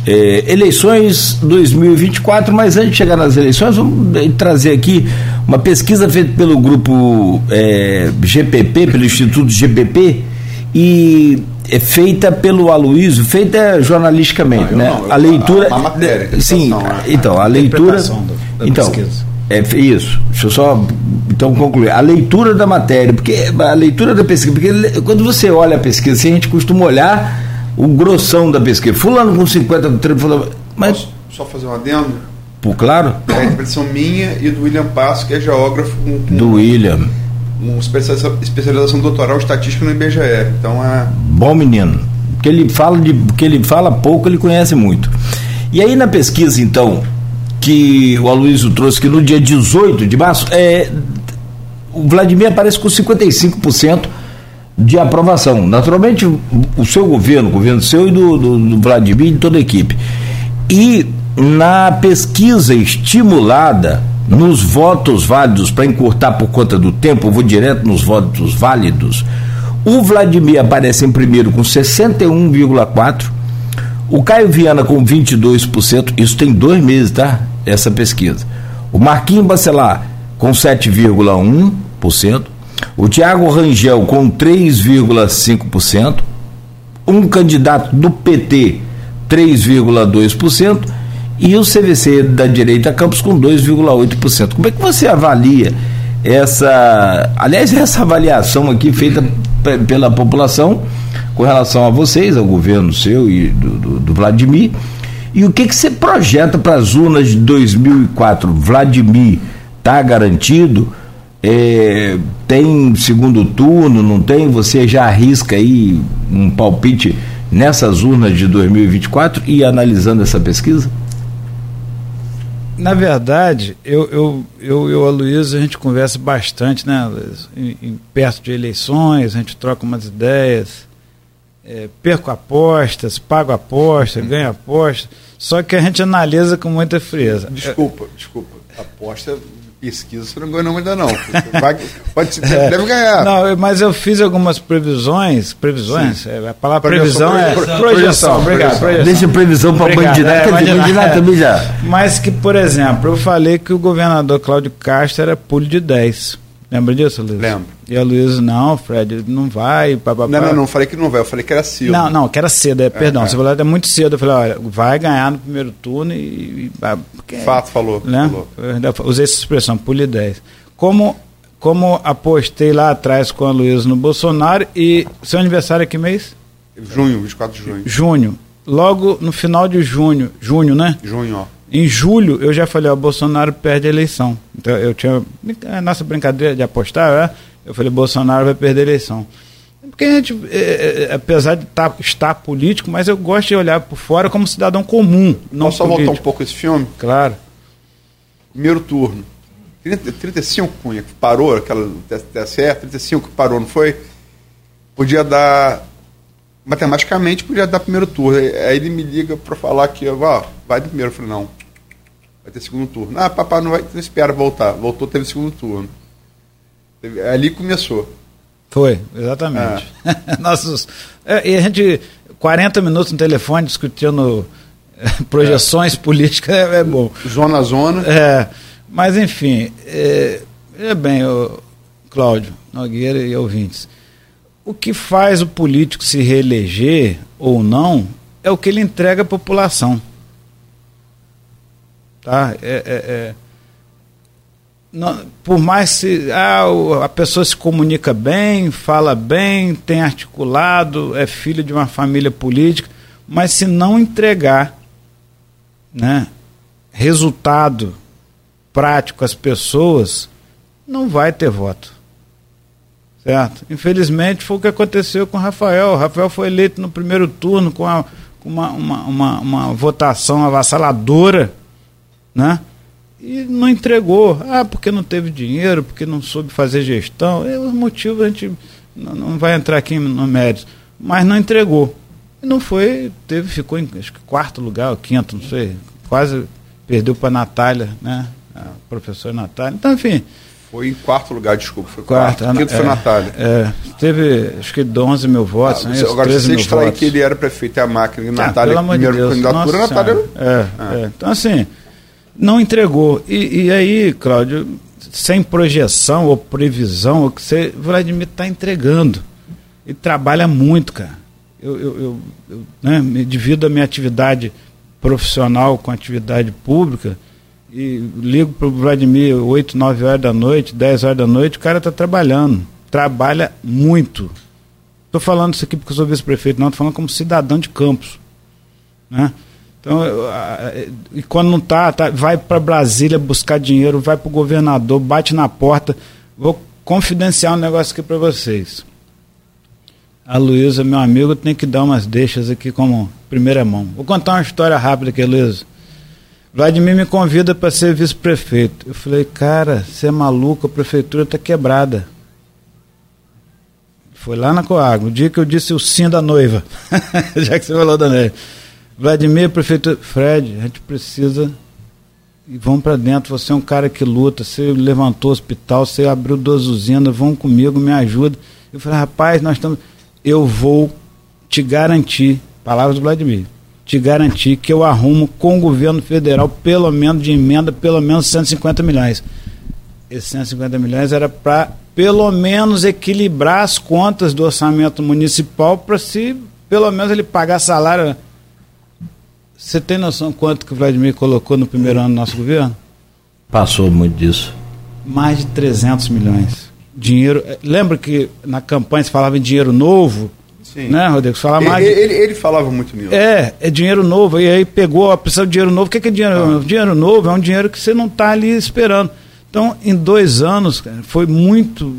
Speaker 2: É, eleições 2024, mas antes de chegar nas eleições, vamos trazer aqui uma pesquisa feita pelo grupo é, GPP, pelo Instituto GPP, e é feita pelo Aloysio, feita jornalisticamente, não, né? Não,
Speaker 5: a
Speaker 2: leitura,
Speaker 5: a, matéria,
Speaker 2: sim, né? então a leitura, então é isso. Deixa eu só então concluir. A leitura da matéria, porque a leitura da pesquisa, porque quando você olha a pesquisa, assim, a gente costuma olhar o grossão da pesquisa. Fulano com 50, Mas,
Speaker 5: Posso só fazer um adendo?
Speaker 2: por claro,
Speaker 5: É a interpretação minha e do William Passo, que é geógrafo
Speaker 2: do William.
Speaker 5: com especialização, especialização doutoral estatística no IBGE. Então é.
Speaker 2: Bom menino. Porque ele fala de que ele fala pouco, ele conhece muito. E aí na pesquisa então que o Aloysio trouxe que no dia 18 de março, é, o Vladimir aparece com 55% de aprovação. Naturalmente, o, seu governo, o governo seu e do, do, do Vladimir e de toda a equipe. E na pesquisa estimulada nos votos válidos, para encurtar por conta do tempo, eu vou direto nos votos válidos. O Vladimir aparece em primeiro com 61,4%, o Caio Viana com 22%, isso tem dois meses, tá? Essa pesquisa. O Marquinhos Bacelar com 7,1%, o Tiago Rangel com 3,5%, um candidato do PT 3,2% e o CVC da direita Campos com 2,8%. Como é que você avalia essa, aliás, essa avaliação aqui feita pe- pela população com relação a vocês, ao governo seu e do, do- do Vladimir, e o que que você projeta para as urnas de 2004? Vladimir está garantido? É, tem segundo turno, não tem? Você já arrisca aí um palpite nessas urnas de 2024 e analisando essa pesquisa?
Speaker 3: Na verdade, eu, eu, eu e o Aloysio, a gente conversa bastante, né? Em, em- perto de eleições, a gente troca umas ideias, é, perco apostas, pago aposta, ganho aposta, só que a gente analisa com muita frieza.
Speaker 5: Desculpa, desculpa. Aposta, pesquisa, você não ganhou ainda não. Vai, pode ser, deve ganhar.
Speaker 3: Não, mas eu fiz algumas previsões, previsões, é, a palavra
Speaker 5: Projeção,
Speaker 3: previsão é
Speaker 5: pro- pro-
Speaker 3: projeção,
Speaker 5: projeção,
Speaker 3: obrigado,
Speaker 5: projeção.
Speaker 3: projeção.
Speaker 2: Deixa previsão para bandidato,
Speaker 3: é, bandidato
Speaker 2: também já.
Speaker 3: Mas que, por exemplo, eu falei que o governador Cláudio Castro era pulo de 10. Lembra disso, Luiz?
Speaker 5: Lembro.
Speaker 3: E a Luiz, não, Fred, não vai, papapá.
Speaker 5: Não, não, não, falei que não vai, eu falei que era cedo.
Speaker 3: Não, não, que era cedo, é, perdão,
Speaker 5: é.
Speaker 3: você falou é muito cedo. Eu falei, olha, vai ganhar no primeiro turno e. e ah, porque-
Speaker 5: Fato, falou.
Speaker 3: né?
Speaker 5: falou.
Speaker 3: Eu usei essa expressão, pule 10. Como, como apostei lá atrás com a Luísa no Bolsonaro e seu aniversário é que mês?
Speaker 5: Junho, 24 de junho.
Speaker 3: Junho. Logo no final de junho, junho, né?
Speaker 5: Junho, ó.
Speaker 3: Em julho eu já falei, ó, Bolsonaro perde a eleição. Então eu tinha. A nossa brincadeira de apostar, é, eu falei, Bolsonaro vai perder a eleição. Porque a gente, é, é, apesar de tá, estar político, mas eu gosto de olhar por fora como cidadão comum. Não
Speaker 5: Posso só voltar um pouco esse filme?
Speaker 3: Claro.
Speaker 5: Primeiro turno. 30, 35 Cunha, que parou, aquela TSE, 35 que parou, não foi? Podia dar. Matematicamente podia dar primeiro turno. Aí ele me liga para falar que ó, vai do primeiro. Eu falei, não. Vai ter segundo turno. Ah, papai não vai, então espera voltar. Voltou, teve segundo turno. Teve- ali começou.
Speaker 3: Foi, exatamente. [laughs] Nossos, é, e a gente, 40 minutos no telefone discutindo é, [laughs] projeções políticas é, é bom.
Speaker 5: Zona a zona.
Speaker 3: É, mas enfim, é, é bem, ô, Cláudio Nogueira e ouvintes. O que faz o político se reeleger ou não é o que ele entrega à população. Tá? É, é, é. Não- por mais se ah, a pessoa se comunica bem, fala bem, tem articulado, é filho de uma família política, mas se não entregar né, resultado prático às pessoas, não vai ter voto. Certo? Infelizmente foi o que aconteceu com o Rafael. O Rafael foi eleito no primeiro turno com, a- com uma, uma, uma, uma votação avassaladora, né? E não entregou. Ah, porque não teve dinheiro, porque não soube fazer gestão. É os motivos a gente não, não vai entrar aqui no mérito. Mas não entregou. E não foi, teve, ficou em acho que quarto lugar, ou quinto, não sei. Quase perdeu para a Natália, né? A professora Natália. Então, enfim,
Speaker 5: Foi em quarto lugar, desculpa. Foi
Speaker 3: quarto.
Speaker 5: quarto. Quinto foi
Speaker 3: é,
Speaker 5: Natália.
Speaker 3: É, teve acho que 11 mil votos,
Speaker 5: Ah,
Speaker 3: né?
Speaker 5: agora, se
Speaker 3: 13
Speaker 5: você extrair que ele era prefeito e a máquina, e
Speaker 3: Ah,
Speaker 5: Natália,
Speaker 3: pelo amor de
Speaker 5: primeira
Speaker 3: Deus,
Speaker 5: candidatura, Natália. Ah.
Speaker 3: É, é. Então, assim, não entregou. E, e aí, Cláudio, sem projeção ou previsão, o que você, Vladimir está entregando. E trabalha muito, cara. Eu, eu, eu, eu, né, me divido a minha atividade profissional com atividade pública e ligo para o Vladimir 8, 9 horas da noite, 10 horas da noite, o cara está trabalhando. Trabalha muito. Estou falando isso aqui porque eu sou vice-prefeito, não, estou falando como cidadão de Campos. Né? Então, e quando não tá, tá vai para Brasília buscar dinheiro, vai para o governador, bate na porta. Vou confidenciar um negócio aqui para vocês. A Luísa, meu amigo, tem que dar umas deixas aqui como primeira mão. Vou contar uma história rápida aqui, Luísa. Vladimir me convida para ser vice-prefeito. Eu falei, cara, você é maluco, a prefeitura está quebrada. Foi lá na Coagro, o dia que eu disse o sim da noiva. [laughs] Já que você falou da noiva. Vladimir, prefeito Fred, a gente precisa e vão para dentro. Você é um cara que luta, você levantou o hospital, você abriu duas usinas, vão comigo, me ajuda. Eu falei, rapaz, nós estamos. Eu vou te garantir, palavras do Vladimir, te garantir que eu arrumo com o governo federal, pelo menos de emenda, pelo menos 150 milhões. Esses 150 milhões era para, pelo menos, equilibrar as contas do orçamento municipal para se, pelo menos, ele pagar salário você tem noção quanto que o Vladimir colocou no primeiro ano do nosso governo?
Speaker 2: Passou muito disso.
Speaker 3: Mais de 300 milhões. Dinheiro. Eh, lembra que na campanha se falava em dinheiro novo? Sim. Né, Rodrigo? Você falava
Speaker 5: mais. Ele, ele, ele, falava muito nisso.
Speaker 3: É, é dinheiro novo. E aí pegou, a precisa de dinheiro novo. O que é, que é dinheiro novo? Ah. Dinheiro novo é um dinheiro que você não está ali esperando. Então, em dois anos, foi muito.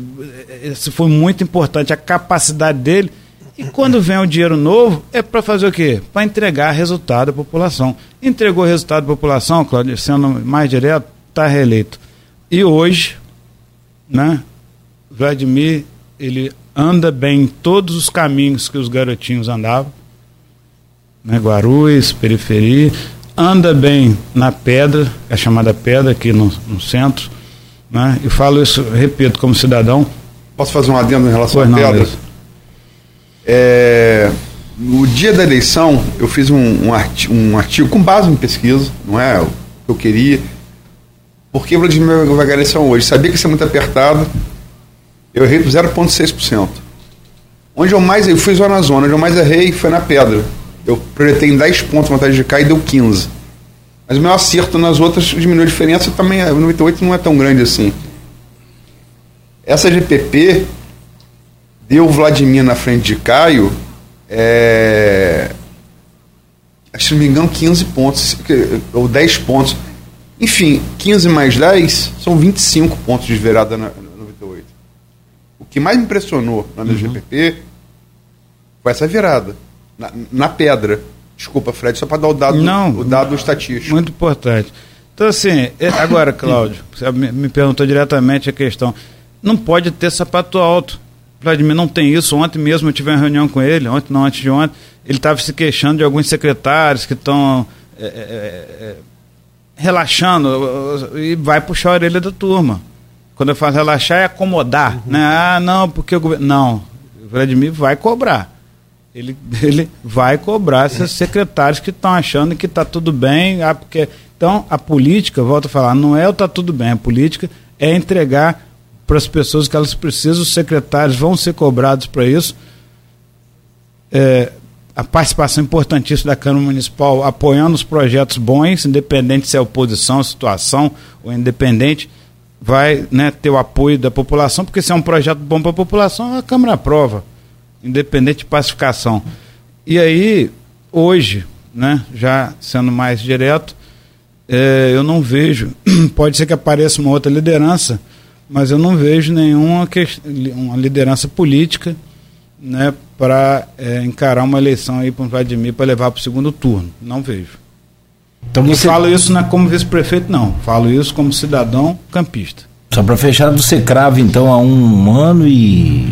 Speaker 3: Esse foi muito importante. A capacidade dele e quando vem o dinheiro novo, é para fazer o quê? Para entregar resultado à população. Entregou resultado à população, Claudio, sendo mais direto, está reeleito. E hoje, né, Vladimir, ele anda bem em todos os caminhos que os garotinhos andavam, né, Guarulhos, periferia, anda bem na pedra, é chamada pedra aqui no, no centro, né, e falo isso, repito, como cidadão.
Speaker 5: Posso fazer um adendo em relação à pedra? É, no dia da eleição, eu fiz um, um, artigo, um artigo com base em pesquisa, não é o que eu queria. Por que Vladimir vai ganhar a eleição hoje? Sabia que ia muito apertado. Eu errei por 0,6%. Onde eu mais eu fui zona zona, onde eu mais errei foi na pedra. Eu projetei em 10 pontos vantagem de cá e deu 15. Mas o meu acerto nas outras diminuiu a diferença, também 98 não é tão grande assim. Essa GPP deu o Vladimir na frente de Caio, é, se não me engano, 15 pontos, ou 10 pontos. Enfim, 15 mais 10 são 25 pontos de virada na, na 98. O que mais me impressionou na uhum. GPP foi essa virada, na, na pedra. Desculpa, Fred, só para dar o dado,
Speaker 3: não,
Speaker 5: o dado estatístico.
Speaker 3: Muito importante. Então, assim, é, agora, Cláudio, [laughs] você me perguntou diretamente a questão. Não pode ter sapato alto. Vladimir não tem isso. Ontem mesmo eu tive uma reunião com ele, ontem não, antes de ontem. Ele estava se queixando de alguns secretários que estão é, é, é, é relaxando e vai puxar a orelha da turma. Quando eu falo relaxar é acomodar. Uhum. Né? Ah, não, porque o governo. Não, o Vladimir vai cobrar. Ele, [laughs] ele vai cobrar esses secretários que estão achando que está tudo bem. Ah, porque... Então, a política, volto a falar, não é o está tudo bem. A política é entregar para as pessoas que elas precisam, os secretários vão ser cobrados para isso. É, a participação importantíssima da Câmara Municipal apoiando os projetos bons, independente se é oposição, situação ou independente, vai né, ter o apoio da população, porque se é um projeto bom para a população, a Câmara aprova, independente de pacificação. E aí, hoje, né, já sendo mais direto, é, eu não vejo, [clears throat] pode ser que apareça uma outra liderança, mas eu não vejo nenhuma uma liderança política né, para é, encarar uma eleição aí para o Vladimir para levar para o segundo turno. Não vejo. Então você... falo isso não é como vice-prefeito, não. Falo isso como cidadão campista.
Speaker 2: Só para fechar, você crava então há um ano e.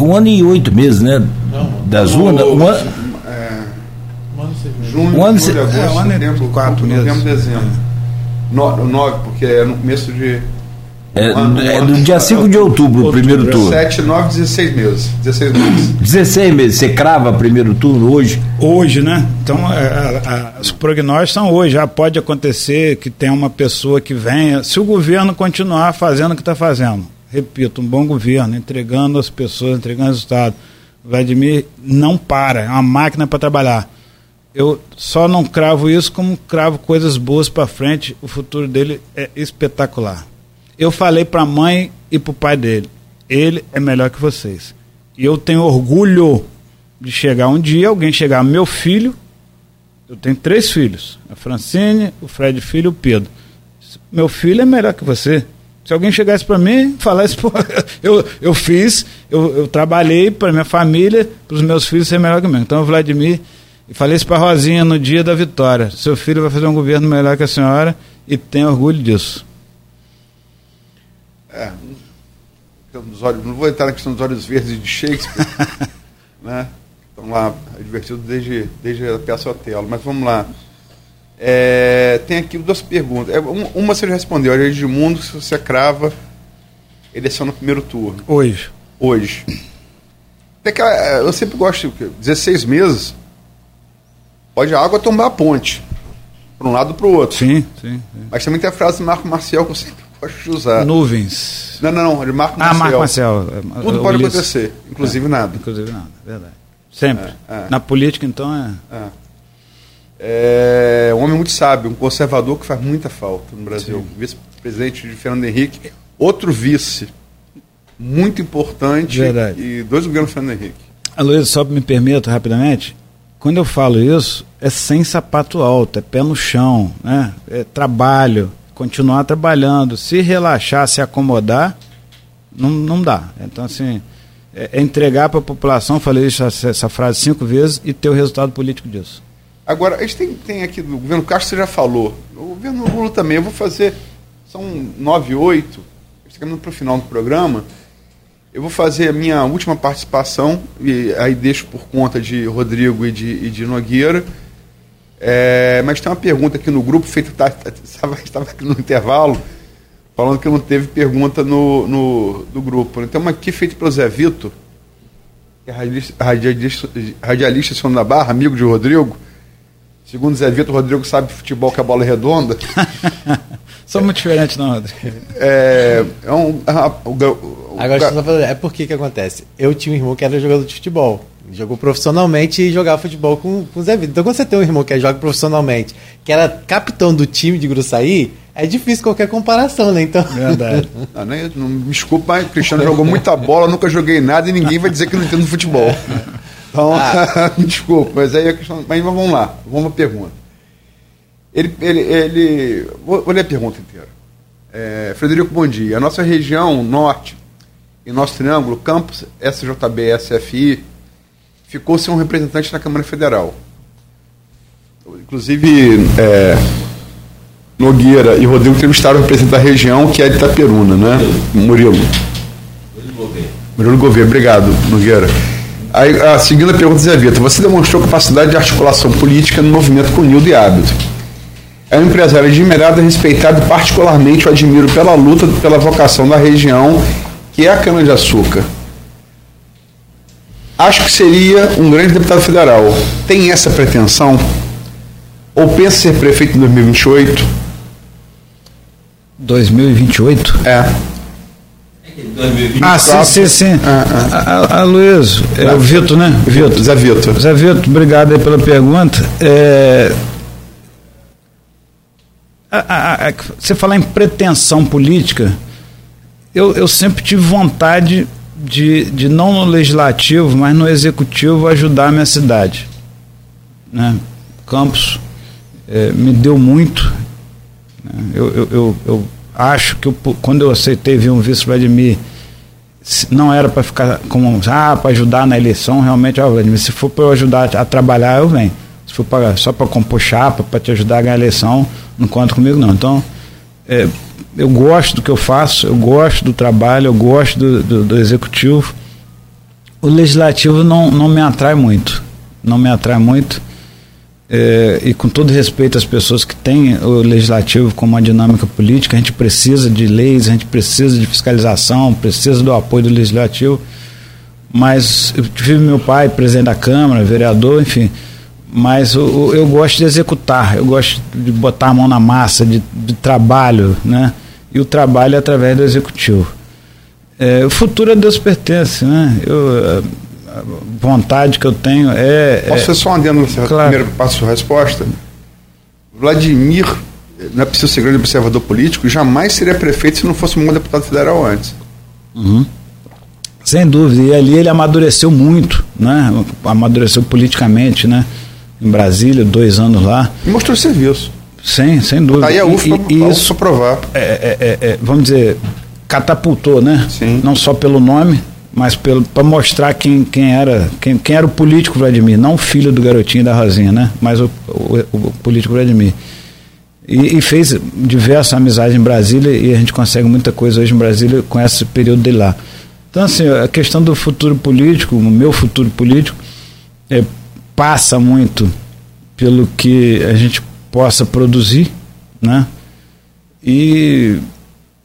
Speaker 2: um ano e oito meses, né? Não, das urnas. Um ano. É,
Speaker 5: junho, um ano, julho, agosto, é, um ano setembro, quatro meses. Novembro, dezembro. No, nove, porque é no começo de
Speaker 2: é, é do dia 5 de outubro, o primeiro turno.
Speaker 5: 7, 9, 16 meses. 16 meses.
Speaker 2: 16 meses. Você crava primeiro turno hoje?
Speaker 3: Hoje, né? Então, é, a, a, os prognósticos são hoje. Já pode acontecer que tenha uma pessoa que venha. Se o governo continuar fazendo o que está fazendo, repito, um bom governo, entregando as pessoas, entregando o Estado. Vladimir não para, é uma máquina para trabalhar. Eu só não cravo isso como cravo coisas boas para frente. O futuro dele é espetacular. Eu falei para a mãe e para o pai dele: ele é melhor que vocês. E eu tenho orgulho de chegar um dia, alguém chegar, meu filho Eu tenho três filhos: a Francine, o Fred Filho e o Pedro. Meu filho é melhor que você. Se alguém chegasse para mim e falasse, pô, [laughs] eu, eu fiz, eu, eu trabalhei para minha família, para os meus filhos ser melhor que mim. Então, Vladimir, e falei isso para Rosinha no dia da vitória: seu filho vai fazer um governo melhor que a senhora e tem orgulho disso.
Speaker 5: É, dos olhos, não vou entrar na questão dos olhos verdes de Shakespeare, [laughs] né? Estão lá divertidos desde, desde a peça Otelo, mas vamos lá. É, tem aqui duas perguntas. É, uma, uma você já respondeu, a Edmundo, se você crava eleição no primeiro turno.
Speaker 3: Hoje.
Speaker 5: Hoje. Tem que, eu sempre gosto de 16 meses, pode a água tombar a ponte. Para um lado ou para o outro.
Speaker 3: Sim, sim, sim,
Speaker 5: Mas também tem a frase do Marco Marcial que eu sempre de usar.
Speaker 3: Nuvens.
Speaker 5: Não, não, não, de Marco
Speaker 3: ah,
Speaker 5: Marcial.
Speaker 3: Marco Marcial.
Speaker 5: Tudo pode acontecer, inclusive
Speaker 3: é,
Speaker 5: nada.
Speaker 3: Inclusive nada, verdade. Sempre. É, é. Na política, então, é...
Speaker 5: É um homem muito sábio, um conservador que faz muita falta no Brasil. Vice-presidente de Fernando Henrique, outro vice muito importante
Speaker 3: Verdade.
Speaker 5: e dois governos do Fernando Henrique.
Speaker 3: Aloysio, só me permito rapidamente, quando eu falo isso, é sem sapato alto, é pé no chão, né? é trabalho, continuar trabalhando. Se relaxar, se acomodar, não, não dá. Então, assim, é, é entregar para a população, falei essa, essa frase cinco vezes, e ter o resultado político disso.
Speaker 5: Agora, a gente tem, tem aqui do governo Castro, você já falou. O governo Lula também, eu vou fazer. São nove, oito. Estamos para o final do programa. Eu vou fazer a minha última participação, e aí deixo por conta de Rodrigo e de, e de Nogueira. É, mas tem uma pergunta aqui no grupo, feita, tá, estava, estava [laughs] aqui no intervalo, falando que não teve pergunta no, no do grupo. Então, uma aqui feita pelo Zé Vitor, que é radialista, radialista, radialista da Barra, amigo de Rodrigo. Segundo Zé Vitor, Rodrigo sabe futebol que a bola é redonda. [laughs]
Speaker 3: São muito diferentes, não, Rodrigo.
Speaker 5: É, é um, a, o,
Speaker 4: o, Agora, só falando, é porque que acontece? Eu tinha um irmão que era jogador de futebol. Jogou profissionalmente e jogava futebol com, com o Zé Vitor. Então, quando você tem um irmão que joga profissionalmente, que era capitão do time de Gruçaí, é difícil qualquer comparação, né? Então...
Speaker 5: Verdade. não, [laughs] nem, não, me desculpa, mas o Cristiano jogou muita bola, nunca joguei nada e ninguém vai dizer que não entendo futebol. Então, ah. [laughs] desculpa, mas aí a questão. Mas vamos lá, vamos à pergunta. Ele. ele, ele vou, vou ler a pergunta inteira. É, Frederico, bom dia. A nossa região norte, em nosso triângulo, campus SJB SFI, ficou sem um representante na Câmara Federal. Inclusive, é, Nogueira e Rodrigo entrevistaram o representante da região, que é de Itaperuna, né? Murilo. Murilo Gouveia. Obrigado, Nogueira. Aí, a segunda pergunta, Zé Vitor. Você demonstrou capacidade de articulação política no movimento com Nildo e Hábito. É um empresário admirado e respeitado, particularmente o admiro pela luta pela vocação da região, que é a cana-de-açúcar. Acho que seria um grande deputado federal. Tem essa pretensão? Ou pensa ser prefeito em 2028?
Speaker 3: 2028?
Speaker 5: É.
Speaker 3: 2024. Ah, sim, sim, sim. Ah, ah. Luiz, é o Vitor, né?
Speaker 5: Vitor. Zé Vitor.
Speaker 3: Zé Vitor, obrigado aí pela pergunta. É, a, a, você falar em pretensão política, eu, eu sempre tive vontade de, de, não no legislativo, mas no executivo, ajudar a minha cidade. Né? Campos é, me deu muito. Né? Eu, eu, eu, eu acho que eu, quando eu aceitei vir um vice Vladimir, não era para ficar como, ah, para ajudar na eleição, realmente, ah, Vladimir, se for para eu ajudar a trabalhar, eu venho. Se for pra, só para compor chapa, para te ajudar a ganhar a eleição, não conta comigo não. Então, é, eu gosto do que eu faço, eu gosto do trabalho, eu gosto do, do, do executivo. O legislativo não, não me atrai muito. Não me atrai muito. É, e com todo respeito às pessoas que têm o legislativo como uma dinâmica política, a gente precisa de leis, a gente precisa de fiscalização, precisa do apoio do legislativo. Mas eu tive meu pai presidente da Câmara, vereador, enfim. Mas eu, eu gosto de executar, eu gosto de botar a mão na massa, de, de trabalho, né? E o trabalho é através do executivo. É, o futuro a Deus pertence, né? Eu, vontade que eu tenho é.
Speaker 5: Posso
Speaker 3: é,
Speaker 5: fazer só um adendo nessa claro. primeira passo sua resposta? Vladimir não é preciso ser grande observador político, jamais seria prefeito se não fosse um bom deputado federal antes.
Speaker 3: Uhum. Sem dúvida. E ali ele amadureceu muito, né? Amadureceu politicamente, né? em Brasília, dois anos lá.
Speaker 5: E mostrou serviço.
Speaker 3: Sem, sem dúvida.
Speaker 5: Tá aí a UF
Speaker 3: e,
Speaker 5: para isso provar.
Speaker 3: É, é, é, é, vamos dizer, catapultou, né?
Speaker 5: Sim.
Speaker 3: Não só pelo nome, mas para mostrar quem, quem, era, quem, quem era o político Vladimir, não o filho do garotinho da Rosinha, né? Mas o, o, o político Vladimir. E, e, fez diversas amizades em Brasília e a gente consegue muita coisa hoje em Brasília com esse período dele lá. Então, assim, a questão do futuro político, o meu futuro político, é, passa muito pelo que a gente possa produzir, né? E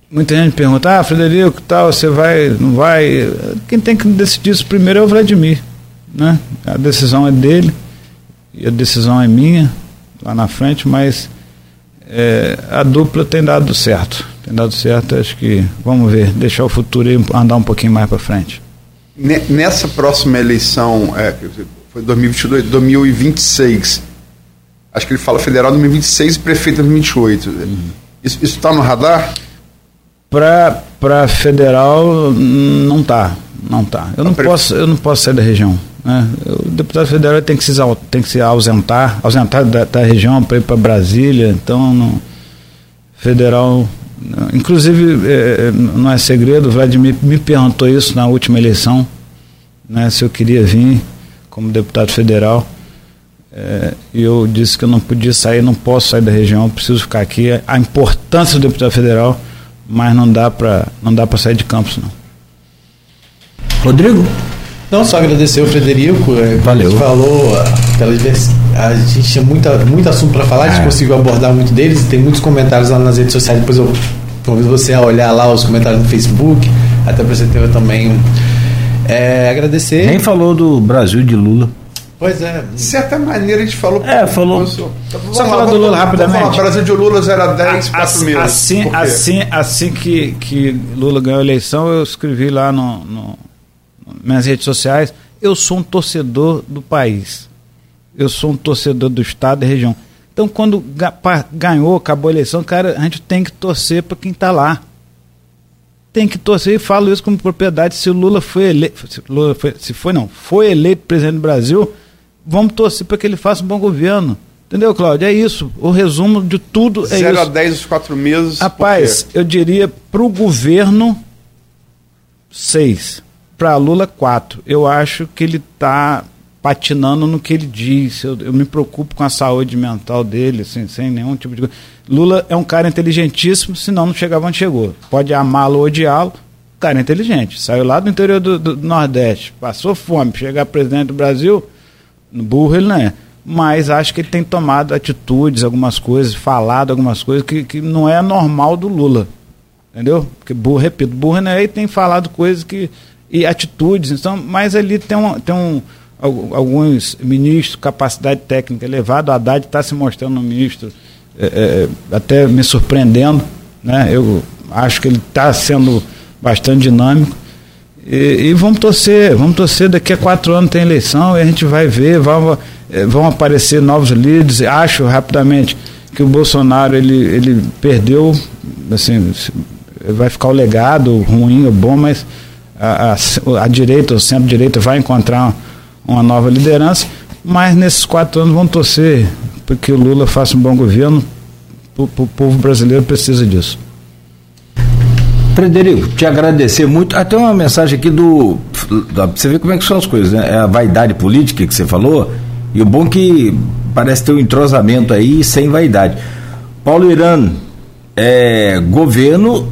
Speaker 3: muita gente pergunta, ah, Frederico, tal, você vai, não vai? Quem tem que decidir isso primeiro é o Vladimir, né? A decisão é dele e a decisão é minha lá na frente, mas é, a dupla tem dado certo, tem dado certo. Acho que vamos ver, deixar o futuro andar um pouquinho mais para frente.
Speaker 5: Nessa próxima eleição, é, foi 2022, 2026. Acho que ele fala federal 2026 e prefeito 2028. Uhum. Isso está no radar?
Speaker 3: Para federal, não tá. Não tá. Eu, não, posso, eu não posso sair da região. Né? O deputado federal tem que se, tem que se ausentar, ausentar da, da região para ir para Brasília. Então, federal. Inclusive, é, é, não é segredo, o Vladimir me perguntou isso na última eleição, né, se eu queria vir como deputado federal. É, e eu disse que eu não podia sair, não posso sair da região, preciso ficar aqui. A importância do deputado federal mas não dá para não dá para sair de campos não.
Speaker 2: Rodrigo?
Speaker 4: Não, só agradecer o Frederico. É,
Speaker 2: Valeu.
Speaker 4: falou, a, a gente tinha muita, muito assunto para falar, a gente é. conseguiu abordar muito deles, tem muitos comentários lá nas redes sociais, depois eu convido você a olhar lá os comentários no Facebook, até para você ter também. É, agradecer.
Speaker 2: Nem falou do Brasil de Lula.
Speaker 4: Pois é.
Speaker 5: De certa maneira a gente falou.
Speaker 2: É, falou.
Speaker 3: Só falar do Lula rapidamente. Falar,
Speaker 5: Brasil de Lula 0 a 10, 4
Speaker 3: assim, meses. Assim, assim, assim que, que Lula ganhou a eleição, eu escrevi lá no, no, nas redes sociais: eu sou um torcedor do país. Eu sou um torcedor do Estado e da região. Então, quando ganhou, acabou a eleição, cara, a gente tem que torcer para quem está lá. Tem que torcer e falo isso como propriedade. Se o Lula foi eleito, se, Lula foi, se foi não, foi eleito presidente do Brasil, vamos torcer para que ele faça um bom governo. Entendeu, Cláudio? É isso. O resumo de tudo é 0
Speaker 5: a 10 os quatro meses.
Speaker 3: Rapaz, eu diria para o governo seis. Para Lula, quatro. Eu acho que ele está patinando no que ele diz. Eu, eu, me preocupo com a saúde mental dele, assim, sem nenhum tipo de. Lula é um cara inteligentíssimo, senão não chegava onde chegou. Pode amá-lo ou odiá-lo, cara é inteligente. Saiu lá do interior do, do, Nordeste, passou fome, chegar presidente do Brasil, burro ele não é. Mas acho que ele tem tomado atitudes, algumas coisas, falado algumas coisas que, que não é normal do Lula. Entendeu? Porque burro, repito, burro não é, e tem falado coisas que. e atitudes. Então, mas ali tem um. Tem um alguns ministros, capacidade técnica elevada, o Haddad está se mostrando um ministro é, é, até me surpreendendo, né? Eu acho que ele está sendo bastante dinâmico. E, e, vamos torcer, vamos torcer, daqui a quatro anos tem eleição e a gente vai ver, vão, é, vão aparecer novos líderes. Acho rapidamente que o Bolsonaro ele, ele perdeu, assim, vai ficar o legado ruim ou bom, mas a, a, a direita, o centro-direita vai encontrar uma, nova liderança, mas nesses quatro anos vão torcer porque o Lula faça um bom governo, o, o povo brasileiro precisa disso.
Speaker 2: Frederico, te agradecer muito. Até uma mensagem aqui do. Você vê como é que são as coisas, né? É a vaidade política que você falou. E o bom que parece ter um entrosamento aí sem vaidade. Paulo Irano, é governo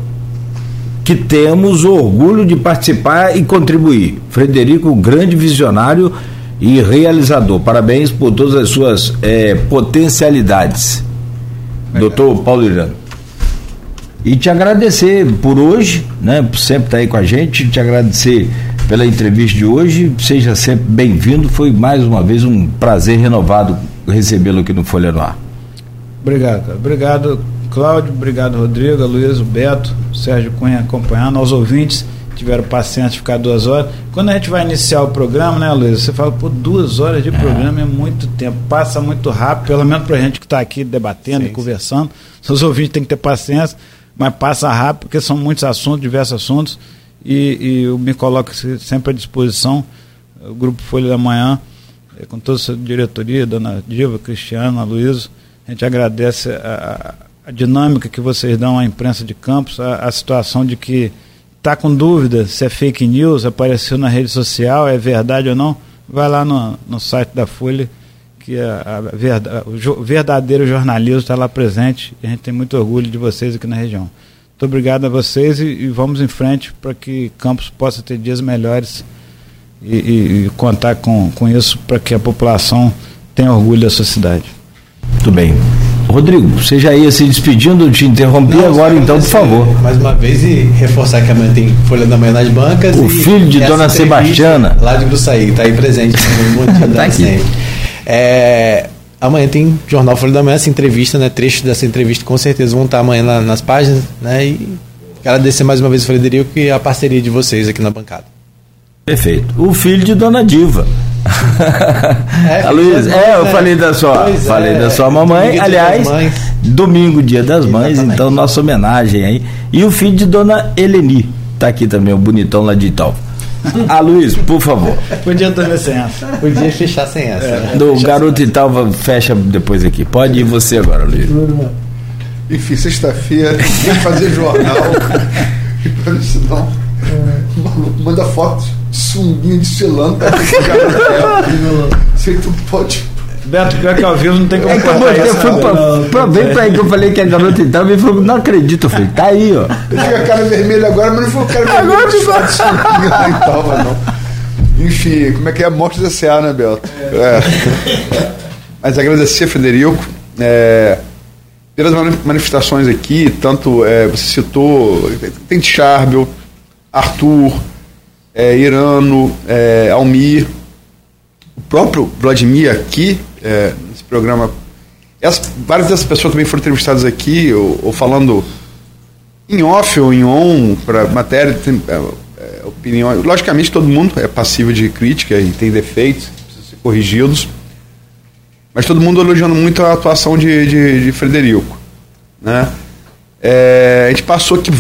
Speaker 2: que temos orgulho de participar e contribuir. Frederico, grande visionário e realizador. Parabéns por todas as suas é, potencialidades. Doutor Paulo Irano. E te agradecer por hoje, né? Por sempre estar aí com a gente, te agradecer pela entrevista de hoje. Seja sempre bem-vindo. Foi mais uma vez um prazer renovado recebê-lo aqui no Folha no Ar.
Speaker 3: Obrigado, cara. Obrigado, Cláudio. Obrigado, Rodrigo, Luiz, Beto, Sérgio Cunha acompanhando, aos ouvintes tiveram paciência de ficar duas horas. Quando a gente vai iniciar o programa, né, Luiz? Você fala, pô, duas horas de é. programa é muito tempo, passa muito rápido, pelo menos para a gente que está aqui debatendo sim, e conversando. Seus ouvintes têm que ter paciência, mas passa rápido, porque são muitos assuntos, diversos assuntos, e, e eu me coloco sempre à disposição. O Grupo Folha da Manhã eh, com toda a sua diretoria, dona Diva, Cristiano, Luiz, a gente agradece a, a, dinâmica que vocês dão à imprensa de campos, a, a situação de que está com dúvida se é fake news, apareceu na rede social, é verdade ou não, vai lá no, no site da Folha, que a, a verdade, o verdadeiro jornalismo está lá presente e a gente tem muito orgulho de vocês aqui na região. Muito obrigado a vocês e, e vamos em frente para que Campos possa ter dias melhores e, e, e contar com, com isso para que a população tenha orgulho da sua cidade.
Speaker 2: Muito bem. Rodrigo, você já ia se despedindo, te interrompi Não, agora então, por favor.
Speaker 4: Mais uma vez e reforçar que amanhã tem Folha da Manhã nas bancas.
Speaker 2: O filho de Dona Sebastiana.
Speaker 4: Lá de Gruçaí, está aí presente. [laughs]
Speaker 2: tá aqui.
Speaker 4: É, amanhã tem Jornal Folha da Manhã, essa entrevista, né? Trechos dessa entrevista com certeza vão estar amanhã na, nas páginas, né? E agradecer mais uma vez, Frederico, e a parceria de vocês aqui na bancada.
Speaker 2: Perfeito. O filho de Dona Diva. É, [laughs] a Luiz, é, eu né? falei da sua, falei é, da sua mamãe, aliás, domingo dia das mães, Exatamente. então nossa homenagem aí. E o filho de Dona Eleni, tá aqui também, o bonitão lá de Ital. Ah, Luiz, por favor.
Speaker 4: Podia também sem essa. Podia fechar sem essa. É.
Speaker 2: Né? Do garoto Italva fecha depois aqui. Pode ir você agora, Luiz.
Speaker 5: Enfim, sexta-feira, que fazer jornal. e para isso não. Manda foto sunguinha de cilantro [laughs] pra Sei que tu pode.
Speaker 3: Beto, pior que ao vivo não tem como é
Speaker 2: cortar eu, eu fui pra, pra pra aí que eu falei que a garota então, ele falou, não acredito, eu falei, tá aí, ó.
Speaker 5: Eu fico a cara vermelha agora, mas não foi o cara vermelho. Agora não de tava, não. Enfim, como é que é a morte da CA, né, Beto? É. Mas agradecer, Federico. É, pelas manifestações aqui, tanto é, você citou, tem Charbel, Arthur, é, Irano, é, Almir, o próprio Vladimir aqui, é, nesse programa. As, várias dessas pessoas também foram entrevistadas aqui, ou, ou falando em off ou em on, para matéria, tem, é, é, opinião. Logicamente, todo mundo é passível de crítica e tem defeitos, precisam ser corrigidos. Mas todo mundo elogiando muito a atuação de, de, de Frederico. Né? É, a gente passou que.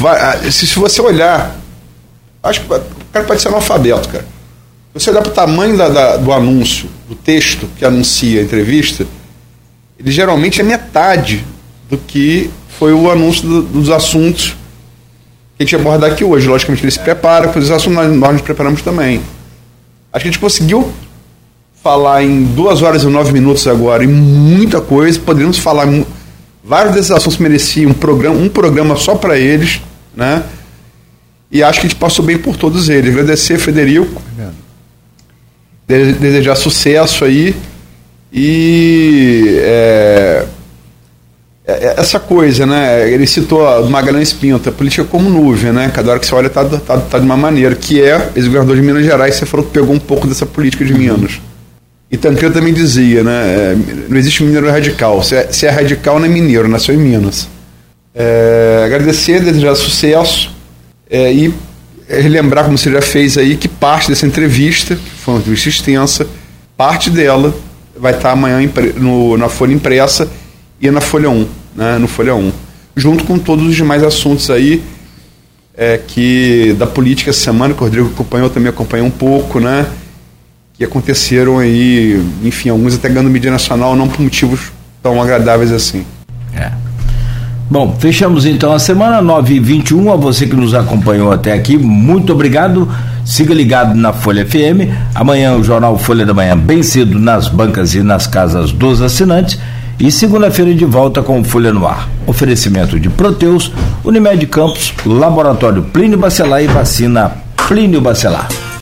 Speaker 5: Se, se você olhar Acho que o cara pode ser analfabeto, cara. Você olhar para o tamanho da, da, do anúncio, do texto que anuncia a entrevista, ele geralmente é metade do que foi o anúncio do, dos assuntos que a gente abordar aqui hoje. Logicamente, ele se prepara, para os assuntos nós, nós nos preparamos também. Acho que a gente conseguiu falar em duas horas e nove minutos agora em muita coisa. Poderíamos falar. Vários desses assuntos mereciam um programa, um programa só para eles, né? E acho que a gente passou bem por todos eles. Agradecer, Frederico. Desejar sucesso aí. E é, é, é, essa coisa, né? Ele citou o Magalhães Pinto, a política como nuvem, né? Cada hora que você olha está tá, tá de uma maneira, que é, ex-governador de Minas Gerais, você falou que pegou um pouco dessa política de Minas. E Tancredo também dizia, né? É, não existe mineiro radical. Se é, se é radical, não é mineiro, nasceu em Minas. É, agradecer, desejar sucesso é, e relembrar, como você já fez aí, que parte dessa entrevista, que foi uma entrevista extensa, parte dela vai estar amanhã no, na Folha Impressa e na Folha 1, né, no Folha 1, junto com todos os demais assuntos aí é, que da política essa semana, que o Rodrigo acompanhou, também acompanhou um pouco, né, que aconteceram aí, enfim, alguns até ganhando mídia nacional, não por motivos tão agradáveis assim.
Speaker 2: É. Bom, fechamos então a semana 9 e 21. A você que nos acompanhou até aqui, muito obrigado. Siga ligado na Folha FM. Amanhã o Jornal Folha da Manhã, bem cedo, nas bancas e nas casas dos assinantes. E segunda-feira de volta com Folha no Ar. Oferecimento de Proteus, Unimed Campos, Laboratório Plínio Bacelar e Vacina Plínio Bacelar.